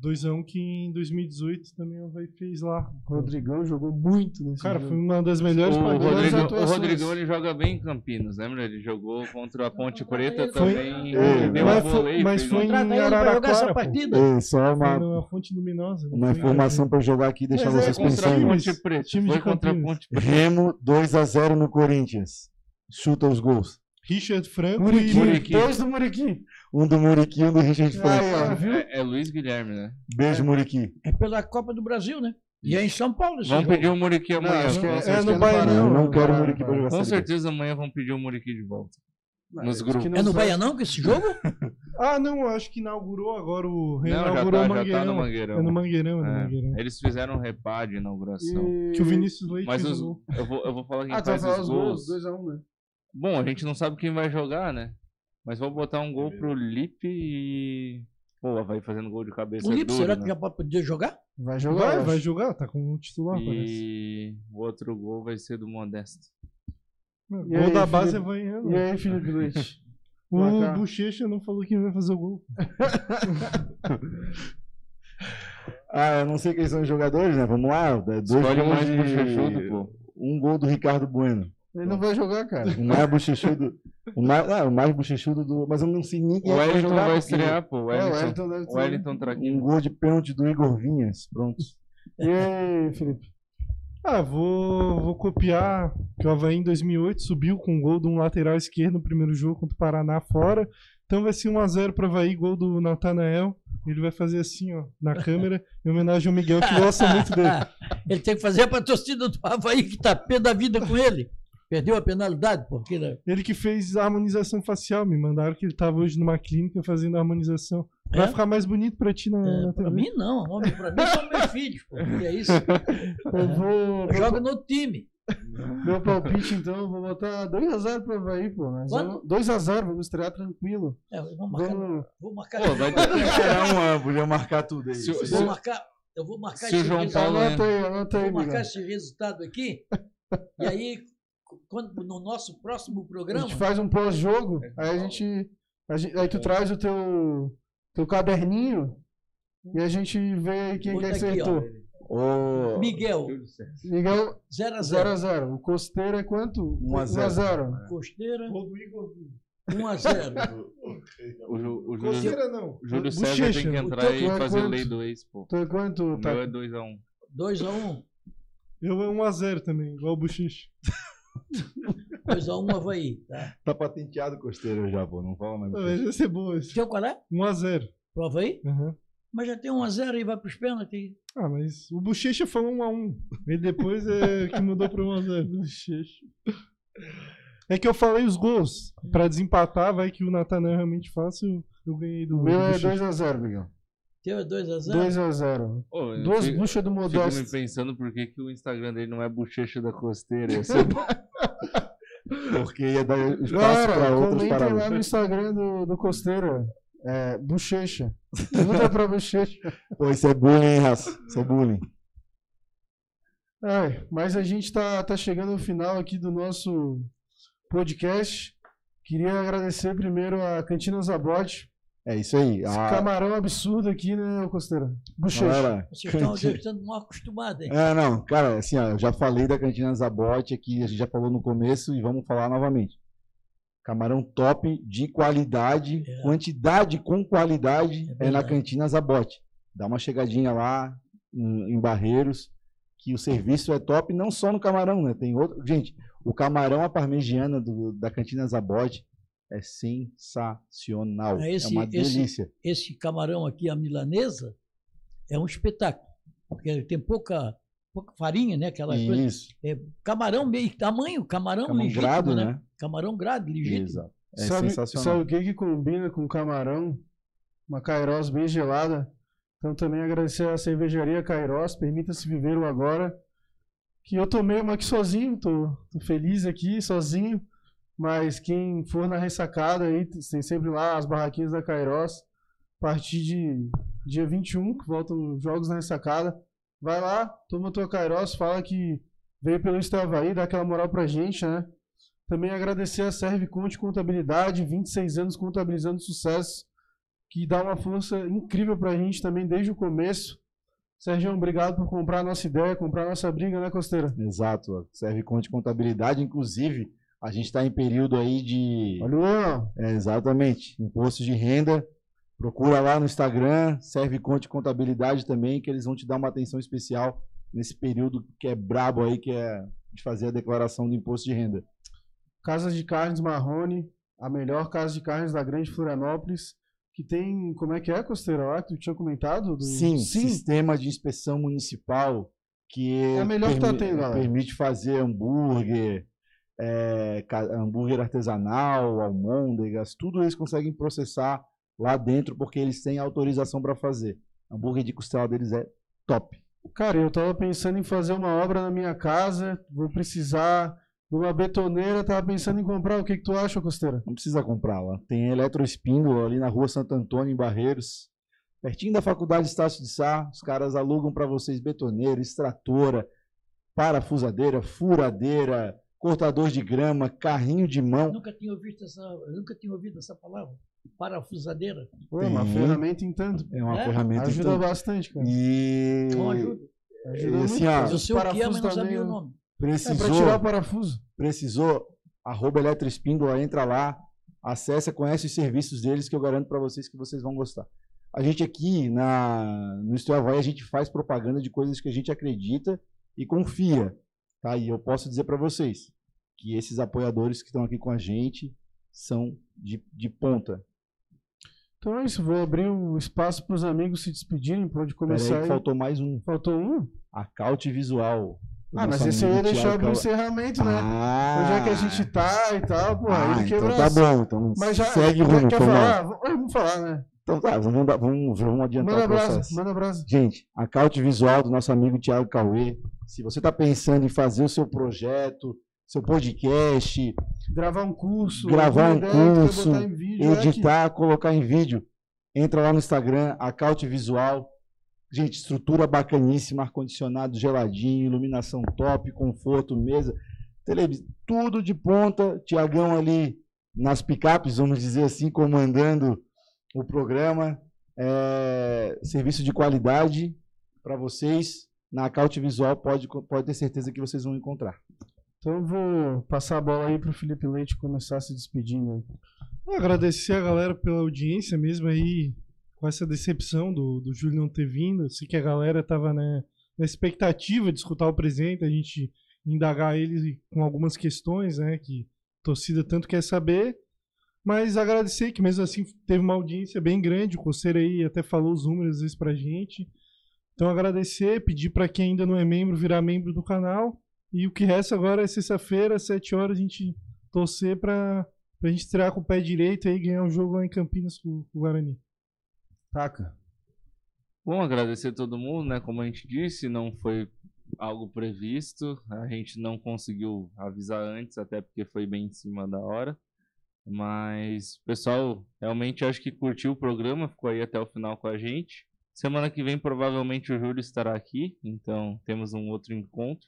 2x1 que em 2018 também o Havaí fez lá. O Rodrigão jogou muito nesse Cara, jogo. foi uma das O melhores partidas. Rodrigo, o. Rodrigão ele joga bem em Campinas, lembra? Ele jogou contra a Ponte Preta Foi- também. É, deu mas foi- mas fez foi em Araraquara, essa partida. É, só Foi uma, na Fonte Luminosa. uma informação para jogar aqui e deixar Mas é vocês a pensando. Ponte Preta. Time de Foi contra a. Ponte Preta. Remo 2x0 no Corinthians. Chuta os gols. Richard Franco Muriqui, e Muriqui. dois do Muriqui. Um do Muriqui e um do Richard viu? É, é Luiz Guilherme, né? Beijo, Muriqui. É pela Copa do Brasil, né? E é em São Paulo Vamos pedir o Muriqui amanhã. acho que com é- é no Baianão. Eu não quero o Muriqui pra jogar Com certeza amanhã vão pedir o Muriqui de volta. Nos grupos. não É no Baianão que esse jogo? Ah, não, acho que inaugurou agora o. Não, já Reinaugurou tá, o já tá Mangueirão. no Mangueirão. É no Mangueirão, é no É, Mangueirão. Eles fizeram um repá de inauguração. E- Que o Vinícius Leite Mas fez os, eu, vou, eu vou falar quem Ah, vai faz os os gols. gols, 2x1, né? Bom, a gente não sabe quem vai jogar, né? Mas vou botar um gol pro Lipe e. Pô, vai fazendo gol de cabeça. O é Lipe, duro, será né? que já pode poder jogar? Vai jogar. Vai, vai jogar, tá com o titular, parece. E o outro gol vai ser do Modesto. Gol E aí, da base é Felipe? Havaiano. E aí, Felipe Leite? O. Bochecha não falou que vai fazer o gol. Ah, eu não sei quem são os jogadores, né? Vamos lá. Dois Escolhe gols mais de... bochechudo, pô. Um gol do Ricardo Bueno. Ele não vai jogar, cara. O mais bochechudo. O mais, ah, o mais bochechudo do. Mas eu não sei nem quem O é que vai Wellington jogar. vai porque- estrear, pô. O É, o Wellington, Wellington deve o. Wellington Um Traquinho. gol de pênalti do Igor Vinhas. Pronto. E aí, Felipe? Ah, vou, vou copiar que o Havaí em 2008 subiu com um gol de um lateral esquerdo no primeiro jogo contra o Paraná fora. Então vai ser 1x0 para Havaí, gol do Natanael. Ele vai fazer assim, ó, na câmera, em homenagem ao Miguel, que gosta muito dele. ele tem que fazer para a torcida do Havaí que tá pé da vida com ele. Perdeu a penalidade, porque né, Ele que fez a harmonização facial, me mandaram que ele tava hoje numa clínica fazendo a harmonização. Vai É? ficar mais bonito pra ti na, é, na para TV. mim não, homem, para mim são meus filhos, pô, que é isso. Eu vou. Joga no time. Meu palpite, então, eu vou botar 2x0 pro Havaí, pô. Nós Quanto? vamos- 2x0, vamos estrear tranquilo. É, eu vou marcar, Vamos. vou marcar, Pô, vai ter Esperar um, podia marcar tudo aí. Se eu vou marcar, eu vou marcar Se esse João resultado. Paulo- Anota aí, anota aí, Vou marcar esse resultado aqui. E aí, quando, no nosso próximo A programa, gente faz um pós-jogo, aí a gente, a gente- Aí tu traz o teu, teu caderninho e a gente vê quem que aqui, acertou. Ô, Miguel, Miguel, 0 a 0 0x0. O Costeiro é quanto? 1 a 0. 1x0. Costeira, Gol do Igor. 1 a 0 O, Ju- o Júlio, Costeira não. o Júlio César Bochecha. tem que O entrar e é fazer quanto? lei do ex, pô. Tu é quanto? O Tá? meu é 2x1. 2 a 1 Eu é 1x0 também, igual o Bochecha. 2 a 1 Havaí. Tá. Tá patenteado costeiro já, pô. Não fala mais. Mas vai ser boa esse. Então qual é? 1x0. Pro Havaí? Uhum. Mas já tem 1 a 0 e vai pros pênaltis. Ah, mas o Bochecha foi 1x1. Ele depois é que mudou pra 1x0. Bochecha. É que eu falei os gols. Pra desempatar, vai que o Natanael realmente faça. Eu, ganhei do O meu é Bochecha. 2x0, Miguel. Teu é 2 a 0 2x0. Ô, eu Duas fico- buchas do Fico me Modesto. pensando por que, que o Instagram dele não é bochecha da costeira. Ia ser Porque ia dar espaço pra Cara, outras comentem lá no Instagram do, do Costeira. É, bochecha. Muda pra bochecha. Pô, isso é bullying, hein, raça? Isso é bullying. Ai, mas a gente tá, tá chegando ao final aqui do nosso podcast. Queria agradecer primeiro a Cantina Zabote. É isso aí. Esse A camarão absurdo aqui, né, Costeira? Bochecha. Vocês estão cantina- mal acostumados, hein? É, não, cara, assim, ó, eu já falei da Cantina Zabote aqui, a gente já falou no começo e vamos falar novamente. Camarão top, de qualidade, É. quantidade com qualidade, É é, na. Cantina Zabote. Dá uma chegadinha lá em, em Barreiros, que o serviço é top, não só no camarão, né? Tem outro. Gente, o camarão à parmegiana do- da Cantina Zabote é sensacional. É esse- é uma esse- delícia. Esse camarão aqui, a milanesa, é um espetáculo. Porque ele tem pouca, pouca farinha, né? Aquela coisa. Isso. É, camarão meio tamanho, camarão Camarão legítimo, grado, né? né? Camarão grado, legítimo. Exato. É sabe, sensacional. sabe o que que combina com camarão? Uma Kairos bem gelada. Então também agradecer à cervejaria Kairos, permita-se viver o agora. Que eu tomei uma aqui sozinho, tô, tô feliz aqui, sozinho. Mas quem for na ressacada aí, tem sempre lá as barraquinhas da Kairos. A partir de dia 21, que voltam os jogos na ressacada. Vai lá, toma tua Kairos, fala que veio pelo Estavaí, dá aquela moral pra gente, né? Também agradecer a Serve Conte Contabilidade, 26 anos contabilizando sucesso, que dá uma força incrível pra gente também desde o começo. Sérgio, obrigado por comprar a nossa ideia, comprar a nossa briga, né, Costeira? Exato, serve conte contabilidade, inclusive a gente está em período aí de Olha é, exatamente imposto de renda. Procura lá no Instagram, serve conte contabilidade também, que eles vão te dar uma atenção especial nesse período que é brabo aí, que é de fazer a declaração do imposto de renda. Casa de Carnes Marrone, a melhor casa de carnes da Grande Florianópolis, que tem, como é que é, Costeira, lá que tu tinha comentado? Do... Sim, Sim, sistema de inspeção municipal que É a melhor que tá tendo, permite fazer hambúrguer, é, hambúrguer artesanal, almôndegas, tudo eles conseguem processar lá dentro porque eles têm autorização para fazer. Hambúrguer de costela deles é top. Cara, eu tava pensando em fazer uma obra na minha casa, vou precisar de uma betoneira, tava pensando em comprar, o que que tu acha, Costeira? Não precisa comprar lá. Tem Eletroespíndola ali na rua Santo Antônio, em Barreiros. Pertinho da Faculdade Estácio de Sá. Os caras alugam para vocês betoneira, extratora, parafusadeira, furadeira, cortador de grama, carrinho de mão. Nunca tinha ouvido essa, eu nunca tinha ouvido essa palavra. Parafusadeira. Pô, é uma ferramenta em tanto. É uma É? ferramenta. Ajuda então, bastante, cara. E Com ajuda. Ajuda e assim, muito. ó, Mas eu sei o que é, mas não sabia o né? nome. É precisou, pra tirar o parafuso. precisou, arroba Eletroespíndola, entra lá, acessa, conhece os serviços deles que eu garanto para vocês que vocês vão gostar. A gente aqui na, no Estúdio Havaí, a gente faz propaganda de coisas que a gente acredita e confia. Tá? E eu posso dizer para vocês que esses apoiadores que estão aqui com a gente são de, de ponta. Então é isso, vou abrir o espaço para os amigos se despedirem, para onde começar. aí. faltou mais um. Faltou um? A Caute Visual. Ah, mas esse aí ia deixar Cauã. encerramento, né? Ah, Onde é que a gente tá e tal, pô, ah, aí então quebra tá as- bom. Então Mas já, segue já rumo, quer falar? Vamos falar, né? Então vamos, vamos, vamos adiantar Manda o abraço, processo. manda abraço. Gente, a caute visual do nosso amigo Thiago Cauê. Se você está pensando em fazer o seu projeto, seu podcast, Gravar um curso. Gravar um ideia que curso, vídeo, é editar, colocar em vídeo, entra lá no Instagram, a caute visual. Gente, estrutura bacaníssima, ar-condicionado geladinho, iluminação top, conforto, mesa, televisão, tudo de ponta. Tiagão ali nas picapes, vamos dizer assim, comandando o programa. É, serviço de qualidade para vocês. Na Caute Visual pode, pode ter certeza que vocês vão encontrar. Então eu vou passar a bola aí pro Felipe Leite começar se despedindo. Agradecer a galera pela audiência mesmo aí, com essa decepção do, do Júlio não ter vindo. Eu sei que a galera tava né, na expectativa de escutar o presidente, a gente indagar ele com algumas questões, né, que a torcida tanto quer saber. Mas agradecer que mesmo assim teve uma audiência bem grande, o Coceiro aí até falou os números às vezes pra gente. Então agradecer, pedir para quem ainda não é membro virar membro do canal. E o que resta agora é sexta-feira, às 7 horas, a gente torcer para a gente estrear com o pé direito e ganhar um jogo lá em Campinas com, com o Guarani. Taca. Bom, agradecer a todo mundo, né? Como a gente disse, não foi algo previsto. A gente não conseguiu avisar antes, até porque foi bem em cima da hora. Mas pessoal realmente acho que curtiu o programa, ficou aí até o final com a gente. Semana que vem provavelmente o Júlio estará aqui, então temos um outro encontro.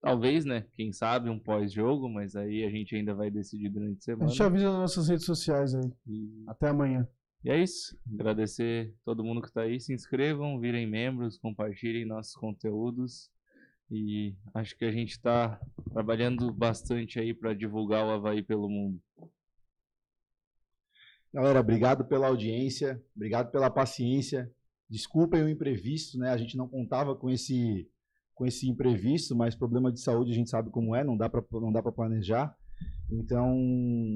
Talvez, né? Quem sabe um pós-jogo, mas aí a gente ainda vai decidir durante a A semana. gente avisa nas nossas redes sociais aí. E Até amanhã. e é isso. Agradecer todo mundo que está aí. Se inscrevam, virem membros, compartilhem nossos conteúdos. E acho que a gente está trabalhando bastante aí para divulgar o Havaí pelo mundo. Galera, obrigado pela audiência, obrigado pela paciência. Desculpem o imprevisto, né? A gente não contava com esse com esse imprevisto, mas problema de saúde a gente sabe como é, não dá para não dá para planejar. Então,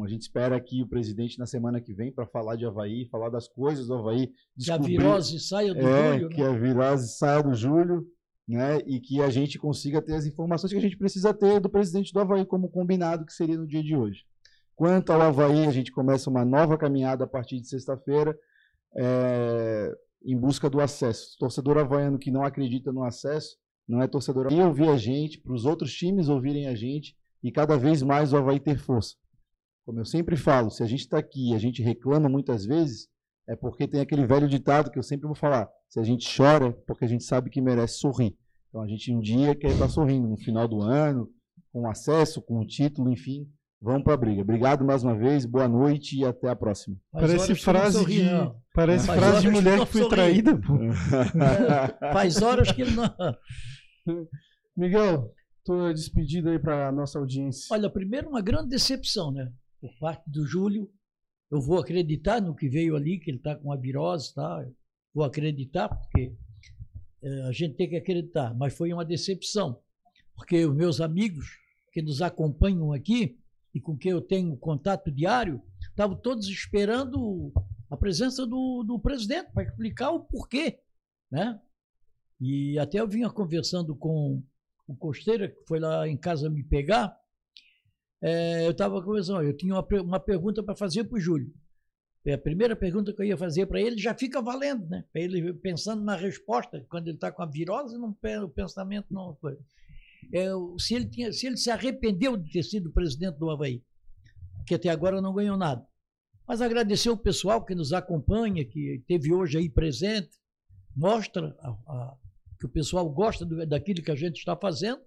a gente espera aqui o presidente na semana que vem para falar de Havaí, falar das coisas do Havaí, Que a virose saia do é, Júlio, que né? a virose saia do Júlio, né? E que a gente consiga ter as informações que a gente precisa ter do presidente do Havaí, como combinado que seria no dia de hoje. Quanto ao Havaí, a gente começa uma nova caminhada a partir de sexta-feira, é, em busca do acesso. Torcedor havaiano que não acredita no acesso, não é torcedor e ouvir a gente, para os outros times ouvirem a gente e cada vez mais o Havaí ter força. Como eu sempre falo, se a gente está aqui e a gente reclama muitas vezes, é porque tem aquele velho ditado que eu sempre vou falar: se a gente chora, é porque a gente sabe que merece sorrir. Então a gente um dia quer estar sorrindo, no final do ano, com acesso, com o título, enfim, vamos para a briga. Obrigado mais uma vez, boa noite e até a próxima. Faz Parece que frase sorri, de não. parece Faz frase de que mulher não que foi sorri. traída, pô. É, faz horas que ele não. Miguel, tua despedida aí pra nossa audiência. Olha, primeiro uma grande decepção, né? Por parte do Júlio. Eu vou acreditar no que veio ali, que ele está com a virose, tá? Vou acreditar, porque eh, a gente tem que acreditar. Mas foi uma decepção, porque os meus amigos que nos acompanham aqui e com quem eu tenho contato diário, estavam todos esperando a presença do, do presidente para explicar o porquê, né? E até eu vinha conversando com o Costeira, que foi lá em casa me pegar, é, eu estava conversando, eu tinha uma, uma pergunta para fazer para o Júlio. É, a primeira pergunta que eu ia fazer para ele já fica valendo, né? Ele pensando na resposta, quando ele está com a virose, não, o pensamento não. É, se, ele tinha, se ele se arrependeu de ter sido presidente do Havaí, que até agora não ganhou nada. Mas agradecer o pessoal que nos acompanha, que teve hoje aí presente, mostra a- a- que o pessoal gosta do- daquilo que a gente está fazendo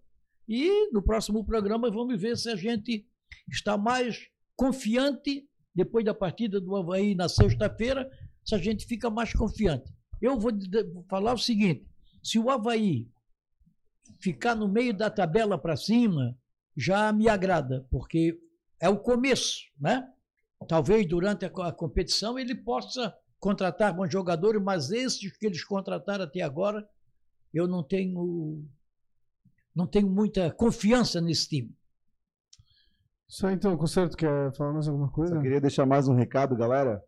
E no próximo programa vamos ver se a gente está mais confiante depois da partida do Havaí na sexta-feira, se a gente fica mais confiante. Eu vou falar o seguinte: se o Havaí ficar no meio da tabela para cima, já me agrada, porque é o começo, né? Talvez durante a competição ele possa contratar bons jogadores, mas esses que eles contrataram até agora, eu não tenho não tenho muita confiança nesse time. Aí, então, Concerto, quer falar mais alguma coisa? Só queria deixar mais um recado, galera.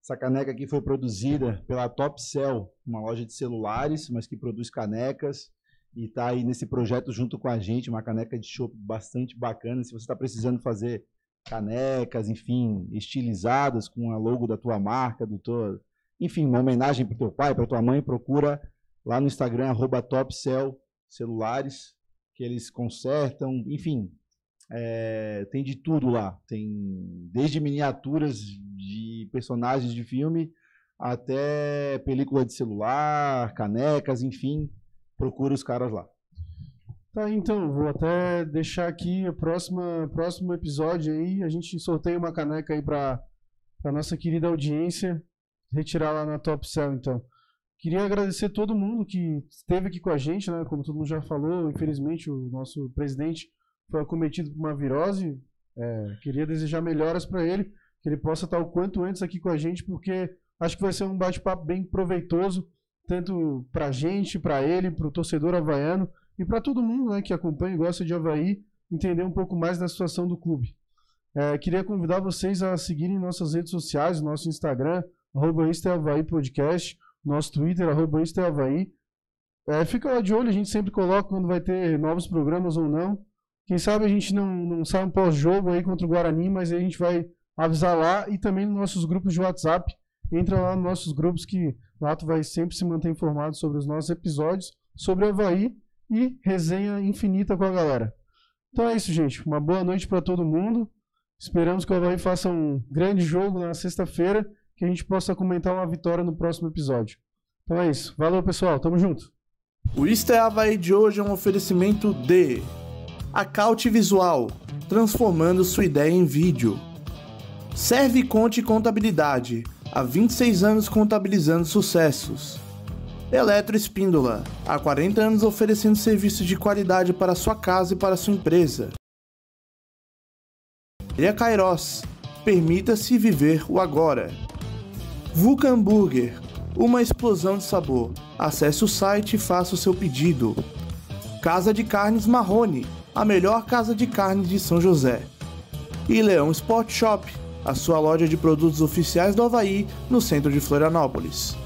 Essa caneca aqui foi produzida pela Top Cell, uma loja de celulares, mas que produz canecas e está aí nesse projeto junto com a gente, uma caneca de chopp bastante bacana. Se você está precisando fazer canecas, enfim, estilizadas com a logo da tua marca, do teu, enfim, uma homenagem para teu pai, para tua mãe, procura lá no Instagram @topcell celulares que eles consertam, enfim, é, tem de tudo lá. Tem desde miniaturas de personagens de filme até película de celular, canecas, enfim, procura os caras lá. Tá, então, vou até deixar aqui o próximo, episódio aí. A gente sorteia uma caneca aí para a nossa querida audiência. Retirar lá na Top Cell, então. Queria agradecer todo mundo que esteve aqui com a gente, né? Como todo mundo já falou, infelizmente o nosso presidente foi acometido por uma virose. É, queria desejar melhoras para ele, que ele possa estar o quanto antes aqui com a gente, porque acho que vai ser um bate-papo bem proveitoso, tanto para a gente, para ele, para o torcedor havaiano e para todo mundo né, que acompanha e gosta de Havaí, entender um pouco mais da situação do clube. É, queria convidar vocês a seguirem nossas redes sociais, nosso Instagram, arroba Podcast, nosso Twitter, arroba É, fica lá de olho, a gente sempre coloca quando vai ter novos programas ou não. Quem sabe a gente não, não sai um pós-jogo aí contra o Guarani, mas aí a gente vai avisar lá e também nos nossos grupos de WhatsApp. Entra lá nos nossos grupos que tu vai sempre se manter informado sobre os nossos episódios, sobre Havaí e resenha infinita com a galera. Então é isso, gente. Uma boa noite para todo mundo. Esperamos que o Havaí faça um grande jogo na sexta-feira, que a gente possa comentar uma vitória no próximo episódio. Então é isso. Valeu, pessoal. Tamo junto. O Isto é Havaí de hoje é um oferecimento de Acaute Visual, transformando sua ideia em vídeo. Serve Conte Contabilidade, há 26 anos contabilizando sucessos. Eletroespíndola, há 40 anos oferecendo serviços de qualidade para sua casa e para sua empresa. E a Kairos, permita-se viver o agora. Vulcan Burger, uma explosão de sabor. Acesse o site e faça o seu pedido. Casa de Carnes Marrone, a melhor casa de carnes de São José. E Leão Sport Shop, a sua loja de produtos oficiais do Havaí, no centro de Florianópolis.